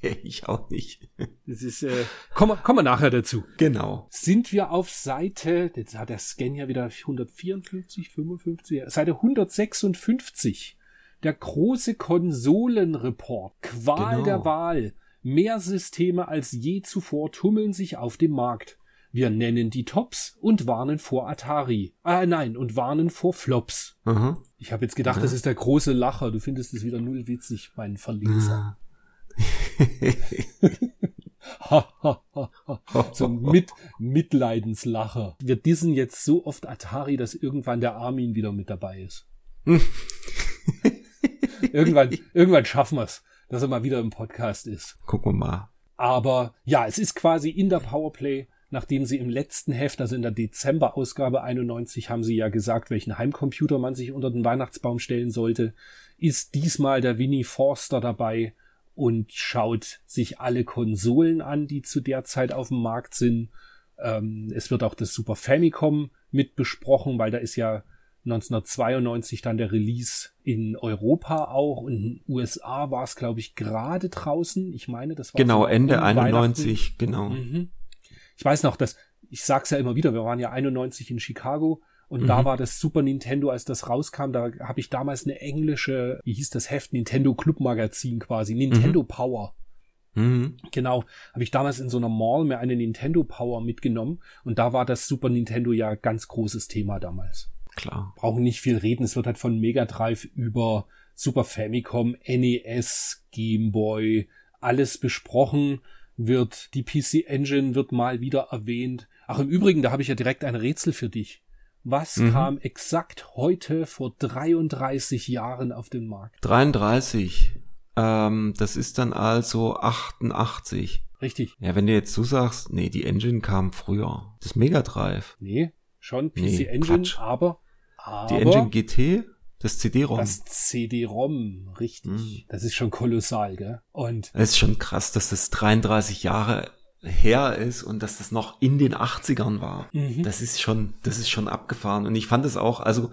ich auch nicht. Das ist, äh, kommen, kommen wir nachher dazu. Genau. Sind wir auf Seite, jetzt hat der Scan ja wieder 154, 55, Seite 156. Der große Konsolenreport. Qual genau. der Wahl. Mehr Systeme als je zuvor tummeln sich auf dem Markt. Wir nennen die Tops und warnen vor Atari. Ah nein, und warnen vor Flops. Mhm. Ich habe jetzt gedacht, ja. das ist der große Lacher. Du findest es wieder null witzig, mein Verleser. so ein Mit Mitleidenslacher. Wir dissen jetzt so oft Atari, dass irgendwann der Armin wieder mit dabei ist. irgendwann, irgendwann schaffen wir's dass er mal wieder im Podcast ist. Gucken wir mal. Aber ja, es ist quasi in der Powerplay, nachdem sie im letzten Heft, also in der Dezember-Ausgabe 91, haben sie ja gesagt, welchen Heimcomputer man sich unter den Weihnachtsbaum stellen sollte, ist diesmal der Winnie Forster dabei und schaut sich alle Konsolen an, die zu der Zeit auf dem Markt sind. Ähm, es wird auch das Super Famicom mit besprochen, weil da ist ja 1992 dann der Release in Europa auch und in den USA war es, glaube ich, gerade draußen. Ich meine, das war genau Ende 91, genau. Mhm. Ich weiß noch, dass ich sag's ja immer wieder, wir waren ja 91 in Chicago und mhm. da war das Super Nintendo, als das rauskam, da habe ich damals eine englische, wie hieß das Heft, Nintendo Club Magazin quasi, Nintendo mhm. Power Mhm. Genau, habe ich damals in so einer Mall mir eine Nintendo Power mitgenommen und da war das Super Nintendo ja ganz großes Thema damals. Klar. Brauchen nicht viel reden, es wird halt von Mega Drive über Super Famicom, NES, Game Boy, alles besprochen, wird die PC Engine wird mal wieder erwähnt. Ach im Übrigen, da habe ich ja direkt ein Rätsel für dich. Was mhm. kam exakt heute vor 33 Jahren auf den Markt? 33. Ähm, das ist dann also 88. Richtig. Ja, wenn du jetzt so sagst, nee, die Engine kam früher. Das Mega Drive. Nee, schon PC nee, Engine, aber, aber die Engine GT, das CD-ROM. Das CD-ROM, richtig. Mhm. Das ist schon kolossal, gell? Und es ist schon krass, dass das 33 Jahre her ist und dass das noch in den 80ern war. Mhm. Das ist schon, das ist schon abgefahren. Und ich fand es auch, also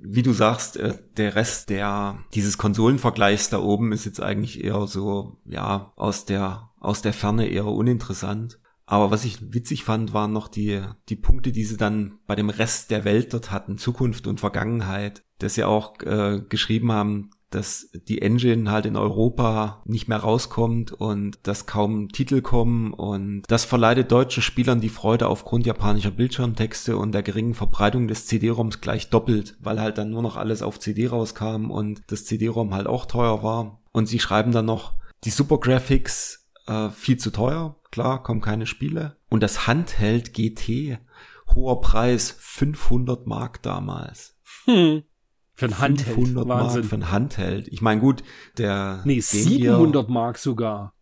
wie du sagst, äh, der Rest der dieses Konsolenvergleichs da oben ist jetzt eigentlich eher so, ja, aus der aus der Ferne eher uninteressant. Aber was ich witzig fand, waren noch die, die Punkte, die sie dann bei dem Rest der Welt dort hatten, Zukunft und Vergangenheit, dass sie auch äh, geschrieben haben, dass die Engine halt in Europa nicht mehr rauskommt und dass kaum Titel kommen und das verleidet deutschen Spielern die Freude aufgrund japanischer Bildschirmtexte und der geringen Verbreitung des CD-ROMs gleich doppelt, weil halt dann nur noch alles auf CD rauskam und das CD-ROM halt auch teuer war. Und sie schreiben dann noch, die Super Graphics äh, viel zu teuer, klar, kommen keine Spiele. Und das Handheld GT, hoher Preis, 500 Mark damals. Hm. Für ein Handheld. 500 Mark für ein Handheld. Ich meine, gut, der. Nee, 700 Mark sogar.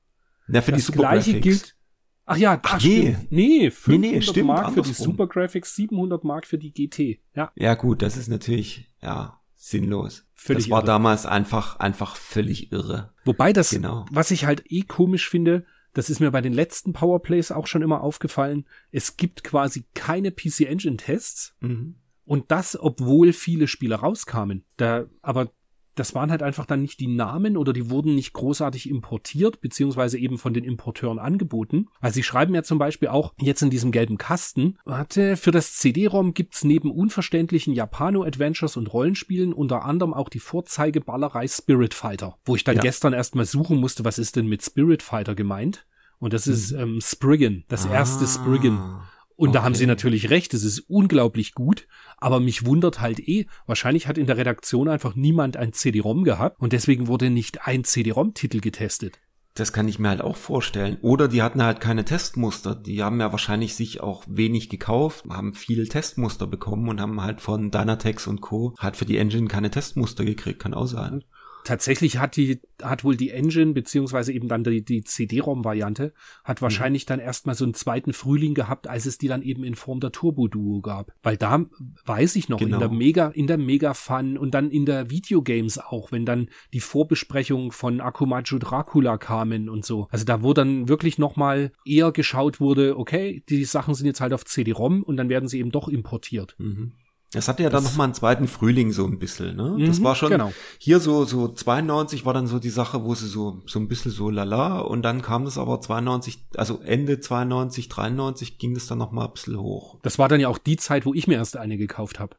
Na, für das die Super gleiche Graphics. gilt. Ach ja, ach, nee. Stimmt. Nee, 500 nee, nee, stimmt, Mark für die Super Graphics, 700 Mark für die GT. Ja. Ja, gut, das ist natürlich, ja, sinnlos. Völlig das war irre. damals einfach, einfach völlig irre. Wobei das, genau. was ich halt eh komisch finde, das ist mir bei den letzten Powerplays auch schon immer aufgefallen. Es gibt quasi keine PC Engine Tests. Mhm. Und das, obwohl viele Spiele rauskamen. Da, aber das waren halt einfach dann nicht die Namen oder die wurden nicht großartig importiert, beziehungsweise eben von den Importeuren angeboten. Also sie schreiben ja zum Beispiel auch jetzt in diesem gelben Kasten, warte, für das CD-ROM gibt's neben unverständlichen Japano-Adventures und Rollenspielen unter anderem auch die Vorzeigeballerei Spirit Fighter, wo ich dann ja. gestern erstmal suchen musste, was ist denn mit Spirit Fighter gemeint? Und das ist mhm. ähm, Spriggan, das ah. erste Spriggan. Und okay. da haben sie natürlich recht, es ist unglaublich gut, aber mich wundert halt eh, wahrscheinlich hat in der Redaktion einfach niemand ein CD-ROM gehabt und deswegen wurde nicht ein CD-ROM-Titel getestet. Das kann ich mir halt auch vorstellen. Oder die hatten halt keine Testmuster. Die haben ja wahrscheinlich sich auch wenig gekauft, haben viel Testmuster bekommen und haben halt von Dynatex und Co. halt für die Engine keine Testmuster gekriegt. Kann auch sein tatsächlich hat die, hat wohl die Engine, beziehungsweise eben dann die, die CD-ROM-Variante, hat wahrscheinlich mhm. dann erstmal so einen zweiten Frühling gehabt, als es die dann eben in Form der Turbo-Duo gab. Weil da weiß ich noch, genau. in der Mega, in der Mega-Fun und dann in der Videogames auch, wenn dann die Vorbesprechungen von Akumajo Dracula kamen und so. Also da wo dann wirklich nochmal eher geschaut wurde, okay, die Sachen sind jetzt halt auf CD-ROM und dann werden sie eben doch importiert. Mhm. Es hatte ja dann noch mal einen zweiten Frühling so ein bisschen, ne? Das mhm, war schon genau. hier so so 92 war dann so die Sache, wo sie so so ein bisschen so lala und dann kam das aber 92, also Ende 92, 93 ging das dann noch mal ein bisschen hoch. Das war dann ja auch die Zeit, wo ich mir erst eine gekauft habe.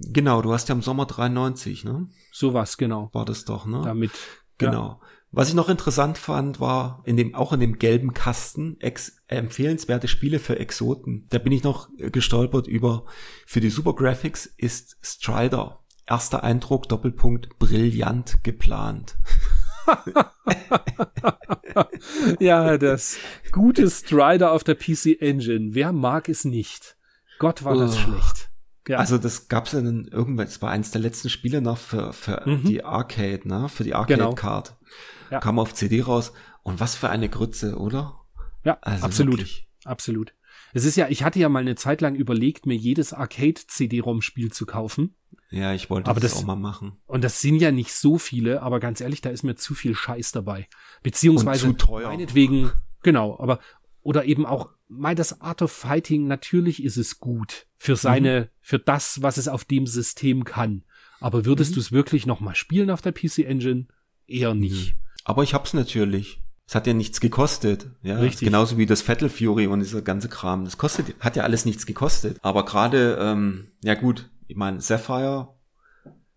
Genau, du hast ja im Sommer 93, ne? Sowas, genau. War das doch, ne? Damit. Genau. Ja. Was ich noch interessant fand, war in dem, auch in dem gelben Kasten ex, empfehlenswerte Spiele für Exoten. Da bin ich noch gestolpert über, für die Super Graphics ist Strider. Erster Eindruck, Doppelpunkt, brillant geplant. ja, das gute Strider auf der PC Engine. Wer mag es nicht? Gott, war das oh. schlecht. Ja. Also das gab's ja dann irgendwann, es war eins der letzten Spiele noch für, für mhm. die Arcade, ne? Für die Arcade-Card. Genau ja. kam auf CD raus. Und was für eine Grütze, oder? Ja, also absolut. Wirklich. Absolut. Es ist ja, ich hatte ja mal eine Zeit lang überlegt, mir jedes Arcade-CD-ROM-Spiel zu kaufen. Ja, ich wollte aber das, das auch mal machen. Und das sind ja nicht so viele, aber ganz ehrlich, da ist mir zu viel Scheiß dabei. Beziehungsweise, und zu teuer. meinetwegen, genau, aber, oder eben auch, mein, das Art of Fighting, natürlich ist es gut für seine, mhm. für das, was es auf dem System kann. Aber würdest mhm. du es wirklich noch mal spielen auf der PC Engine? Eher nicht. Mhm. Aber ich hab's natürlich. Es hat ja nichts gekostet. Ja, Richtig. Genauso wie das Fatal Fury und dieser ganze Kram. Das kostet, hat ja alles nichts gekostet. Aber gerade, ähm, ja gut, ich meine, Sapphire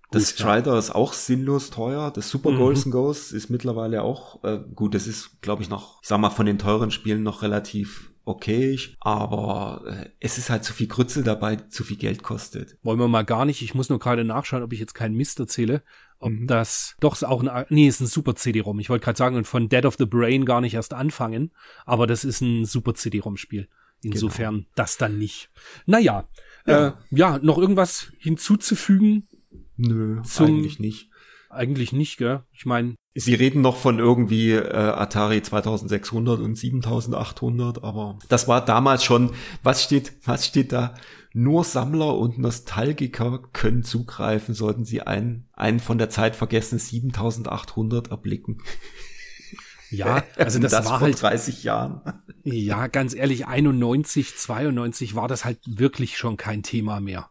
Das Strider ja. ist auch sinnlos teuer. Das Super mhm. Golden Ghost ist mittlerweile auch äh, gut. Das ist, glaube ich, noch, ich sag mal, von den teuren Spielen noch relativ okay, aber äh, es ist halt zu viel Grütze dabei, zu viel Geld kostet. Wollen wir mal gar nicht. Ich muss nur gerade nachschauen, ob ich jetzt keinen Mist erzähle. Ob mhm. das doch ist auch ein nee, ist ein super CD-ROM. Ich wollte gerade sagen und von Dead of the Brain gar nicht erst anfangen, aber das ist ein super CD-ROM Spiel. Insofern genau. das dann nicht. Naja, ja. Äh, ja, noch irgendwas hinzuzufügen? Nö, eigentlich nicht. Eigentlich nicht, gell? Ich meine. Sie reden noch von irgendwie äh, Atari 2600 und 7800, aber das war damals schon, was steht, was steht da? Nur Sammler und Nostalgiker können zugreifen, sollten sie einen, einen von der Zeit vergessenen 7800 erblicken. Ja, also das, das war vor halt 30 Jahren. Ja, ganz ehrlich, 91, 92 war das halt wirklich schon kein Thema mehr.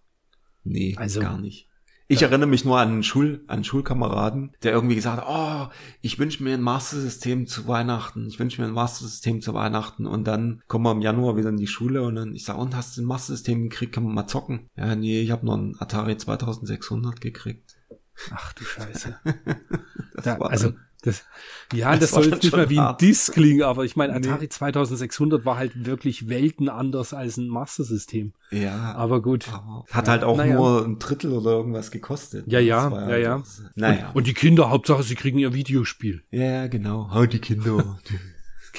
Nee, also, gar nicht. Ich ja. erinnere mich nur an einen, Schul, an einen Schulkameraden, der irgendwie gesagt hat, oh, ich wünsche mir ein Master-System zu Weihnachten, ich wünsche mir ein Master-System zu Weihnachten und dann kommen wir im Januar wieder in die Schule und dann, ich sage, und hast du ein Master-System gekriegt, kann man mal zocken? Ja, nee, ich habe noch ein Atari 2600 gekriegt. Ach du Scheiße. da, also das, ja, das, das soll jetzt nicht mehr wie ein Disk klingen, aber ich meine, Atari nee. 2600 war halt wirklich Welten anders als ein Master-System. Ja. Aber gut. Aber hat halt auch naja. nur ein Drittel oder irgendwas gekostet. Ja, ja, ja, ja. ja. Naja. Und, und, die Kinder, Hauptsache, sie kriegen ihr Videospiel. Ja, genau. Oh, die Kinder.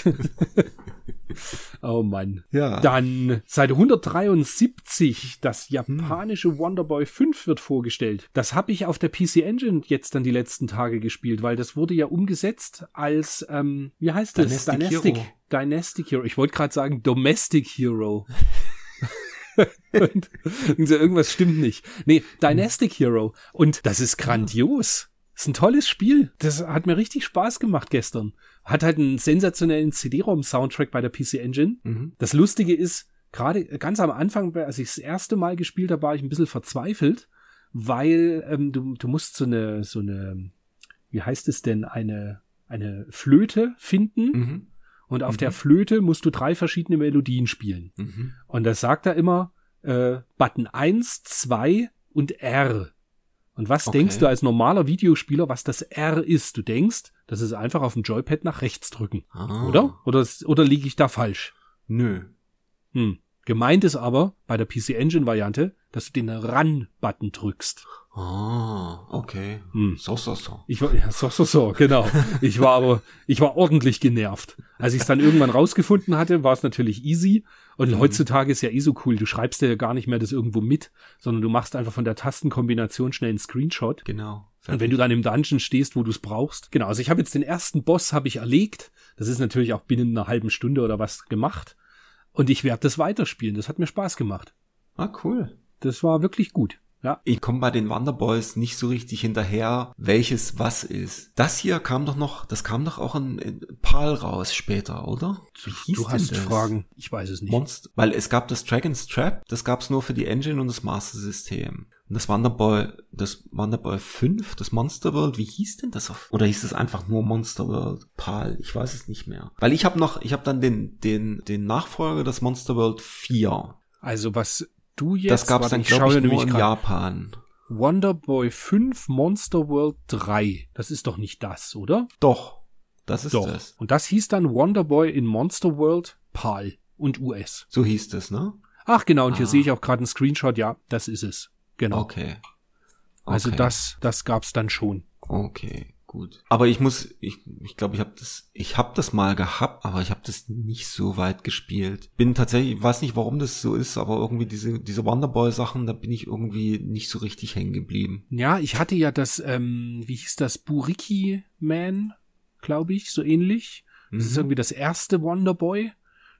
oh Mann. Ja. Dann Seite 173, das japanische hm. Wonderboy 5 wird vorgestellt. Das habe ich auf der PC Engine jetzt dann die letzten Tage gespielt, weil das wurde ja umgesetzt als, ähm, wie heißt das? Dynastic, Dynastic Hero. Dynastic Hero. Ich wollte gerade sagen Domestic Hero. und, und so, irgendwas stimmt nicht. Nee, Dynastic Hero. Und das ist grandios. Ist ein tolles Spiel. Das hat mir richtig Spaß gemacht gestern. Hat halt einen sensationellen CD-ROM-Soundtrack bei der PC Engine. Mhm. Das Lustige ist, gerade ganz am Anfang, als ich das erste Mal gespielt habe, war ich ein bisschen verzweifelt, weil ähm, du, du musst so eine, so eine, wie heißt es denn, eine, eine Flöte finden. Mhm. Und auf mhm. der Flöte musst du drei verschiedene Melodien spielen. Mhm. Und das sagt er immer, äh, Button 1, 2 und R. Und was okay. denkst du als normaler Videospieler, was das R ist? Du denkst, das ist einfach auf dem Joypad nach rechts drücken. Ah. Oder? Oder, oder liege ich da falsch? Nö. Hm. Gemeint ist aber bei der PC Engine Variante, dass du den Run-Button drückst. Ah, okay. Hm. So, so, so. Ich war, ja, so, so, so, genau. Ich war aber, ich war ordentlich genervt. Als ich es dann irgendwann rausgefunden hatte, war es natürlich easy. Und mhm. heutzutage ist ja eh so cool. Du schreibst dir ja gar nicht mehr das irgendwo mit, sondern du machst einfach von der Tastenkombination schnell einen Screenshot. Genau. Fertig. Und wenn du dann im Dungeon stehst, wo du es brauchst. Genau. Also ich habe jetzt den ersten Boss habe ich erlegt. Das ist natürlich auch binnen einer halben Stunde oder was gemacht. Und ich werde das weiterspielen. Das hat mir Spaß gemacht. Ah, cool. Das war wirklich gut. Ja. Ich komme bei den Wonderboys nicht so richtig hinterher, welches was ist. Das hier kam doch noch, das kam doch auch in, in PAL raus später, oder? Wie hieß du hast das? Fragen, ich weiß es nicht. Monster, weil es gab das Dragon's Trap, das gab's nur für die Engine und das Master System. Und das Wonderboy, das Wonderboy 5, das Monster World, wie hieß denn das auf? Oder hieß es einfach nur Monster World PAL? Ich weiß es nicht mehr. Weil ich habe noch, ich habe dann den, den, den Nachfolger des Monster World 4. Also was du jetzt? Das gab es dann, glaube ich, nur in Japan. Wonder Boy 5 Monster World 3. Das ist doch nicht das, oder? Doch. Das ist doch. das. Und das hieß dann Wonder Boy in Monster World PAL und US. So hieß es, ne? Ach genau, und ah. hier sehe ich auch gerade einen Screenshot. Ja, das ist es. Genau. Okay. Also okay. Also das, das gab's dann schon. Okay gut. Aber ich muss, ich ich, glaube, ich habe das, ich habe das mal gehabt, aber ich habe das nicht so weit gespielt. Bin tatsächlich, ich weiß nicht, warum das so ist, aber irgendwie diese diese Wonderboy-Sachen, da bin ich irgendwie nicht so richtig hängen geblieben. Ja, ich hatte ja das, ähm, wie hieß das, Buriki Man, glaube ich, so ähnlich. Das mhm. ist irgendwie das erste Wonderboy.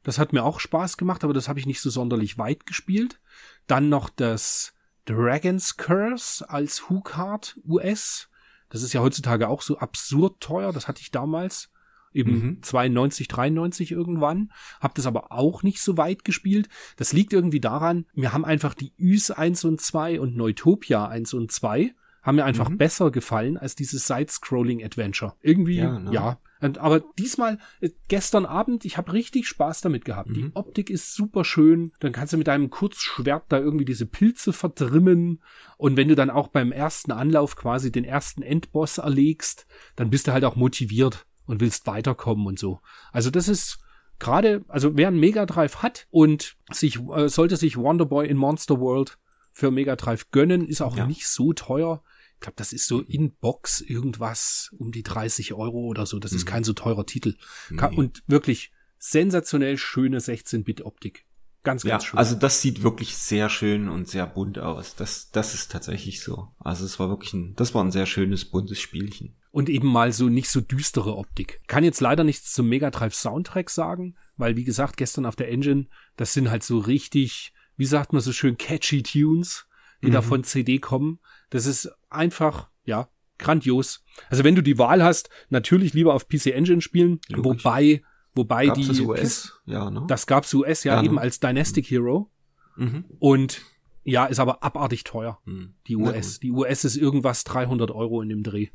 Das hat mir auch Spaß gemacht, aber das habe ich nicht so sonderlich weit gespielt. Dann noch das Dragon's Curse als Hookard US. Das ist ja heutzutage auch so absurd teuer. Das hatte ich damals eben mhm. 92, 93 irgendwann. Hab das aber auch nicht so weit gespielt. Das liegt irgendwie daran, wir haben einfach die Ys 1 und 2 und Neutopia 1 und 2 haben mir einfach mhm. besser gefallen als dieses Side-Scrolling-Adventure. Irgendwie, ja, ne? ja. Und, aber diesmal, äh, gestern Abend, ich habe richtig Spaß damit gehabt. Mhm. Die Optik ist super schön. Dann kannst du mit deinem Kurzschwert da irgendwie diese Pilze verdrimmen. Und wenn du dann auch beim ersten Anlauf quasi den ersten Endboss erlegst, dann bist du halt auch motiviert und willst weiterkommen und so. Also das ist gerade, also wer einen Mega Drive hat und sich äh, sollte sich Wonderboy in Monster World für Mega Drive gönnen, ist auch ja. nicht so teuer. Ich glaube, das ist so in Box irgendwas um die 30 Euro oder so. Das mhm. ist kein so teurer Titel. Nee. Und wirklich sensationell schöne 16-Bit-Optik. Ganz, ganz ja, schön. Also das sieht wirklich sehr schön und sehr bunt aus. Das, das ist tatsächlich so. Also es war wirklich ein, das war ein sehr schönes, buntes Spielchen. Und eben mal so nicht so düstere Optik. Kann jetzt leider nichts zum Mega Drive Soundtrack sagen, weil wie gesagt, gestern auf der Engine, das sind halt so richtig, wie sagt man so schön, catchy Tunes, die mhm. da von CD kommen. Das ist einfach, ja, grandios. Also wenn du die Wahl hast, natürlich lieber auf PC Engine spielen, Logisch. wobei, wobei gab's die. Das US? Ja, ne? Das gab's US, ja, ja eben ne? als Dynastic mhm. Hero. Mhm. Und ja, ist aber abartig teuer. Mhm. Die US. Die US ist irgendwas 300 Euro in dem Dreh.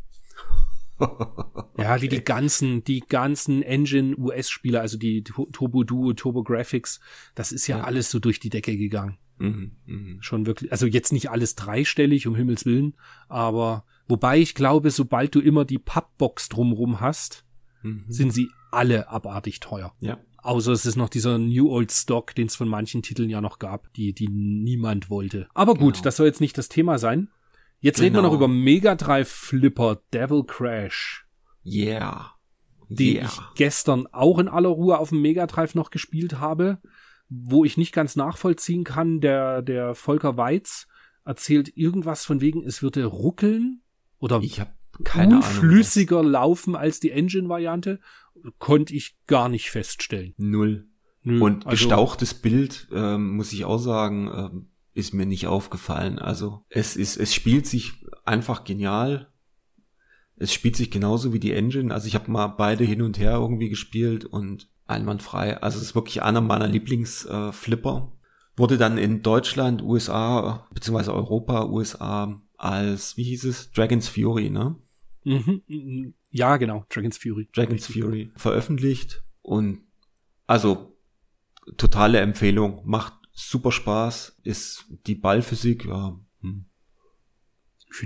Ja, wie die ganzen, die ganzen Engine US-Spieler, also die Turbo Duo, Turbo Graphics, das ist ja, ja, alles so durch die Decke gegangen. Mhm, mh. Schon wirklich, also jetzt nicht alles dreistellig, um Himmels Willen, aber wobei ich glaube, sobald du immer die Pappbox drumrum hast, mhm. sind sie alle abartig teuer. Ja. Außer es ist noch dieser New Old Stock, den es von manchen Titeln ja noch gab, die, die niemand wollte. Aber gut, genau. das soll jetzt nicht das Thema sein. Jetzt genau. reden wir noch genau. über Mega Drive Flipper Devil Crash. Yeah. Den yeah. ich gestern auch in aller Ruhe auf dem Mega Drive noch gespielt habe wo ich nicht ganz nachvollziehen kann, der, der Volker Weiz erzählt irgendwas von wegen, es würde ruckeln oder ich hab keine unflüssiger Ahnung, laufen als die Engine-Variante, konnte ich gar nicht feststellen. Null. Null. Und also, gestauchtes Bild, ähm, muss ich auch sagen, ähm, ist mir nicht aufgefallen. Also es ist, es spielt sich einfach genial. Es spielt sich genauso wie die Engine. Also ich habe mal beide hin und her irgendwie gespielt und einwandfrei. Also es ist wirklich einer meiner Lieblingsflipper. Äh, Wurde dann in Deutschland, USA, beziehungsweise Europa, USA als, wie hieß es? Dragon's Fury, ne? Mhm, mhm. ja, genau, Dragon's Fury. Dragon's Fury veröffentlicht und also totale Empfehlung, macht super Spaß, ist die Ballphysik, ja, hm.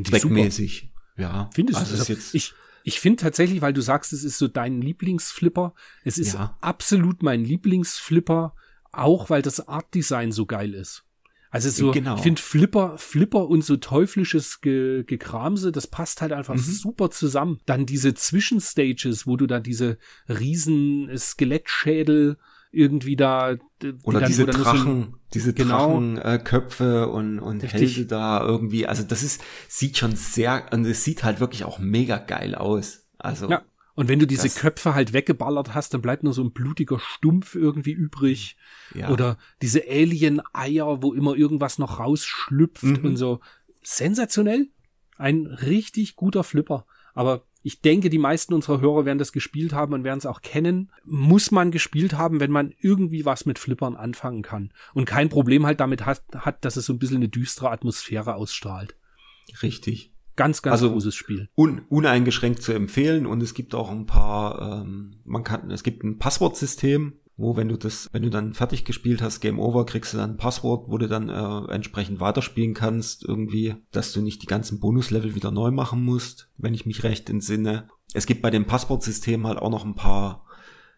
zweckmäßig. Ja, findest also du das? Jetzt, ich, ich finde tatsächlich, weil du sagst, es ist so dein Lieblingsflipper, es ist ja. absolut mein Lieblingsflipper, auch weil das Artdesign so geil ist. Also so, genau. ich finde Flipper, Flipper und so teuflisches Ge Gekramse, das passt halt einfach mhm. super zusammen. Dann diese Zwischenstages, wo du da diese riesen Skelettschädel irgendwie da oder diese Drachen, diese genau, Drachenköpfe äh, und und Hälse da irgendwie, also das ist sieht schon sehr und es sieht halt wirklich auch mega geil aus. Also ja. Und wenn du diese das, Köpfe halt weggeballert hast, dann bleibt nur so ein blutiger Stumpf irgendwie übrig. Ja. Oder diese Alien-Eier, wo immer irgendwas noch rausschlüpft mhm. und so. Sensationell. Ein richtig guter Flipper. Aber ich denke, die meisten unserer Hörer werden das gespielt haben und werden es auch kennen. Muss man gespielt haben, wenn man irgendwie was mit Flippern anfangen kann. Und kein Problem halt damit hat, hat dass es so ein bisschen eine düstere Atmosphäre ausstrahlt. Richtig. Ganz, ganz also großes Spiel. Un, uneingeschränkt zu empfehlen und es gibt auch ein paar, ähm, man kann, es gibt ein Passwortsystem, wo wenn du das, wenn du dann fertig gespielt hast, Game Over, kriegst du dann ein Passwort, wo du dann äh, entsprechend weiterspielen kannst, irgendwie, dass du nicht die ganzen Bonuslevel wieder neu machen musst, wenn ich mich recht entsinne. Es gibt bei dem Passwortsystem halt auch noch ein paar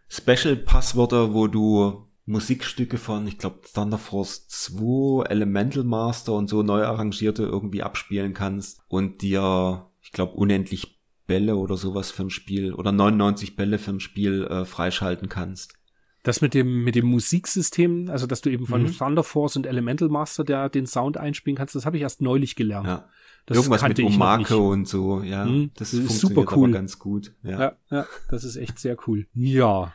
Special-Passwörter, wo du Musikstücke von, ich glaube, Thunder Force 2, Elemental Master und so neu arrangierte irgendwie abspielen kannst und dir, ich glaube, unendlich Bälle oder sowas für ein Spiel oder 99 Bälle für ein Spiel äh, freischalten kannst. Das mit dem, mit dem Musiksystem, also dass du eben von mhm. Thunder Force und Elemental Master der den Sound einspielen kannst, das habe ich erst neulich gelernt. Ja. Das Irgendwas mit Omake und so, ja. Mhm, das, das ist super cool. ganz gut. Ja. ja, ja, das ist echt sehr cool. Ja.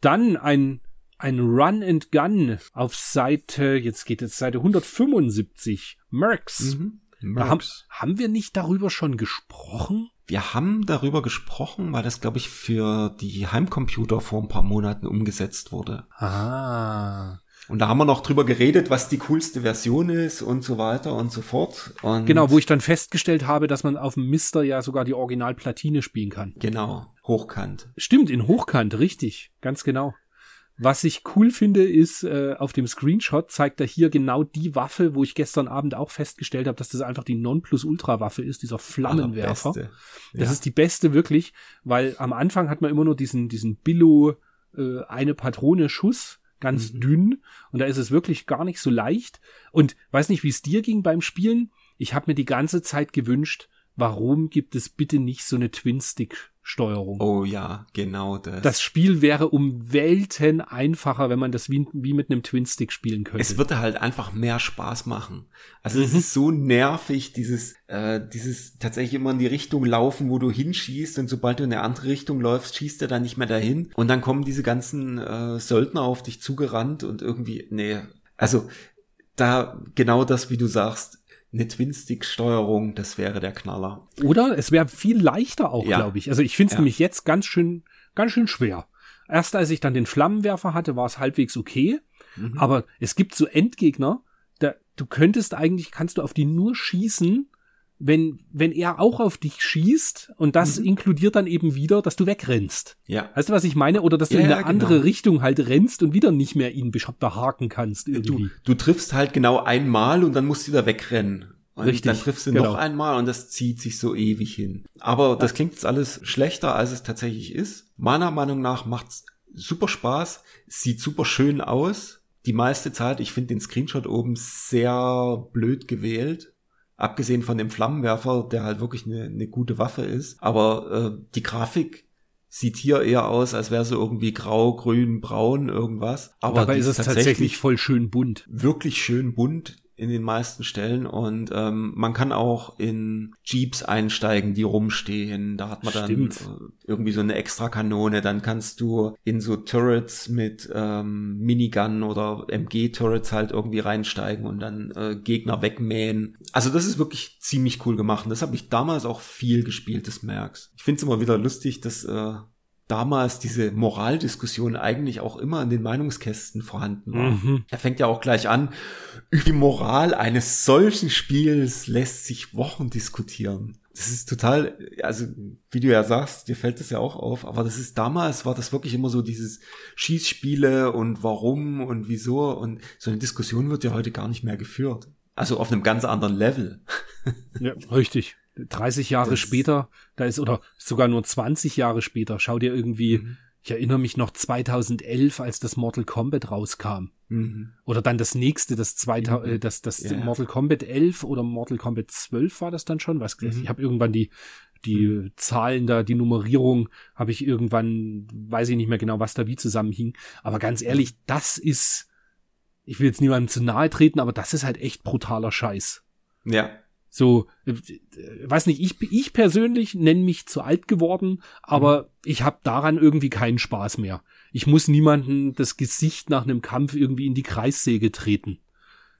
Dann ein, ein Run and Gun auf Seite, jetzt geht es Seite 175. Mercs. Mhm. Mercs. Haben, haben wir nicht darüber schon gesprochen? Wir haben darüber gesprochen, weil das, glaube ich, für die Heimcomputer vor ein paar Monaten umgesetzt wurde. Ah. Und da haben wir noch drüber geredet, was die coolste Version ist und so weiter und so fort. Und genau, wo ich dann festgestellt habe, dass man auf dem Mister ja sogar die Originalplatine spielen kann. Genau, hochkant. Stimmt, in Hochkant, richtig, ganz genau. Was ich cool finde, ist, äh, auf dem Screenshot zeigt er hier genau die Waffe, wo ich gestern Abend auch festgestellt habe, dass das einfach die Nonplusultra-Waffe ist, dieser Flammenwerfer. Allerbeste. Das Ja. ist die beste wirklich, weil am Anfang hat man immer nur diesen, diesen Billo, äh, eine Patrone Schuss, ganz Mhm. dünn. Und da ist es wirklich gar nicht so leicht. Und weiß nicht, wie es dir ging beim Spielen. Ich habe mir die ganze Zeit gewünscht, warum gibt es bitte nicht so eine Twin-Stick-Steuerung? Oh ja, genau das. Das Spiel wäre um Welten einfacher, wenn man das wie, wie mit einem Twin-Stick spielen könnte. es würde halt einfach mehr Spaß machen. Also es Mhm. ist so nervig, dieses, äh, dieses tatsächlich immer in die Richtung laufen, wo du hinschießt und sobald du in eine andere Richtung läufst, schießt er dann nicht mehr dahin. Und dann kommen diese ganzen äh, Söldner auf dich zugerannt und irgendwie, nee, also da genau das, wie du sagst, eine Twin-Stick-Steuerung, das wäre der Knaller. Oder? Es wäre viel leichter auch, Ja. glaube ich. Also ich finde es Ja. nämlich jetzt ganz schön, ganz schön schwer. Erst als ich dann den Flammenwerfer hatte, war es halbwegs okay. Mhm. Aber es gibt so Endgegner, da, du könntest eigentlich, kannst du auf die nur schießen, wenn, wenn er auch auf dich schießt und das Mhm. inkludiert dann eben wieder, dass du wegrennst. Ja. Weißt du, was ich meine? Oder dass du Ja, in ja, eine genau. andere Richtung halt rennst und wieder nicht mehr ihn beschoppt haken kannst Du, irgendwie. du triffst halt genau einmal und dann musst du wieder wegrennen. Und Richtig, dann triffst du genau. noch einmal und das zieht sich so ewig hin. Aber das klingt jetzt alles schlechter, als es tatsächlich ist. Meiner Meinung nach macht's super Spaß, sieht super schön aus. Die meiste Zeit, ich finde den Screenshot oben sehr blöd gewählt. Abgesehen von dem Flammenwerfer, der halt wirklich eine, eine gute Waffe ist. Aber äh, die Grafik sieht hier eher aus, als wäre sie irgendwie grau, grün, braun, irgendwas. Aber Dabei ist es tatsächlich voll schön bunt. wirklich schön bunt in den meisten Stellen und ähm, man kann auch in Jeeps einsteigen, die rumstehen. Da hat man dann Stimmt. äh, irgendwie so eine extra Kanone. Dann kannst du in so Turrets mit ähm, Minigun oder MG-Turrets halt irgendwie reinsteigen und dann äh, Gegner wegmähen. Also das ist wirklich ziemlich cool gemacht. Und das habe ich damals auch viel gespielt, das merkst. Ich finde es immer wieder lustig, dass äh, damals diese Moraldiskussion eigentlich auch immer in den Meinungskästen vorhanden war. Mhm. Er fängt ja auch gleich an, über die Moral eines solchen Spiels lässt sich Wochen diskutieren. Das ist total, also wie du ja sagst, dir fällt das ja auch auf, aber das ist damals, war das wirklich immer so dieses Schießspiele und warum und wieso und so eine Diskussion wird ja heute gar nicht mehr geführt. Also auf einem ganz anderen Level. Ja, richtig. 30 Jahre Das- später, da ist, oder sogar nur 20 Jahre später, schau dir irgendwie, Mhm. ich erinnere mich noch 2011, als das Mortal Kombat rauskam. Mhm. Oder dann das nächste, das zweite, Mhm. äh, das, das Ja. Mortal Kombat 11 oder Mortal Kombat 12 war das dann schon. Was, Mhm. Ich habe irgendwann die, die Zahlen da, die Nummerierung habe ich irgendwann, weiß ich nicht mehr genau, was da wie zusammenhing. Aber ganz ehrlich, das ist, ich will jetzt niemandem zu nahe treten, aber das ist halt echt brutaler Scheiß. Ja. So, äh, weiß nicht, ich, ich persönlich nenne mich zu alt geworden, aber Mhm. ich habe daran irgendwie keinen Spaß mehr. Ich muss niemanden das Gesicht nach einem Kampf irgendwie in die Kreissäge treten.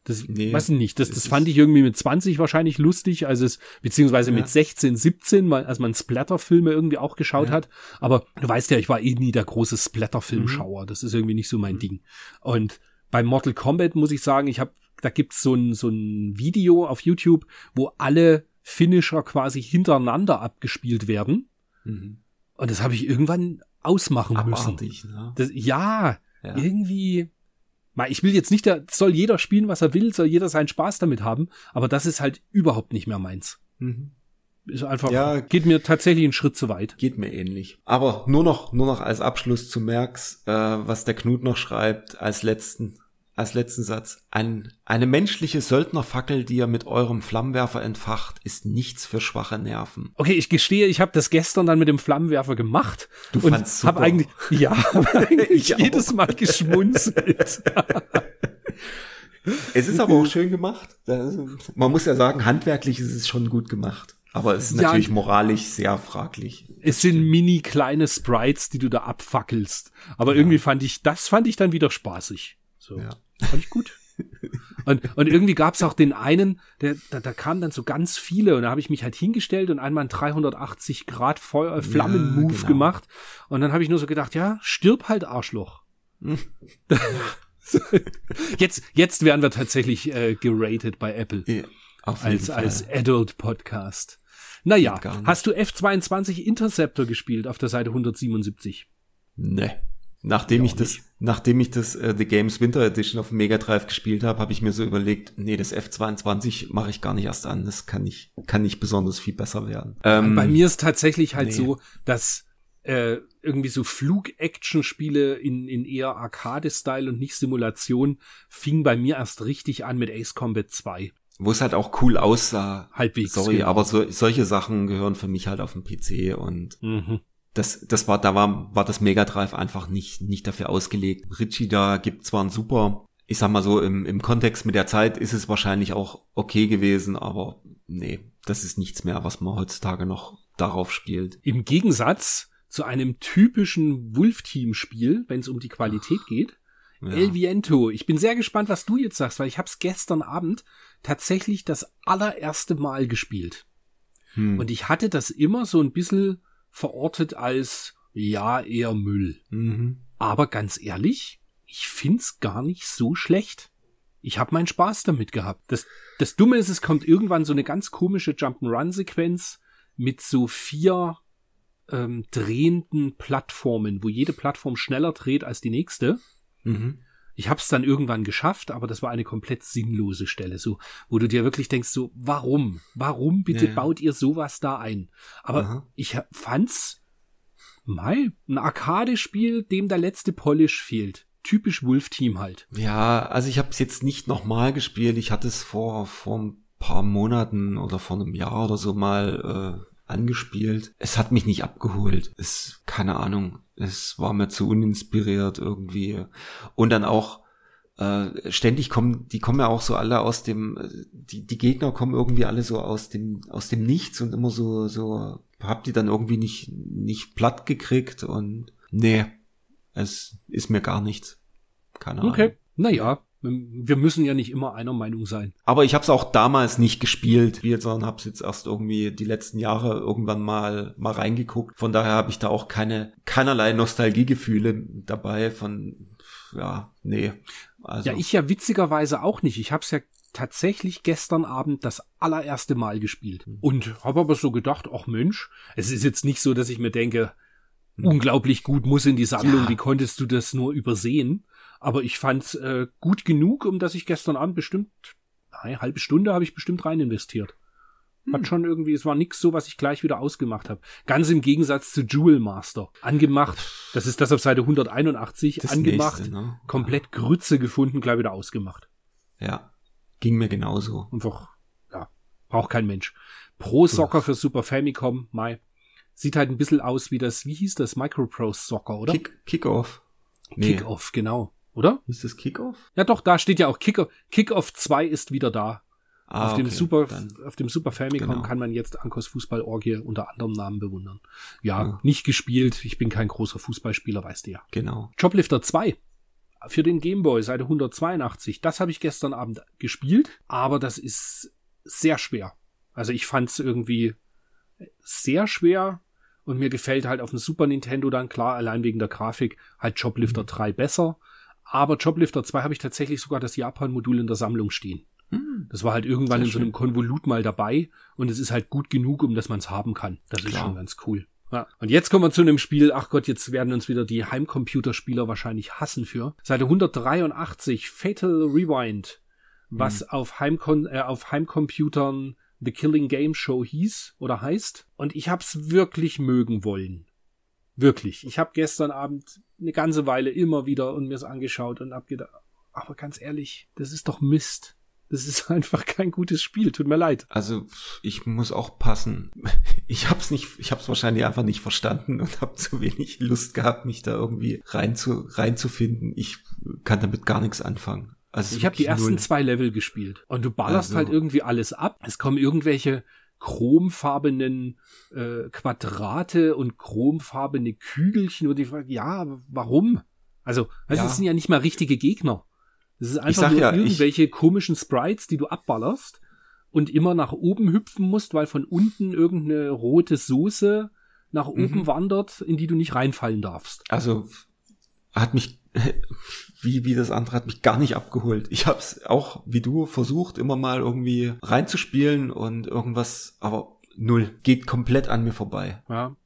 Das Nee, weiß ich nicht. Das, das fand ich irgendwie mit 20 wahrscheinlich lustig, als es, beziehungsweise Ja. mit 16, 17, mal, als man Splatter-Filme irgendwie auch geschaut Ja. hat. Aber du weißt ja, ich war eh nie der große Splatter-Filmschauer. Das ist irgendwie nicht so mein Mhm. Ding. Und bei Mortal Kombat muss ich sagen, ich habe, da gibt's so ein, so ein Video auf YouTube, wo alle Finisher quasi hintereinander abgespielt werden. Mhm. Und das habe ich irgendwann ausmachen müssen. Abartig, ne? Das, ja, Ja. irgendwie. Mal, ich will jetzt nicht, da soll jeder spielen, was er will, soll jeder seinen Spaß damit haben, aber das ist halt überhaupt nicht mehr meins. Mhm. Ist einfach, Ja. geht mir tatsächlich einen Schritt zu weit. Geht mir ähnlich. Aber nur noch, nur noch als Abschluss zu Merks, äh, was der Knut noch schreibt, als letzten, als letzten Satz. Ein, eine menschliche Söldnerfackel, die ihr mit eurem Flammenwerfer entfacht, ist nichts für schwache Nerven. Okay, ich gestehe, ich habe das gestern dann mit dem Flammenwerfer gemacht Du und fandst super. eigentlich, ja, hab eigentlich jedes Mal geschmunzelt. Es ist aber auch schön gemacht. Man muss ja sagen, handwerklich ist es schon gut gemacht. Aber es ist Ja, natürlich moralisch sehr fraglich. es sind mini kleine Sprites, die du da abfackelst. Aber irgendwie fand ich, das fand ich dann wieder spaßig. So. Ja. Fand ich gut. Und, und irgendwie gab's auch den einen, der, da, da kamen dann so ganz viele und da habe ich mich halt hingestellt und einmal einen 380 Grad Feuer, äh, Flammen-Move genau. gemacht. Und dann habe ich nur so gedacht, ja, stirb halt Arschloch. jetzt, jetzt werden wir tatsächlich äh, geratet bei Apple. Ja, als, Fall. als Adult Podcast. Naja, hast du F22 Interceptor gespielt auf der Seite 177? Ne. Nachdem Ich das, nachdem ich das äh, The Games Winter Edition auf dem Mega Drive gespielt habe, habe ich mir so überlegt, nee, das F22 mache ich gar nicht erst an. Das kann nicht, kann nicht besonders viel besser werden. Ähm, Bei mir ist tatsächlich halt nee. so, dass äh, irgendwie so Flug-Action-Spiele in, in eher Arcade-Style und nicht Simulation fing bei mir erst richtig an mit Ace Combat 2. wo es halt auch cool aussah. Halbwegs. Sorry, genau. aber so, solche Sachen gehören für mich halt auf den PC und Mhm. Das, das war, da war, war das Mega Drive einfach nicht, nicht dafür ausgelegt. Richie da gibt zwar ein super, ich sag mal so, im, im Kontext mit der Zeit ist es wahrscheinlich auch okay gewesen, aber nee, das ist nichts mehr, was man heutzutage noch darauf spielt. Im Gegensatz zu einem typischen Wolf-Team-Spiel, wenn es um die Qualität geht, Ja. El Viento. Ich bin sehr gespannt, was du jetzt sagst, weil ich habe es gestern Abend tatsächlich das allererste Mal gespielt. Hm. Und ich hatte das immer so ein bisschen verortet als, ja, eher Müll. mhm. Aber ganz ehrlich, ich find's gar nicht so schlecht. Ich habe meinen Spaß damit gehabt. Das, das Dumme ist, es kommt irgendwann so eine ganz komische Jump'n'Run-Sequenz mit so vier ähm, drehenden Plattformen, wo jede Plattform schneller dreht als die nächste. Mhm. Ich habe es dann irgendwann geschafft, aber das war eine komplett sinnlose Stelle, so wo du dir wirklich denkst, so warum, warum bitte Ja, ja. baut ihr sowas da ein? Aber Aha. ich fand's mei, ein Arcade-Spiel, dem der letzte Polish fehlt. Typisch Wolf-Team halt. Ja, also ich habe es jetzt nicht nochmal gespielt. Ich hatte es vor, vor ein paar Monaten oder vor einem Jahr oder so mal äh, angespielt. Es hat mich nicht abgeholt. Es, keine Ahnung, es war mir zu uninspiriert irgendwie. Und dann auch äh, ständig kommen, die kommen ja auch so alle aus dem, äh, die, die Gegner kommen irgendwie alle so aus dem, aus dem Nichts und immer so, so, hab die dann irgendwie nicht, nicht platt gekriegt und nee, es ist mir gar nichts. Keine Ahnung. Okay. Naja, wir müssen ja nicht immer einer Meinung sein. Aber ich habe es auch damals nicht gespielt, sondern habe es jetzt erst irgendwie die letzten Jahre irgendwann mal mal reingeguckt. Von daher habe ich da auch keine keinerlei Nostalgiegefühle dabei. Von ja, nee. Also Ja, ich ja witzigerweise auch nicht. Ich hab's ja tatsächlich gestern Abend das allererste Mal gespielt. Und habe aber so gedacht, ach Mensch, es ist jetzt nicht so, dass ich mir denke, unglaublich gut muss in die Sammlung, Ja. wie konntest du das nur übersehen? Aber ich fand's äh, gut genug, um dass ich gestern Abend bestimmt, eine halbe Stunde habe ich bestimmt rein investiert. Hat schon irgendwie, es war nix so, was ich gleich wieder ausgemacht habe. Ganz im Gegensatz zu Jewel Master. Angemacht, das ist das auf Seite 181, Das angemacht, nächste, ne? komplett Grütze gefunden, gleich wieder ausgemacht. ja, ging mir genauso. Einfach, ja, braucht kein Mensch. Pro Soccer für Super Famicom, Mai. Sieht halt ein bisschen aus wie das, wie hieß das? Microprose Soccer, oder? Kick, Kickoff. Nee, Kickoff, genau. Oder? ist das Kickoff? Ja doch, da steht ja auch Kickoff. Kickoff 2 ist wieder da. Ah, auf, dem okay, Super, dann- auf dem Super Famicom Genau. kann man jetzt Ankos Fußballorgie unter anderem Namen bewundern. Ja, Ja. nicht gespielt. Ich bin kein großer Fußballspieler, weißt du ja. Genau. Joblifter 2 für den Gameboy Seite 182. Das habe ich gestern Abend gespielt, aber das ist sehr schwer. Also ich fand es irgendwie sehr schwer und mir gefällt halt auf dem Super Nintendo dann klar allein wegen der Grafik halt Joblifter 3 besser. Aber Joblifter 2 habe ich tatsächlich sogar das Japan-Modul in der Sammlung stehen. Hm. Das war halt irgendwann Sehr in so einem. Konvolut mal dabei und es ist halt gut genug, um dass man es haben kann. Das ist Klar. schon ganz cool. Ja. Und jetzt kommen wir zu einem Spiel, ach Gott, jetzt werden uns wieder die Heimcomputerspieler wahrscheinlich hassen für. Seite 183, Fatal Rewind, was auf, Heimkon äh, auf Heimcomputern The Killing Game Show hieß oder heißt. Und ich hab's wirklich mögen wollen. Wirklich. Ich habe gestern Abend eine ganze Weile immer wieder und mir's angeschaut und hab gedacht, aber ganz ehrlich, das ist doch Mist. Das ist einfach kein gutes Spiel. Tut mir leid. Also ich muss auch passen. Ich hab's nicht, ich hab's wahrscheinlich einfach nicht verstanden und habe zu wenig Lust gehabt, mich da irgendwie rein zu, reinzufinden. Ich kann damit gar nichts anfangen. Also Ich habe die ersten null. zwei Level gespielt und du ballerst Also- halt irgendwie alles ab. Es kommen irgendwelche chromfarbenen äh, Quadrate und chromfarbene Kügelchen und ich frage, ja, warum? Also, das Ja. sind ja nicht mal richtige Gegner. Das ist einfach nur ja, ich- irgendwelche komischen Sprites, die du abballerst und immer nach oben hüpfen musst, weil von unten irgendeine rote Soße nach oben Mhm. wandert, in die du nicht reinfallen darfst. Also hat mich wie, wie das andere hat mich gar nicht abgeholt. Ich habe es auch, wie du, versucht, immer mal irgendwie reinzuspielen und irgendwas, aber null. Geht komplett an mir vorbei. Ja.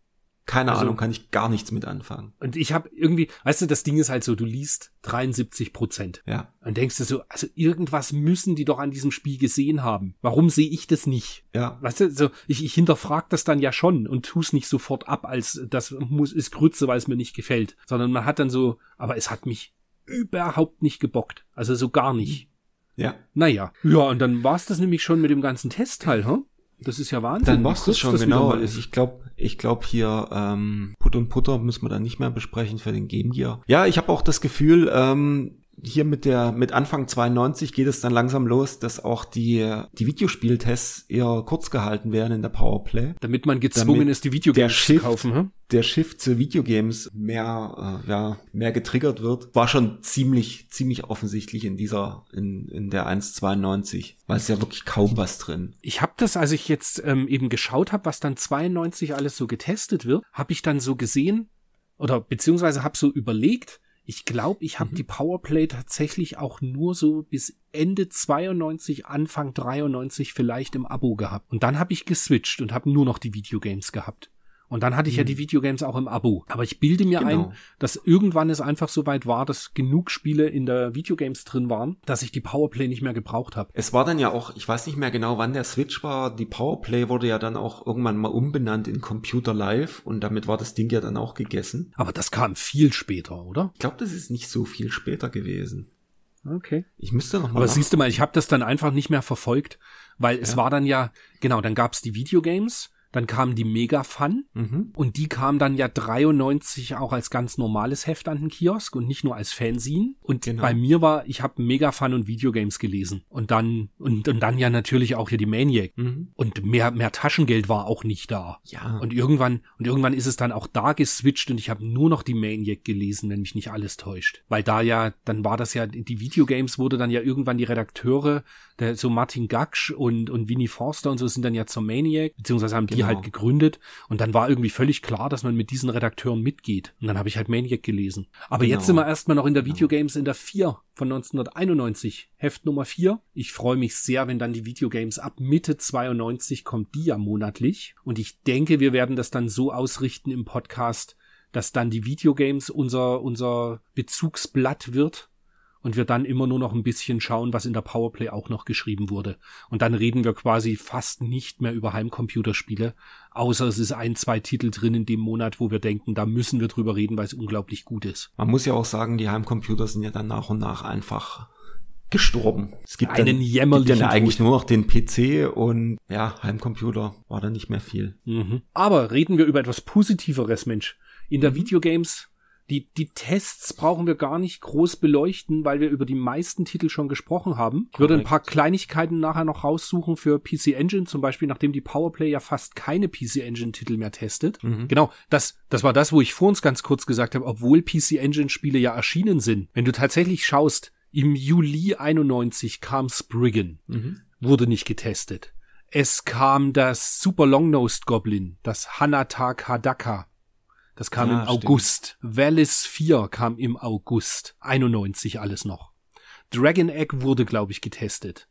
Keine Also- Ahnung, kann ich gar nichts mit anfangen. Und ich habe irgendwie, weißt du, das Ding ist halt so, du liest 73 Prozent. Ja. Und denkst du so, also irgendwas müssen die doch an diesem Spiel gesehen haben. Warum sehe ich das nicht? Ja. Weißt du, so, ich, ich hinterfrag das dann ja schon und tu's nicht sofort ab, als das muss, ist Grütze, weil es mir nicht gefällt. Sondern man hat dann so, aber es hat mich überhaupt nicht gebockt. Also so gar nicht. Ja. Naja. Ja, und dann war's das nämlich schon mit dem ganzen Testteil, hm? Das ist ja Wahnsinn. Dann war's das schon, genau. Ich glaube, ich glaube hier ähm, Put und Putter müssen wir dann nicht mehr besprechen für den Game Gear. Ja, ich habe auch das Gefühl, ähm, hier mit der mit Anfang 92 geht es dann langsam los, dass auch die die Videospieltests eher kurz gehalten werden in der Powerplay. Damit man gezwungen Damit ist, die Videogames der zu kaufen, hm? Der Shift zu Videogames mehr äh, ja mehr getriggert wird, war schon ziemlich ziemlich offensichtlich in dieser in in der 192, weil es ja wirklich kaum was drin. Ich habe das, als ich jetzt ähm, eben geschaut habe, was dann 92 alles so getestet wird, habe ich dann so gesehen oder beziehungsweise habe so überlegt, ich glaube, ich habe Mhm. die Powerplay tatsächlich auch nur so bis Ende 92, Anfang 93 vielleicht im Abo gehabt. Und dann habe ich geswitcht und habe nur noch die Videogames gehabt. Und dann hatte ich ja Mhm. die Videogames auch im Abo. Aber ich bilde mir Genau. ein, dass irgendwann es einfach so weit war, dass genug Spiele in der Videogames drin waren, dass ich die Powerplay nicht mehr gebraucht habe. Es war dann ja auch, ich weiß nicht mehr genau, wann der Switch war. Die Powerplay wurde ja dann auch irgendwann mal umbenannt in Computer Live und damit war das Ding ja dann auch gegessen. Aber das kam viel später, oder? Ich glaube, das ist nicht so viel später gewesen. Okay. Ich müsste noch mal. Aber nach- siehst du mal, ich habe das dann einfach nicht mehr verfolgt, weil es Ja. war dann ja, genau, dann gab's die Videogames, dann kam die Mega Fun Mhm. und die kam dann ja 93 auch als ganz normales Heft an den Kiosk und nicht nur als Fanzine. Und Genau. bei mir war, ich habe Mega Fun und Videogames gelesen und dann und, und dann ja natürlich auch hier die Maniac. Mhm. Und mehr mehr Taschengeld war auch nicht da. Ja. Und irgendwann und irgendwann ist es dann auch da geswitcht und ich habe nur noch die Maniac gelesen, wenn mich nicht alles täuscht. Weil da ja, dann war das ja, die Videogames wurde dann ja irgendwann die Redakteure, der, so Martin Gaksch und, und Winnie Forster und so sind dann ja zur Maniac, beziehungsweise haben die Genau. halt gegründet und dann war irgendwie völlig klar, dass man mit diesen Redakteuren mitgeht. Und dann habe ich halt Maniac gelesen. Aber Genau. jetzt sind wir erstmal noch in der Videogames in der 4 von 1991, Heft Nummer 4. Ich freue mich sehr, wenn dann die Videogames ab Mitte 92 kommt, die ja monatlich. Und ich denke, wir werden das dann so ausrichten im Podcast, dass dann die Videogames unser, unser Bezugsblatt wird und wir dann immer nur noch ein bisschen schauen, was in der Powerplay auch noch geschrieben wurde. Und dann reden wir quasi fast nicht mehr über Heimcomputerspiele, außer es ist ein, zwei Titel drin in dem Monat, wo wir denken, da müssen wir drüber reden, weil es unglaublich gut ist. Man muss ja auch sagen, die Heimcomputer sind ja dann nach und nach einfach gestorben. Es gibt Einen dann, jämmerlichen gibt dann eigentlich nur noch den PC und ja, Heimcomputer war dann nicht mehr viel. Mhm. Aber reden wir über etwas Positiveres, Mensch. In der Videogames, die, die Tests brauchen wir gar nicht groß beleuchten, weil wir über die meisten Titel schon gesprochen haben. Ich würde ein paar Kleinigkeiten nachher noch raussuchen für PC Engine, zum Beispiel, nachdem die Powerplay ja fast keine PC Engine Titel mehr testet. Mhm. Genau, das, das war das, wo ich vor uns ganz kurz gesagt habe, obwohl PC Engine Spiele ja erschienen sind. Wenn du tatsächlich schaust, im Juli 91 kam Spriggan Mhm. wurde nicht getestet. Es kam das Super Long-Nosed Goblin, das Hanatag Hadaka. Das kam Ja, im stimmt. August. Valis 4 kam im August. 91 alles noch. Dragon Egg wurde, glaube ich, getestet.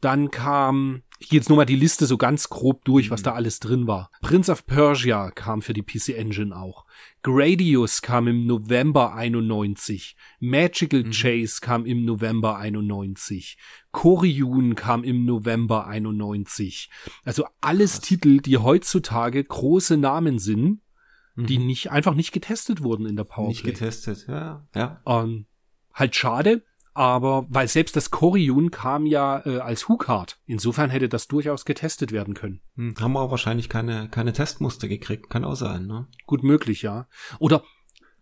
Dann kam, ich gehe jetzt nur mal die Liste so ganz grob durch, was da alles drin war. Prince of Persia kam für die PC Engine auch. Gradius kam im November 91. Magical Chase kam im November 91. Koryun kam im November 91. Also alles Titel, die heutzutage große Namen sind, die nicht einfach nicht getestet wurden in der Powerplay. Nicht getestet, ja, ja. Ähm, halt schade, aber weil selbst das Koryun kam ja äh, als Hookard. Insofern hätte das durchaus getestet werden können. Hm, Haben wir auch wahrscheinlich keine, keine Testmuster gekriegt, kann auch sein, ne? Gut möglich, ja. Oder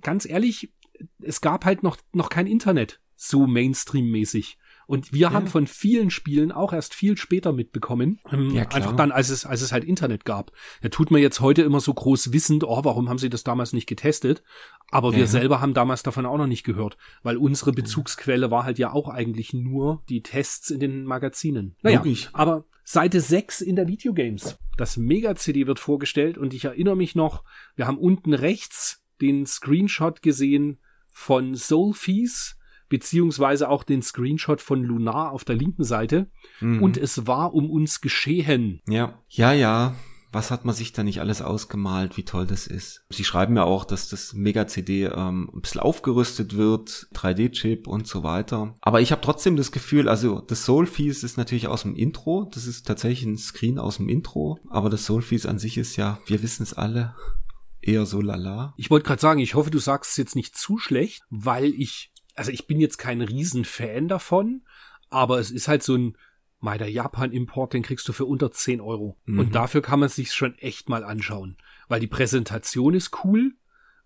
ganz ehrlich, es gab halt noch, noch kein Internet so Mainstream-mäßig. Und wir haben von vielen Spielen auch erst viel später mitbekommen. Ähm, Ja, klar. einfach dann, als es, als es halt Internet gab. Da tut man jetzt heute immer so groß wissend, oh, warum haben sie das damals nicht getestet? Aber wir Ja. selber haben damals davon auch noch nicht gehört, weil unsere Bezugsquelle war halt ja auch eigentlich nur die Tests in den Magazinen. Naja, Logisch. aber Seite 6 in der Videogames. Das Mega-CD wird vorgestellt und ich erinnere mich noch, wir haben unten rechts den Screenshot gesehen von Soulfees, beziehungsweise auch den Screenshot von Lunar auf der linken Seite. Mhm. Und es war um uns geschehen. Ja, ja, ja. Was hat man sich da nicht alles ausgemalt, wie toll das ist. Sie schreiben ja auch, dass das Mega-CD ähm, ein bisschen aufgerüstet wird, 3D-Chip und so weiter. Aber ich habe trotzdem das Gefühl, also das Soulfees ist natürlich aus dem Intro, das ist tatsächlich ein Screen aus dem Intro, aber das Soulfees an sich ist ja, wir wissen es alle, eher so lala. Ich wollte gerade sagen, ich hoffe, du sagst es jetzt nicht zu schlecht, weil ich, also ich bin jetzt kein Riesenfan davon, aber es ist halt so ein Mal der Japan-Import, den kriegst du für unter 10 Euro. Mhm. Und dafür kann man sich schon echt mal anschauen. Weil die Präsentation ist cool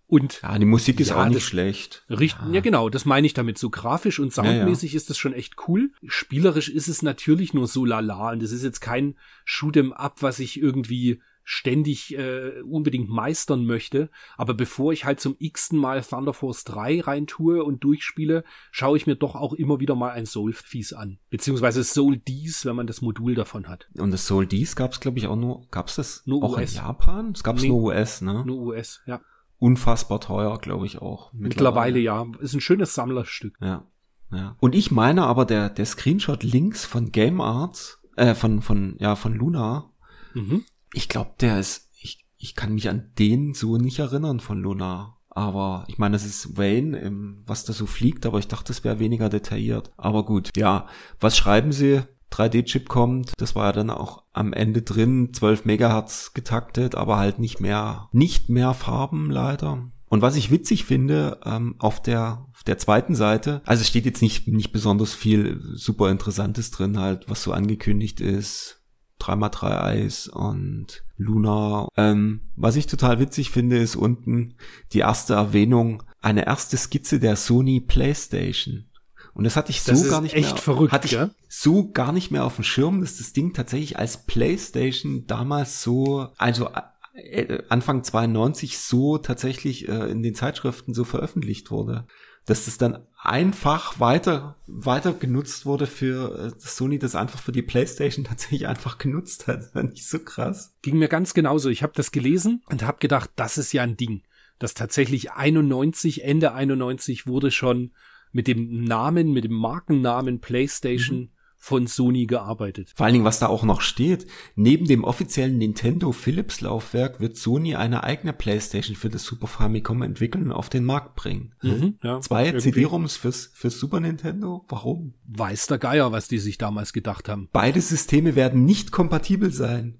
und Ja, die Musik ist Ja, auch nicht schlecht. richten, ja. genau, das meine ich damit. So grafisch und Ja, ja. soundmäßig ist das schon echt cool. Spielerisch ist es natürlich nur so lala und es ist jetzt kein Shoot'em up, was ich irgendwie ständig äh, unbedingt meistern möchte. Aber bevor ich halt zum x-ten Mal Thunder Force 3 reintue und durchspiele, schaue ich mir doch auch immer wieder mal ein Soul Fies an. Beziehungsweise Soul Dies, wenn man das Modul davon hat. Und das Soul Dies gab's glaube ich auch nur, gab's das Nur auch US. in Japan? Es gab's Nee. nur US, ne? Nur US, ja. Unfassbar teuer, glaube ich auch. Mittlerweile ja. Ist ein schönes Sammlerstück. Ja, ja. Und ich meine aber, der, der Screenshot links von Game Arts, äh, von, von, ja, von Luna, Mhm. Ich glaube, der ist, ich, ich kann mich an den so nicht erinnern von Luna. Aber ich meine, das ist Wayne, was da so fliegt, aber ich dachte, es wäre weniger detailliert. Aber gut, ja. Was schreiben sie? 3D-Chip kommt, das war ja dann auch am Ende drin, 12 Megahertz getaktet, aber halt nicht mehr, nicht mehr Farben leider. Und was ich witzig finde, ähm, auf der, auf der zweiten Seite, also es steht jetzt nicht, nicht besonders viel super Interessantes drin halt, was so angekündigt ist. 3x3 Eis und Luna. Ähm, was ich total witzig finde, ist unten die erste Erwähnung, eine erste Skizze der Sony Playstation. Und das hatte ich so Das gar nicht echt mehr, verrückt, hatte ich gell? so gar nicht mehr auf dem Schirm, dass das Ding tatsächlich als Playstation damals so, also äh, Anfang 92 so tatsächlich äh, in den Zeitschriften so veröffentlicht wurde. Dass das dann einfach weiter, weiter genutzt wurde für äh, dass Sony das einfach für die Playstation tatsächlich einfach genutzt hat. Ich so krass. Ging mir ganz genauso. Ich habe das gelesen und habe gedacht, das ist ja ein Ding. Das tatsächlich 91, Ende 91 wurde schon mit dem Namen, mit dem Markennamen PlayStation von Sony gearbeitet. Vor allen Dingen, was da auch noch steht, neben dem offiziellen Nintendo Philips Laufwerk wird Sony eine eigene Playstation für das Super Famicom entwickeln und auf den Markt bringen. Mhm, ja. Zwei CD-ROMs fürs, fürs Super Nintendo? Warum? Weiß der Geier, was die sich damals gedacht haben. Beide Systeme werden nicht kompatibel sein.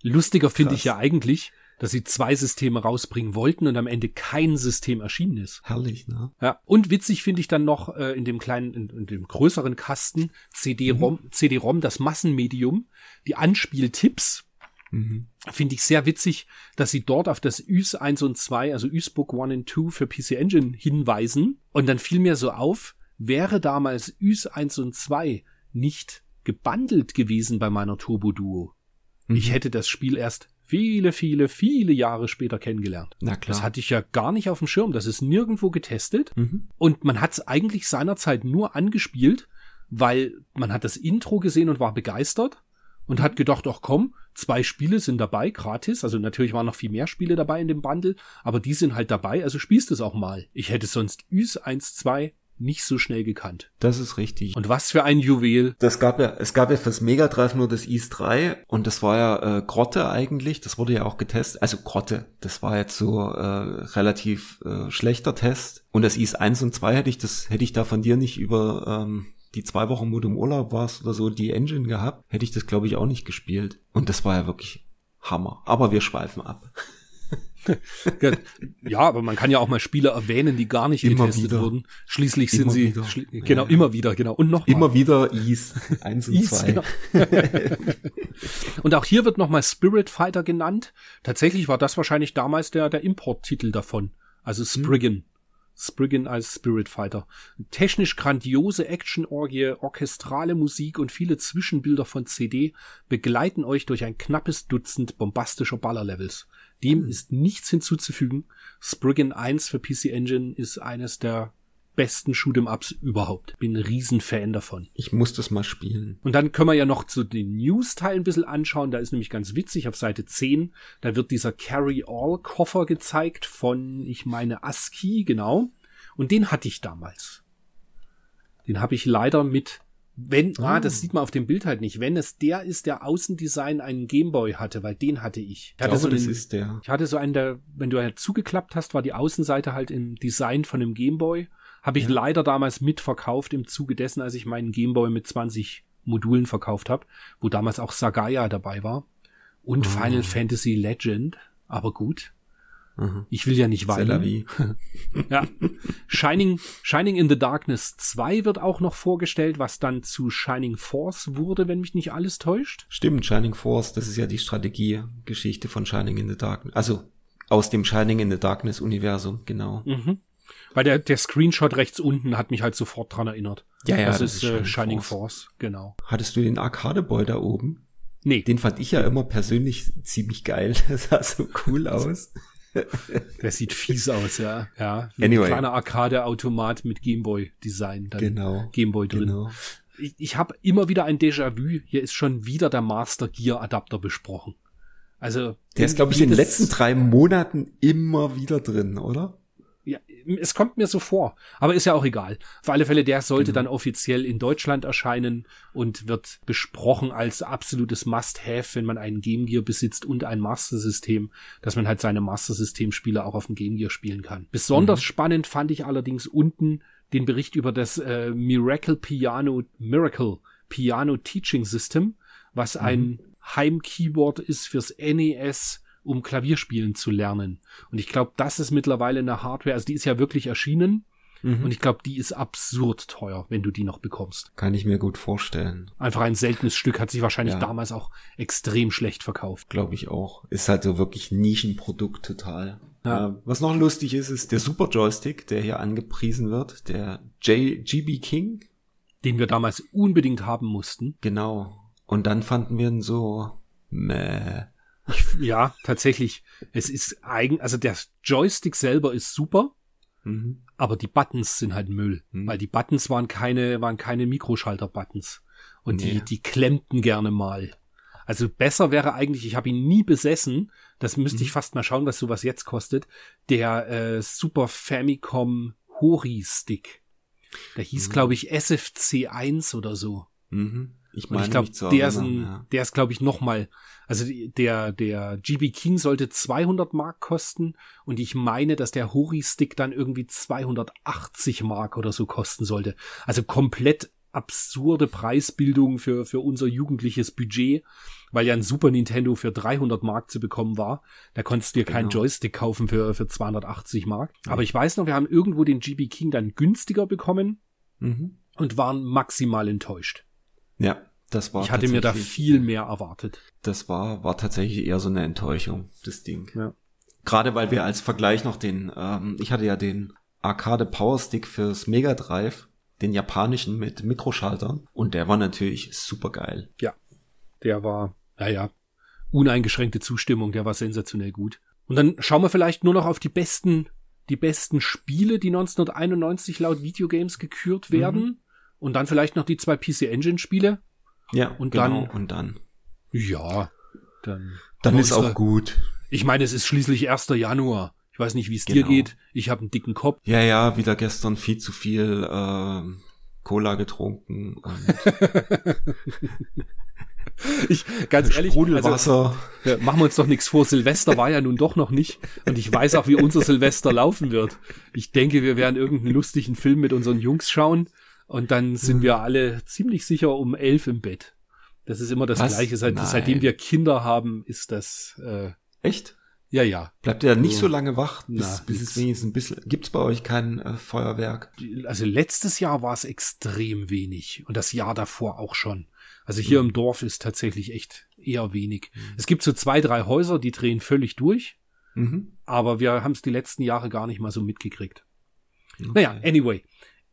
Lustiger finde ich ja eigentlich, dass sie zwei Systeme rausbringen wollten und am Ende kein System erschienen ist. Herrlich, ne? Ja, und witzig finde ich dann noch äh, in dem kleinen, in, in dem größeren Kasten CD-ROM, CD-ROM, das Massenmedium, die Anspieltipps. Mhm. Finde ich sehr witzig, dass sie dort auf das Ys 1 und 2, also Ysbook 1 und 2 für PC Engine hinweisen. Und dann fiel mir so auf, wäre damals Ys 1 und 2 nicht gebundelt gewesen bei meiner Turbo Duo. Ich Mhm. hätte das Spiel erst viele, viele, viele Jahre später kennengelernt. Na klar. Das hatte ich ja gar nicht auf dem Schirm. Das ist nirgendwo getestet. Mhm. Und man hat es eigentlich seinerzeit nur angespielt, weil man hat das Intro gesehen und war begeistert und hat gedacht, ach komm, zwei Spiele sind dabei, gratis. Also natürlich waren noch viel mehr Spiele dabei in dem Bundle, aber die sind halt dabei, also spielst es auch mal. Ich hätte sonst Ys 1, 2 nicht so schnell gekannt. Das ist richtig. Und was für ein Juwel. Das gab ja, es gab ja fürs Mega Drive nur das East 3 und das war ja äh, Grotte eigentlich, das wurde ja auch getestet. Also Grotte, das war jetzt so äh, relativ äh, schlechter Test. Und das East 1 und 2 hätte ich das, hätte ich da von dir nicht über ähm, die zwei Wochen, wo du im Urlaub warst oder so, die Engine gehabt, hätte ich das, glaube ich, auch nicht gespielt. Und das war ja wirklich Hammer. Aber wir schweifen ab. Ja, aber man kann ja auch mal Spiele erwähnen, die gar nicht Immer getestet wieder. wurden. Schließlich sind Immer sie, wieder. schli genau, ja. immer wieder, genau. Und noch mal. Immer wieder East 1 und Is, 2. genau. Und auch hier wird nochmal Spirit Fighter genannt. Tatsächlich war das wahrscheinlich damals der, der Importtitel davon. Also Spriggan. Spriggan als Spirit Fighter. Technisch grandiose Action-Orgie, orchestrale Musik und viele Zwischenbilder von CD begleiten euch durch ein knappes Dutzend bombastischer Ballerlevels. Dem ist nichts hinzuzufügen. Spriggan 1 für PC Engine ist eines der besten Shoot'em-Ups überhaupt. Bin ein Riesenfan davon. Ich muss das mal spielen. Und dann können wir ja noch zu den News-Teil ein bisschen anschauen. Da ist nämlich ganz witzig auf Seite 10. Da wird dieser Carry-All-Koffer gezeigt von, ich meine, ASCII, genau. Und den hatte ich damals. Den habe ich leider mit, wenn, ah, das Oh. sieht man auf dem Bild halt nicht, wenn es der ist, der Außendesign einen Gameboy hatte, weil den hatte ich. Ich hatte glaube, so das einen, ist der. ich hatte so einen, der, wenn du halt zugeklappt hast, war die Außenseite halt im Design von einem Gameboy. Habe ich Ja. leider damals mitverkauft im Zuge dessen, als ich meinen Gameboy mit 20 Modulen verkauft habe, wo damals auch Sagaya dabei war. Und Oh. Final Fantasy Legend. Aber gut. Mhm. Ich will ja nicht weinen. Ja. Shining, Shining in the Darkness 2 wird auch noch vorgestellt, was dann zu Shining Force wurde, wenn mich nicht alles täuscht. Stimmt, Shining Force, das ist ja die Strategiegeschichte von Shining in the Darkness. Also aus dem Shining in the Darkness Universum, genau. Mhm. Weil der, der Screenshot rechts unten hat mich halt sofort dran erinnert. Ja, ja, das, das ist, ist äh, Shining Shining Force. Force. genau. Hattest du den Arcade-Boy da oben? Nee, Den fand ich ja immer persönlich ziemlich geil. Das sah so cool aus. Der sieht fies aus, ja. Ja, Anyway. ein kleiner Arcade-Automat mit Gameboy-Design. Genau. Gameboy drin. Genau. Ich, ich habe immer wieder ein Déjà-vu. Hier ist schon wieder der Master Gear Adapter besprochen. Also Der ist, glaube ich, in den letzten drei Monaten immer wieder drin, oder? Es kommt mir so vor, aber ist ja auch egal. Auf alle Fälle, der sollte Genau. dann offiziell in Deutschland erscheinen und wird besprochen als absolutes Must-Have, wenn man einen Game Gear besitzt und ein Master-System, dass man halt seine Master-System-Spiele auch auf dem Game Gear spielen kann. Besonders spannend fand ich allerdings unten den Bericht über das äh, Miracle Piano Miracle Piano Teaching System, was ein Heimkeyboard ist fürs NES, um Klavierspielen zu lernen. Und ich glaube, das ist mittlerweile eine Hardware, also die ist ja wirklich erschienen Mhm. und ich glaube, die ist absurd teuer, wenn du die noch bekommst. Kann ich mir gut vorstellen. Einfach ein seltenes Stück, hat sich wahrscheinlich Ja. damals auch extrem schlecht verkauft. Glaube ich auch. Ist halt so wirklich Nischenprodukt total. Ja. Äh, was noch lustig ist, ist der Super Joystick, der hier angepriesen wird. Der JGB King. Den wir damals unbedingt haben mussten. Genau. Und dann fanden wir ihn so, meh. Ja, tatsächlich. Es ist eigen, also der Joystick selber ist super, Mhm. aber die Buttons sind halt Müll, Hm. weil die Buttons waren keine, waren keine Mikroschalter-Buttons und Nee. die, die klemmten gerne mal. Also besser wäre eigentlich, ich habe ihn nie besessen, das müsste Mhm. ich fast mal schauen, was sowas jetzt kostet, der äh, Super Famicom Hori-Stick. Der hieß, Mhm. glaube ich, SFC1 oder so. Mhm. Ich Und meine ich glaube, der ist, ein, ja. der ist glaube ich noch mal, also der der GB King sollte 200 Mark kosten und ich meine, dass der Hori Stick dann irgendwie 280 Mark oder so kosten sollte. Also komplett absurde Preisbildung für für unser jugendliches Budget, weil ja ein Super Nintendo für 300 Mark zu bekommen war. Da konntest du dir keinen Genau. Joystick kaufen für für 280 Mark. Aber ich weiß noch, wir haben irgendwo den GB King dann günstiger bekommen Mhm. und waren maximal enttäuscht. Ja, das war Ich hatte mir da viel mehr erwartet. Das war, war tatsächlich eher so eine Enttäuschung, das Ding. Ja. Gerade weil wir als Vergleich noch den, ähm, ich hatte ja den Arcade Power Stick fürs Mega Drive, den japanischen mit Mikroschaltern, und der war natürlich super geil. Ja, der war, naja, uneingeschränkte Zustimmung, der war sensationell gut. Und dann schauen wir vielleicht nur noch auf die besten, die besten Spiele, die 1991 laut Videogames gekürt Mhm. Und dann vielleicht noch die zwei PC Engine Spiele. Ja, Und genau, dann- und dann. Ja, dann. Dann ist unsere- auch gut. Ich meine, es ist schließlich 1. Januar. Ich weiß nicht, wie es dir Genau. geht. Ich habe einen dicken Kopf. Ja, ja, wieder gestern viel zu viel ähm, Cola getrunken Ich, ganz ehrlich, also. Ja, machen wir uns doch nichts vor. Silvester war ja nun doch noch nicht. Und ich weiß auch, wie unser Silvester laufen wird. Ich denke, wir werden irgendeinen lustigen Film mit unseren Jungs schauen. Und dann sind wir alle ziemlich sicher um elf im Bett. Das ist immer das Was? Gleiche. Seit, Nein. seitdem wir Kinder haben, ist das, äh, Echt? ja, ja. Bleibt ihr nicht So. lange wach, bis, Na, bis es wenigstens ein bisschen. Gibt's bei euch kein äh, Feuerwerk? Also letztes Jahr war es extrem wenig. Und das Jahr davor auch schon. Also hier im Dorf ist tatsächlich echt eher wenig. Es gibt so zwei, drei Häuser, die drehen völlig durch. Mhm. aber wir haben es die letzten Jahre gar nicht mal so mitgekriegt. Okay. Naja, anyway.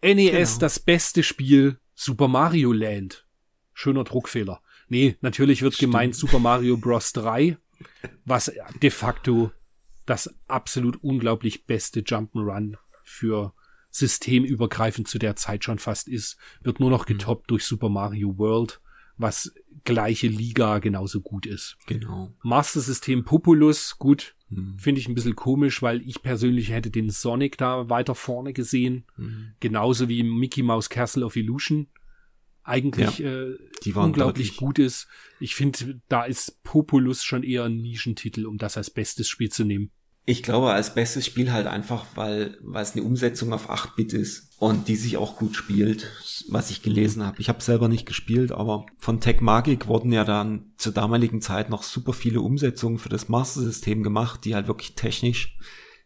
NES, Genau. das beste Spiel, Super Mario Land. Schöner Druckfehler. Nee, natürlich wird Stimmt. gemeint Super Mario Bros. 3, was de facto das absolut unglaublich beste Jump'n'Run für systemübergreifend zu der Zeit schon fast ist, wird nur noch getoppt durch Super Mario World, was gleiche Liga genauso gut ist. Genau. Master System Populus, gut, Hm. Finde ich ein bisschen komisch, weil ich persönlich hätte den Sonic da weiter vorne gesehen. Hm. Genauso wie Mickey Mouse Castle of Illusion eigentlich ja, äh, unglaublich gut ist. Ich finde, da ist Populus schon eher ein Nischentitel, um das als bestes Spiel zu nehmen. Ich glaube, als bestes Spiel halt einfach, weil, weil es eine Umsetzung auf 8-Bit ist und die sich auch gut spielt, was ich gelesen habe. Ich habe selber nicht gespielt, aber von Tech Magic wurden ja dann zur damaligen Zeit noch super viele Umsetzungen für das Master System gemacht, die halt wirklich technisch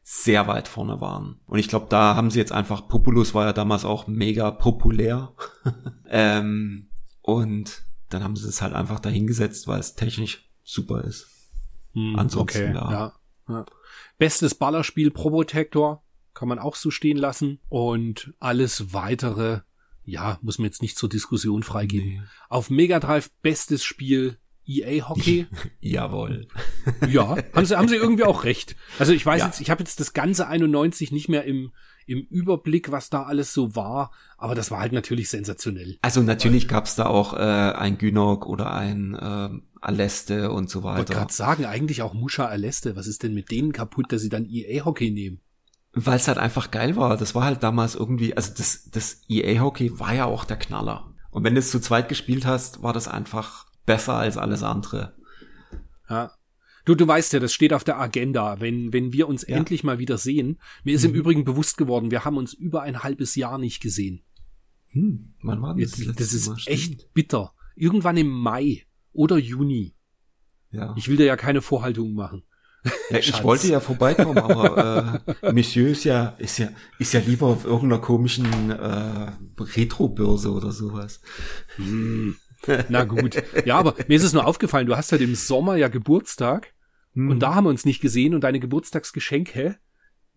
sehr weit vorne waren. Und ich glaube, da haben sie jetzt einfach, Populus war ja damals auch mega populär. ähm, und dann haben sie es halt einfach dahingesetzt, weil es technisch super ist. Hm, Ansonsten, okay, ja. ja. Bestes Ballerspiel Probotector kann man auch so stehen lassen. Und alles weitere, ja, muss man jetzt nicht zur Diskussion freigeben. Nee. Auf Mega Drive bestes Spiel EA Hockey. Jawohl. Ja, haben sie, haben sie irgendwie auch recht. Also ich weiß ja. jetzt, ich habe jetzt das ganze 91 nicht mehr im, im Überblick, was da alles so war, aber das war halt natürlich sensationell. Also natürlich gab's da auch äh, ein Gynok oder ein äh, Aleste und so weiter. Ich wollte gerade sagen, eigentlich auch Musha Aleste. Was ist denn mit denen kaputt, dass sie dann EA-Hockey nehmen? Weil es halt einfach geil war. Das war halt damals irgendwie, also das, das EA-Hockey war ja auch der Knaller. Und wenn du es zu zweit gespielt hast, war das einfach besser als alles andere. Ja. Du, du weißt ja, das steht auf der Agenda, wenn, wenn wir uns ja. endlich mal wieder sehen. Mir ist mhm. im Übrigen bewusst geworden, wir haben uns über ein halbes Jahr nicht gesehen. Hm, wann war das? Das, das ist echt bitter. Irgendwann im Mai oder Juni. Ja. Ich will dir ja keine Vorhaltungen machen. Ja, ich wollte ja vorbeikommen, aber äh, Monsieur ist ja, ist ja, ist ja lieber auf irgendeiner komischen äh, Retro-Börse oder sowas. Hm. Na gut. Ja, aber mir ist es nur aufgefallen, du hast halt im Sommer ja Geburtstag hm. und da haben wir uns nicht gesehen und deine Geburtstagsgeschenke,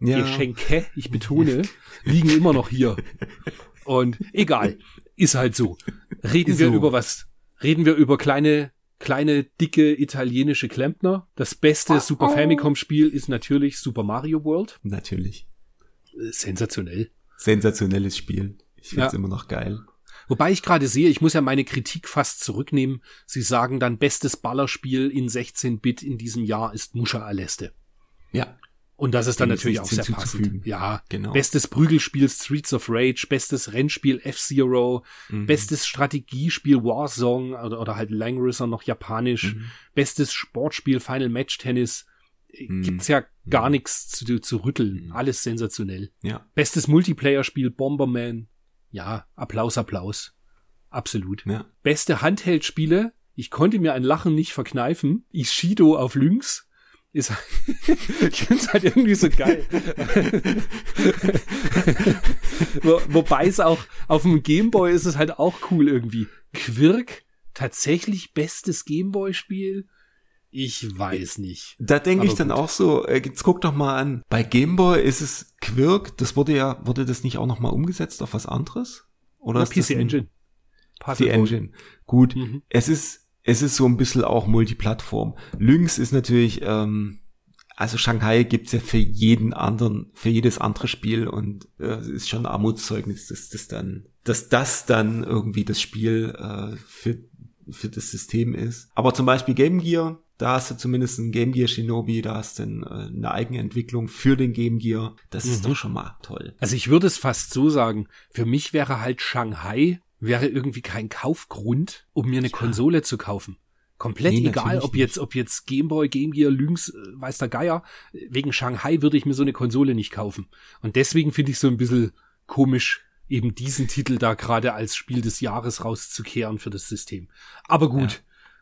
ja. Geschenke, ich betone, liegen immer noch hier. Und egal, ist halt so. Reden ist wir so. über was Reden wir über kleine, kleine, dicke italienische Klempner. Das beste oh, Super Famicom Spiel ist natürlich Super Mario World. Natürlich. Sensationell. Sensationelles Spiel. Ich find's ja. immer noch geil. Wobei ich gerade sehe, ich muss ja meine Kritik fast zurücknehmen. Sie sagen dann, bestes Ballerspiel in 16-Bit in diesem Jahr ist Musha Aleste. Ja. Und das ist dann natürlich auch sehr passend. Ja, genau. Bestes Prügelspiel Streets of Rage, bestes Rennspiel F-Zero, mhm. bestes Strategiespiel Warsong oder, oder halt Langrisser noch japanisch, mhm. bestes Sportspiel Final Match Tennis. Äh, mhm. Gibt's ja gar mhm. nichts zu, zu rütteln. Mhm. Alles sensationell. Ja. Bestes Multiplayer-Spiel Bomberman. Ja, Applaus, Applaus. Absolut. Ja. Beste Handheld-Spiele. Ich konnte mir ein Lachen nicht verkneifen. Ishido auf Lynx ist, ich finde es halt irgendwie so geil. Wo, wobei es auch auf dem Gameboy ist es halt auch cool irgendwie. Quirk, tatsächlich bestes Gameboy-Spiel? Ich weiß nicht. Da denke ich dann gut. auch so, äh, jetzt guck doch mal an, bei Gameboy ist es Quirk, das wurde ja, wurde das nicht auch noch mal umgesetzt auf was anderes? Oder Na, PC Engine. PC Engine. Gut, mhm. es ist es ist so ein bisschen auch Multiplattform. Lynx ist natürlich, ähm, also Shanghai gibt's ja für jeden anderen, für jedes andere Spiel und äh, ist schon ein Armutszeugnis, dass das dann, dass das dann irgendwie das Spiel äh, für, für das System ist. Aber zum Beispiel Game Gear, da hast du zumindest ein Game Gear Shinobi, da hast du äh, eine Eigenentwicklung für den Game Gear. Das mhm. ist doch schon mal toll. Also ich würde es fast so sagen, für mich wäre halt Shanghai wäre irgendwie kein Kaufgrund, um mir eine ja. Konsole zu kaufen. Komplett nee, egal, ob jetzt, ob jetzt Gameboy, Game Gear, Lynx, äh, weiß der Geier. Wegen Shanghai würde ich mir so eine Konsole nicht kaufen. Und deswegen finde ich so ein bisschen komisch, eben diesen Titel da gerade als Spiel des Jahres rauszukehren für das System. Aber gut. Ja.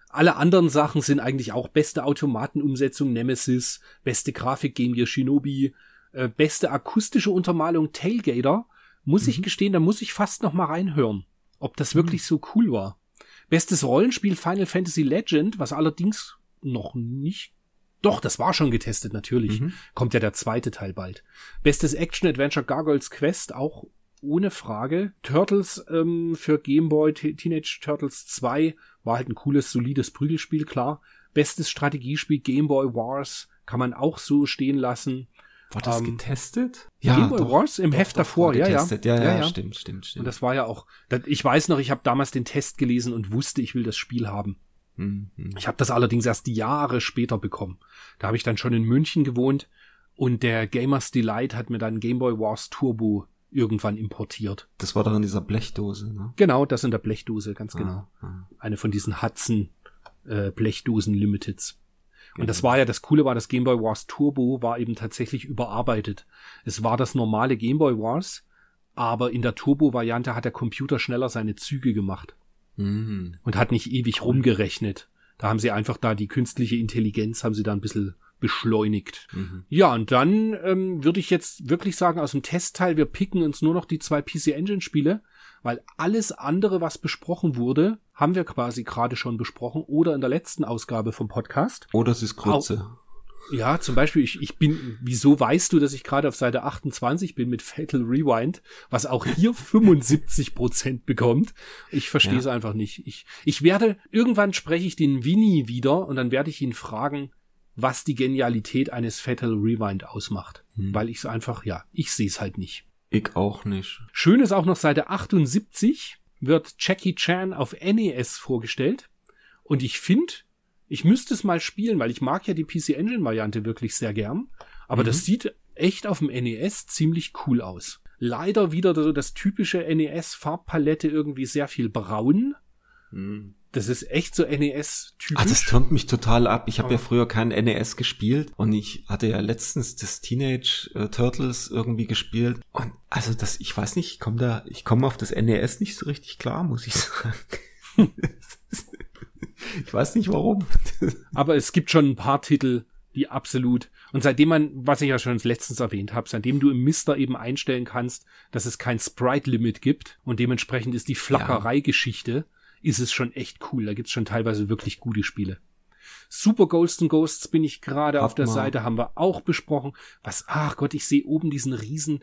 Alle anderen Sachen sind eigentlich auch beste Automatenumsetzung Nemesis, beste Grafik Game Gear Shinobi, äh, beste akustische Untermalung Tailgater. Muss mhm. ich gestehen, da muss ich fast noch mal reinhören ob das wirklich hm. so cool war. Bestes Rollenspiel Final Fantasy Legend, was allerdings noch nicht doch, das war schon getestet, natürlich. Mhm. Kommt ja der zweite Teil bald. Bestes Action-Adventure Gargoyles Quest, auch ohne Frage. Turtles ähm, für Game Boy, Teenage Turtles 2 war halt ein cooles, solides Prügelspiel, klar. Bestes Strategiespiel Game Boy Wars kann man auch so stehen lassen. War das ähm, getestet? Ja, Game Boy doch, Wars im doch, Heft doch, davor, ja, ja. ja, ja. Ja, stimmt, stimmt, stimmt. Und das war ja auch, ich weiß noch, ich habe damals den Test gelesen und wusste, ich will das Spiel haben. Mhm. Ich habe das allerdings erst Jahre später bekommen. Da habe ich dann schon in München gewohnt und der Gamers Delight hat mir dann Game Boy Wars Turbo irgendwann importiert. Das war doch in dieser Blechdose, ne? Genau, das in der Blechdose, ganz genau. Ah, ah. Eine von diesen Hudson äh, Blechdosen Limiteds. Und das war ja, das Coole war, das Game Boy Wars Turbo war eben tatsächlich überarbeitet. Es war das normale Game Boy Wars, aber in der Turbo-Variante hat der Computer schneller seine Züge gemacht Mhm. und hat nicht ewig rumgerechnet. Da haben sie einfach da die künstliche Intelligenz, haben sie da ein bisschen beschleunigt. Mhm. Ja, und dann ähm, würde ich jetzt wirklich sagen, aus dem Testteil, wir picken uns nur noch die zwei PC Engine Spiele, weil alles andere, was besprochen wurde, haben wir quasi gerade schon besprochen oder in der letzten Ausgabe vom Podcast. Oder es ist Grütze. Ja, zum Beispiel, ich, ich bin, wieso weißt du, dass ich gerade auf Seite 28 bin mit Fatal Rewind, was auch hier 75 Prozent bekommt? Ich verstehe Ja. es einfach nicht. Ich, ich werde, irgendwann spreche ich den Winnie wieder und dann werde ich ihn fragen, was die Genialität eines Fatal Rewind ausmacht. Hm. Weil ich es einfach, ja, ich sehe es halt nicht. Ich auch nicht. Schön ist auch noch Seite 78 wird Jackie Chan auf NES vorgestellt. Und ich finde, ich müsste es mal spielen, weil ich mag ja die PC Engine Variante wirklich sehr gern. Aber Mhm. das sieht echt auf dem NES ziemlich cool aus. Leider wieder so das typische NES Farbpalette irgendwie sehr viel braun. Mhm. Das ist echt so NES-typisch. Ah, das turnt mich total ab. Ich habe ja früher kein NES gespielt und ich hatte ja letztens das Teenage äh, Turtles irgendwie gespielt und also das, ich weiß nicht, ich komme da, ich komme auf das NES nicht so richtig klar, muss ich sagen. ich weiß nicht warum. Aber es gibt schon ein paar Titel, die absolut. Und seitdem man, was ich ja schon letztens erwähnt habe, seitdem du im Mister eben einstellen kannst, dass es kein Sprite-Limit gibt und dementsprechend ist die Flackerei-Geschichte, ist es schon echt cool. Da gibt's schon teilweise wirklich gute Spiele. Super Ghosts and Ghosts bin ich gerade auf der mal. Seite, haben wir auch besprochen. Was, ach Gott, ich sehe oben diesen riesen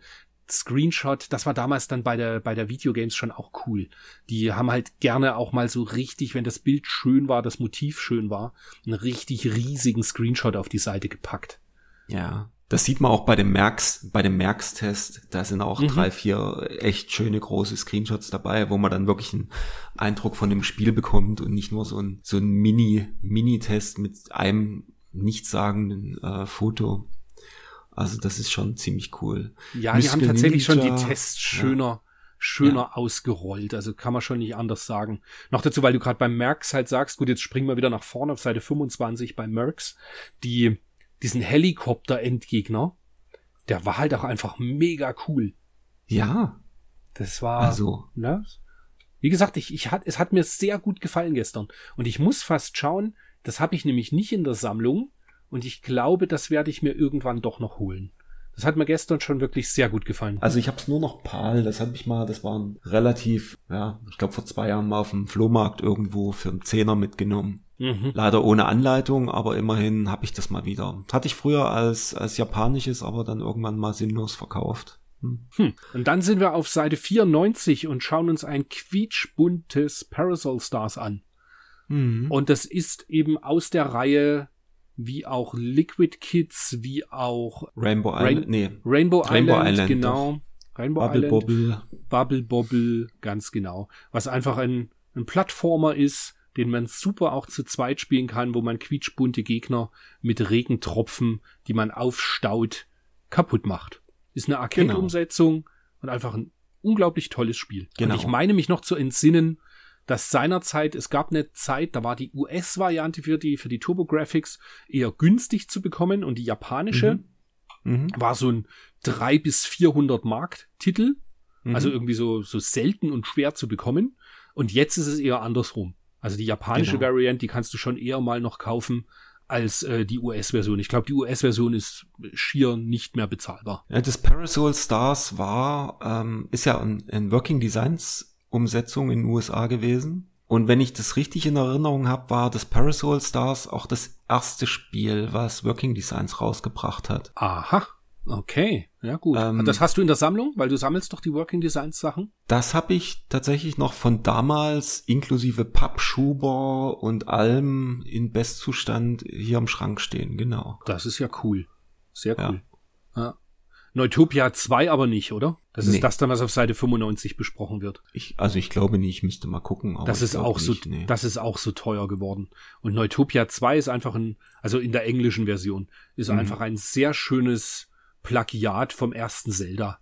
Screenshot. Das war damals dann bei der, bei der Videogames schon auch cool. Die haben halt gerne auch mal so richtig, wenn das Bild schön war, das Motiv schön war, einen richtig riesigen Screenshot auf die Seite gepackt. Ja. Das sieht man auch bei dem Merks, bei dem Merks-Test. Da sind auch Mhm. drei, vier echt schöne große Screenshots dabei, wo man dann wirklich einen Eindruck von dem Spiel bekommt und nicht nur so ein, so ein Mini, Mini-Test mit einem nichtssagenden äh, Foto. Also das ist schon ziemlich cool. Ja, die haben tatsächlich schon die Ninja, Tests schöner, schöner ausgerollt. Also kann man schon nicht anders sagen. Noch dazu, weil du gerade beim Merx halt sagst, gut, jetzt springen wir wieder nach vorne auf Seite 25 bei Merx, die, diesen Helikopter-Endgegner, der war halt auch einfach mega cool. Ja, Das war, also ne? Wie gesagt, ich, ich hat, es hat mir sehr gut gefallen gestern. Und ich muss fast schauen, das habe ich nämlich nicht in der Sammlung. Und ich glaube, das werde ich mir irgendwann doch noch holen. Das hat mir gestern schon wirklich sehr gut gefallen. Also ich habe es nur noch PAL, das habe ich mal, das war ein relativ, ja, ich glaube vor zwei Jahren mal auf dem Flohmarkt irgendwo für einen Zehner mitgenommen. Mhm. Leider ohne Anleitung, aber immerhin habe ich das mal wieder. Hatte ich früher als, als japanisches, aber dann irgendwann mal sinnlos verkauft. Hm. Hm. Und dann sind wir auf Seite 94 und schauen uns ein quietschbuntes Parasol Stars an. Mhm. Und das ist eben aus der Reihe wie auch Liquid Kids, wie auch Rainbow Rain- Island, nee, Rainbow, Rainbow Island, Island, genau. Rainbow Bubble Island, Bobble. Bubble Bobble, ganz genau. Was einfach ein, ein Plattformer ist, den man super auch zu zweit spielen kann, wo man quietschbunte Gegner mit Regentropfen, die man aufstaut, kaputt macht. Ist eine Arcade-Umsetzung und einfach ein unglaublich tolles Spiel. Genau. Und ich meine mich noch zu entsinnen, dass seinerzeit, es gab eine Zeit, da war die US-Variante für die, für die Turbo-Graphics eher günstig zu bekommen und die japanische Mhm. war so ein 300 bis 400 Mark Titel. Mhm. Also irgendwie so, so selten und schwer zu bekommen. Und jetzt ist es eher andersrum. Also die japanische Genau. Variante, die kannst du schon eher mal noch kaufen als äh, die US-Version. Ich glaube, die US-Version ist schier nicht mehr bezahlbar. Ja, das Parasol Stars war, ähm, ist ja ein, ein Working Designs Umsetzung in den USA gewesen. Und wenn ich das richtig in Erinnerung habe, war das Parasol Stars auch das erste Spiel, was Working Designs rausgebracht hat. Aha. Okay, ja gut. Ähm, das hast du in der Sammlung, weil du sammelst doch die Working Designs Sachen. Das habe ich tatsächlich noch von damals inklusive Pappschuber und allem in Bestzustand hier im Schrank stehen, genau. Das ist ja cool. Sehr Ja. cool. Ja. Neutopia 2 aber nicht, oder? Das Nee. ist das dann, was auf Seite 95 besprochen wird. Ich, also ich glaube nicht, ich müsste mal gucken. Das ist auch so, nicht, nee. das ist auch so teuer geworden. Und Neutopia 2 ist einfach ein, also in der englischen Version, ist Mhm. einfach ein sehr schönes Plagiat vom ersten Zelda.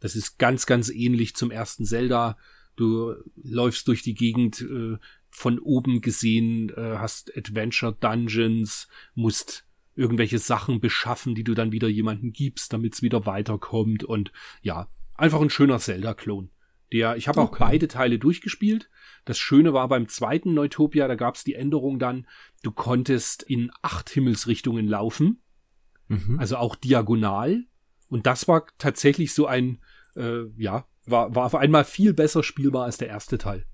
Das ist ganz, ganz ähnlich zum ersten Zelda. Du läufst durch die Gegend, äh, von oben gesehen, äh, hast Adventure Dungeons, musst irgendwelche Sachen beschaffen, die du dann wieder jemanden gibst, damit es wieder weiterkommt und ja, einfach ein schöner Zelda-Klon. Der, ich habe auch Okay. beide Teile durchgespielt. Das Schöne war beim zweiten Neutopia, da gab es die Änderung dann, du konntest in acht Himmelsrichtungen laufen, Mhm. also auch diagonal. Und das war tatsächlich so ein, äh, ja, war, war auf einmal viel besser spielbar als der erste Teil.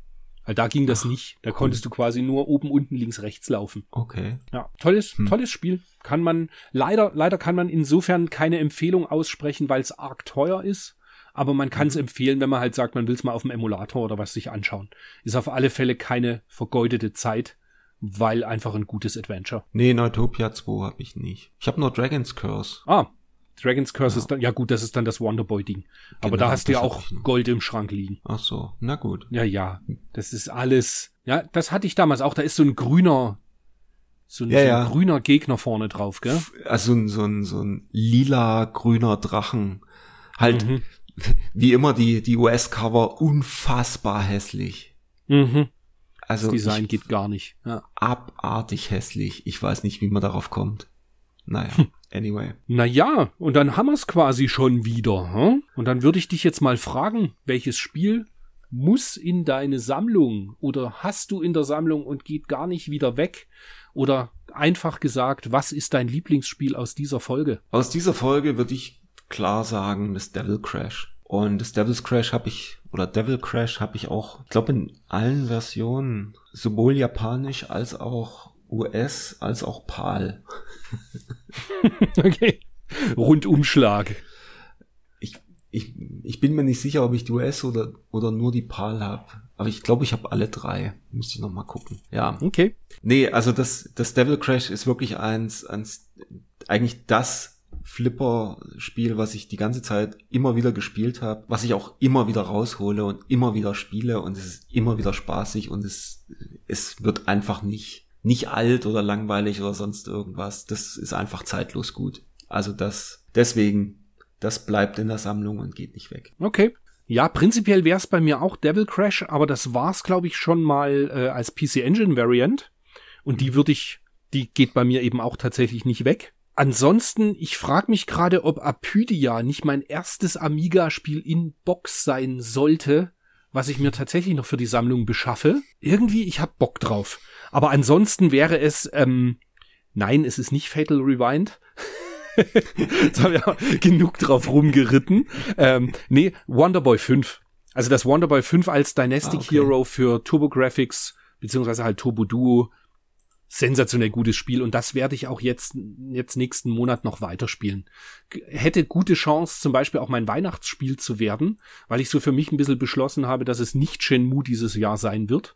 Weil da ging das Ach, nicht. Da cool. konntest du quasi nur oben, unten, links, rechts laufen. Okay. Ja, tolles, Hm. tolles Spiel. Kann man, leider, leider kann man insofern keine Empfehlung aussprechen, weil es arg teuer ist. Aber man kann es empfehlen, wenn man halt sagt, man will es mal auf dem Emulator oder was sich anschauen. Ist auf alle Fälle keine vergeudete Zeit, weil einfach ein gutes Adventure. Nee, Neutopia 2 habe ich nicht. Ich habe nur Dragon's Curse. Ah, Dragon's Curse Ja. ist dann, ja gut, das ist dann das Wonderboy-Ding. Aber Genau, da hast du ja auch. Gold im Schrank liegen. Ach so, na gut. Ja, ja. Das ist alles. Ja, das hatte ich damals auch. Da ist so ein grüner, so ein, Ja, so ein ja. grüner Gegner vorne drauf, gell? Also ein- so ein, so ein lila grüner Drachen. Halt, Mhm. wie immer die, die US-Cover unfassbar hässlich. Mhm. Also Das Design ich, geht gar nicht. Ja. abartig hässlich. Ich weiß nicht, wie man darauf kommt. Naja, anyway. Naja, und dann haben wir es quasi schon wieder. Hm? Und dann würde ich dich jetzt mal fragen, welches Spiel muss in deine Sammlung oder hast du in der Sammlung und geht gar nicht wieder weg? Oder einfach gesagt, was ist dein Lieblingsspiel aus dieser Folge? Aus dieser Folge würde ich klar sagen, das Devil Crash. Und das Devil's Crash habe ich, oder Devil Crash habe ich auch, ich glaube in allen Versionen, sowohl japanisch als auch US, als auch PAL. Okay. Rundumschlag. Ich, ich, ich bin mir nicht sicher, ob ich die US oder, oder nur die PAL habe. Aber ich glaube, ich habe alle drei. Müsste ich noch mal gucken. Ja. Okay. Nee, also das, das Devil Crash ist wirklich eins, eins, eigentlich das Flipper-Spiel, was ich die ganze Zeit immer wieder gespielt habe, was ich auch immer wieder raushole und immer wieder spiele und es ist immer wieder spaßig und es, es wird einfach nicht, nicht alt oder langweilig oder sonst irgendwas. Das ist einfach zeitlos gut. Also das, deswegen, das bleibt in der Sammlung und geht nicht weg. Okay. Ja, prinzipiell wäre es bei mir auch Devil Crash, aber das war's, glaube ich, schon mal äh, als PC Engine Variant. Und die würde ich, die geht bei mir eben auch tatsächlich nicht weg. Ansonsten, ich frage mich gerade, ob Apydia nicht mein erstes Amiga-Spiel in Box sein sollte, was ich mir tatsächlich noch für die Sammlung beschaffe. Irgendwie, ich hab Bock drauf. Aber ansonsten wäre es, ähm, nein, es ist nicht Fatal Rewind. Jetzt haben wir ja genug drauf rumgeritten. Ähm, nee, Wonderboy 5. Also das Wonderboy 5 als Dynastic Ah, okay. Hero für TurboGrafx, beziehungsweise halt Turbo Duo. Sensationell gutes Spiel und das werde ich auch jetzt, jetzt nächsten Monat noch weiterspielen. Hätte gute Chance, zum Beispiel auch mein Weihnachtsspiel zu werden, weil ich so für mich ein bisschen beschlossen habe, dass es nicht Shenmue dieses Jahr sein wird.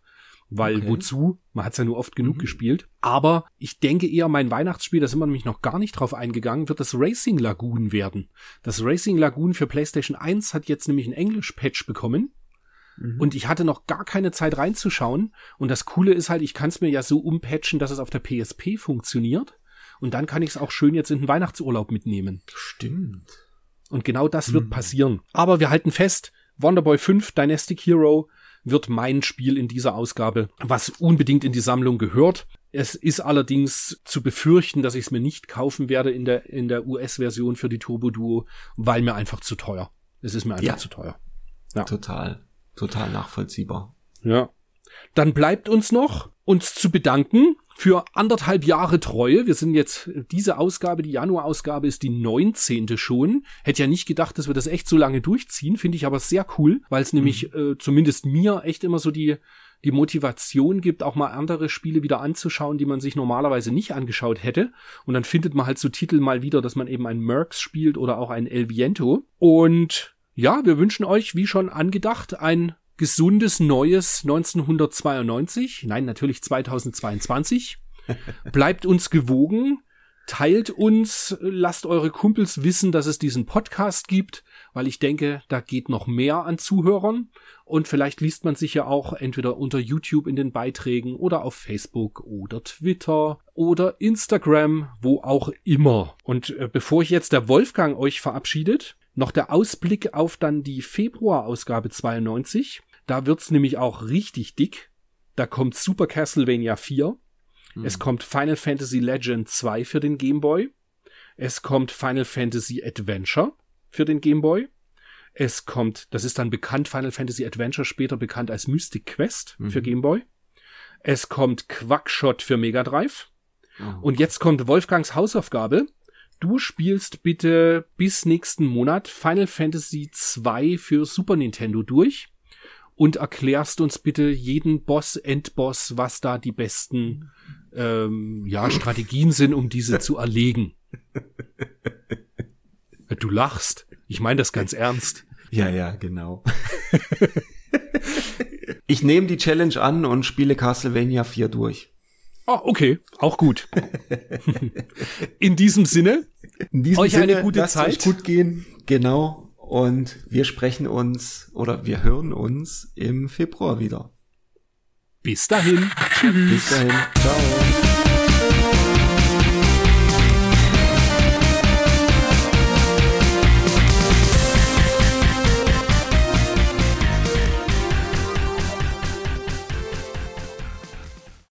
Weil Okay. wozu? Man hat es ja nur oft genug Mhm. gespielt. Aber ich denke eher, mein Weihnachtsspiel, da sind wir nämlich noch gar nicht drauf eingegangen, wird das Racing Lagoon werden. Das Racing Lagoon für PlayStation 1 hat jetzt nämlich ein Englisch-Patch bekommen. Mhm. Und ich hatte noch gar keine Zeit reinzuschauen. Und das Coole ist halt, ich kann es mir ja so umpatchen, dass es auf der PSP funktioniert. Und dann kann ich es auch schön jetzt in den Weihnachtsurlaub mitnehmen. Stimmt. Und genau das wird Hm. passieren. Aber wir halten fest, Wonderboy 5 Dynastic Hero wird mein Spiel in dieser Ausgabe, was unbedingt in die Sammlung gehört. Es ist allerdings zu befürchten, dass ich es mir nicht kaufen werde in der, in der US-Version für die Turbo Duo, weil mir einfach zu teuer. Es ist mir einfach Ja. zu teuer. Total, total nachvollziehbar. Ja. Dann bleibt uns noch, uns zu bedanken für anderthalb Jahre Treue. Wir sind jetzt, diese Ausgabe, die Januar-Ausgabe ist die 19. schon. Hätte ja nicht gedacht, dass wir das echt so lange durchziehen, finde ich aber sehr cool, weil es nämlich äh, zumindest mir echt immer so die, die Motivation gibt, auch mal andere Spiele wieder anzuschauen, die man sich normalerweise nicht angeschaut hätte. Und dann findet man halt so Titel mal wieder, dass man eben ein Mercs spielt oder auch ein El Viento. Und ja, wir wünschen euch, wie schon angedacht, ein gesundes neues 1992. Nein, natürlich 2022. Bleibt uns gewogen. teilt uns, lasst eure Kumpels wissen, dass es diesen Podcast gibt, weil ich denke, da geht noch mehr an Zuhörern und vielleicht liest man sich ja auch entweder unter YouTube in den Beiträgen oder auf Facebook oder Twitter oder Instagram, wo auch immer. Und äh, bevor ich jetzt der Wolfgang euch verabschiedet, noch der Ausblick auf dann die Februar-Ausgabe 92. Da wird's nämlich auch richtig dick. Da kommt Super Castlevania 4. Es hm. kommt Final Fantasy Legend 2 für den Game Boy. Es kommt Final Fantasy Adventure für den Game Boy. Es kommt, das ist dann bekannt, Final Fantasy Adventure, später bekannt als Mystic Quest mhm. für Game Boy. Es kommt Quackshot für Mega Drive. Oh. Und jetzt kommt Wolfgangs Hausaufgabe. Du spielst bitte bis nächsten Monat Final Fantasy 2 für Super Nintendo durch und erklärst uns bitte jeden Boss, Endboss, was da die besten ähm, ja, Strategien sind, um diese zu erlegen. Du lachst. Ich meine das ganz ernst. Ja, ja, genau. ich nehme die Challenge an und spiele Castlevania 4 durch. Ah, oh, okay, auch gut. In diesem Sinne, In diesem euch Sinne, eine gute Zeit. Euch gut gehen, genau. Und wir sprechen uns oder wir hören uns im Februar wieder. Bis dahin. Tschüss. Bis dahin. Ciao.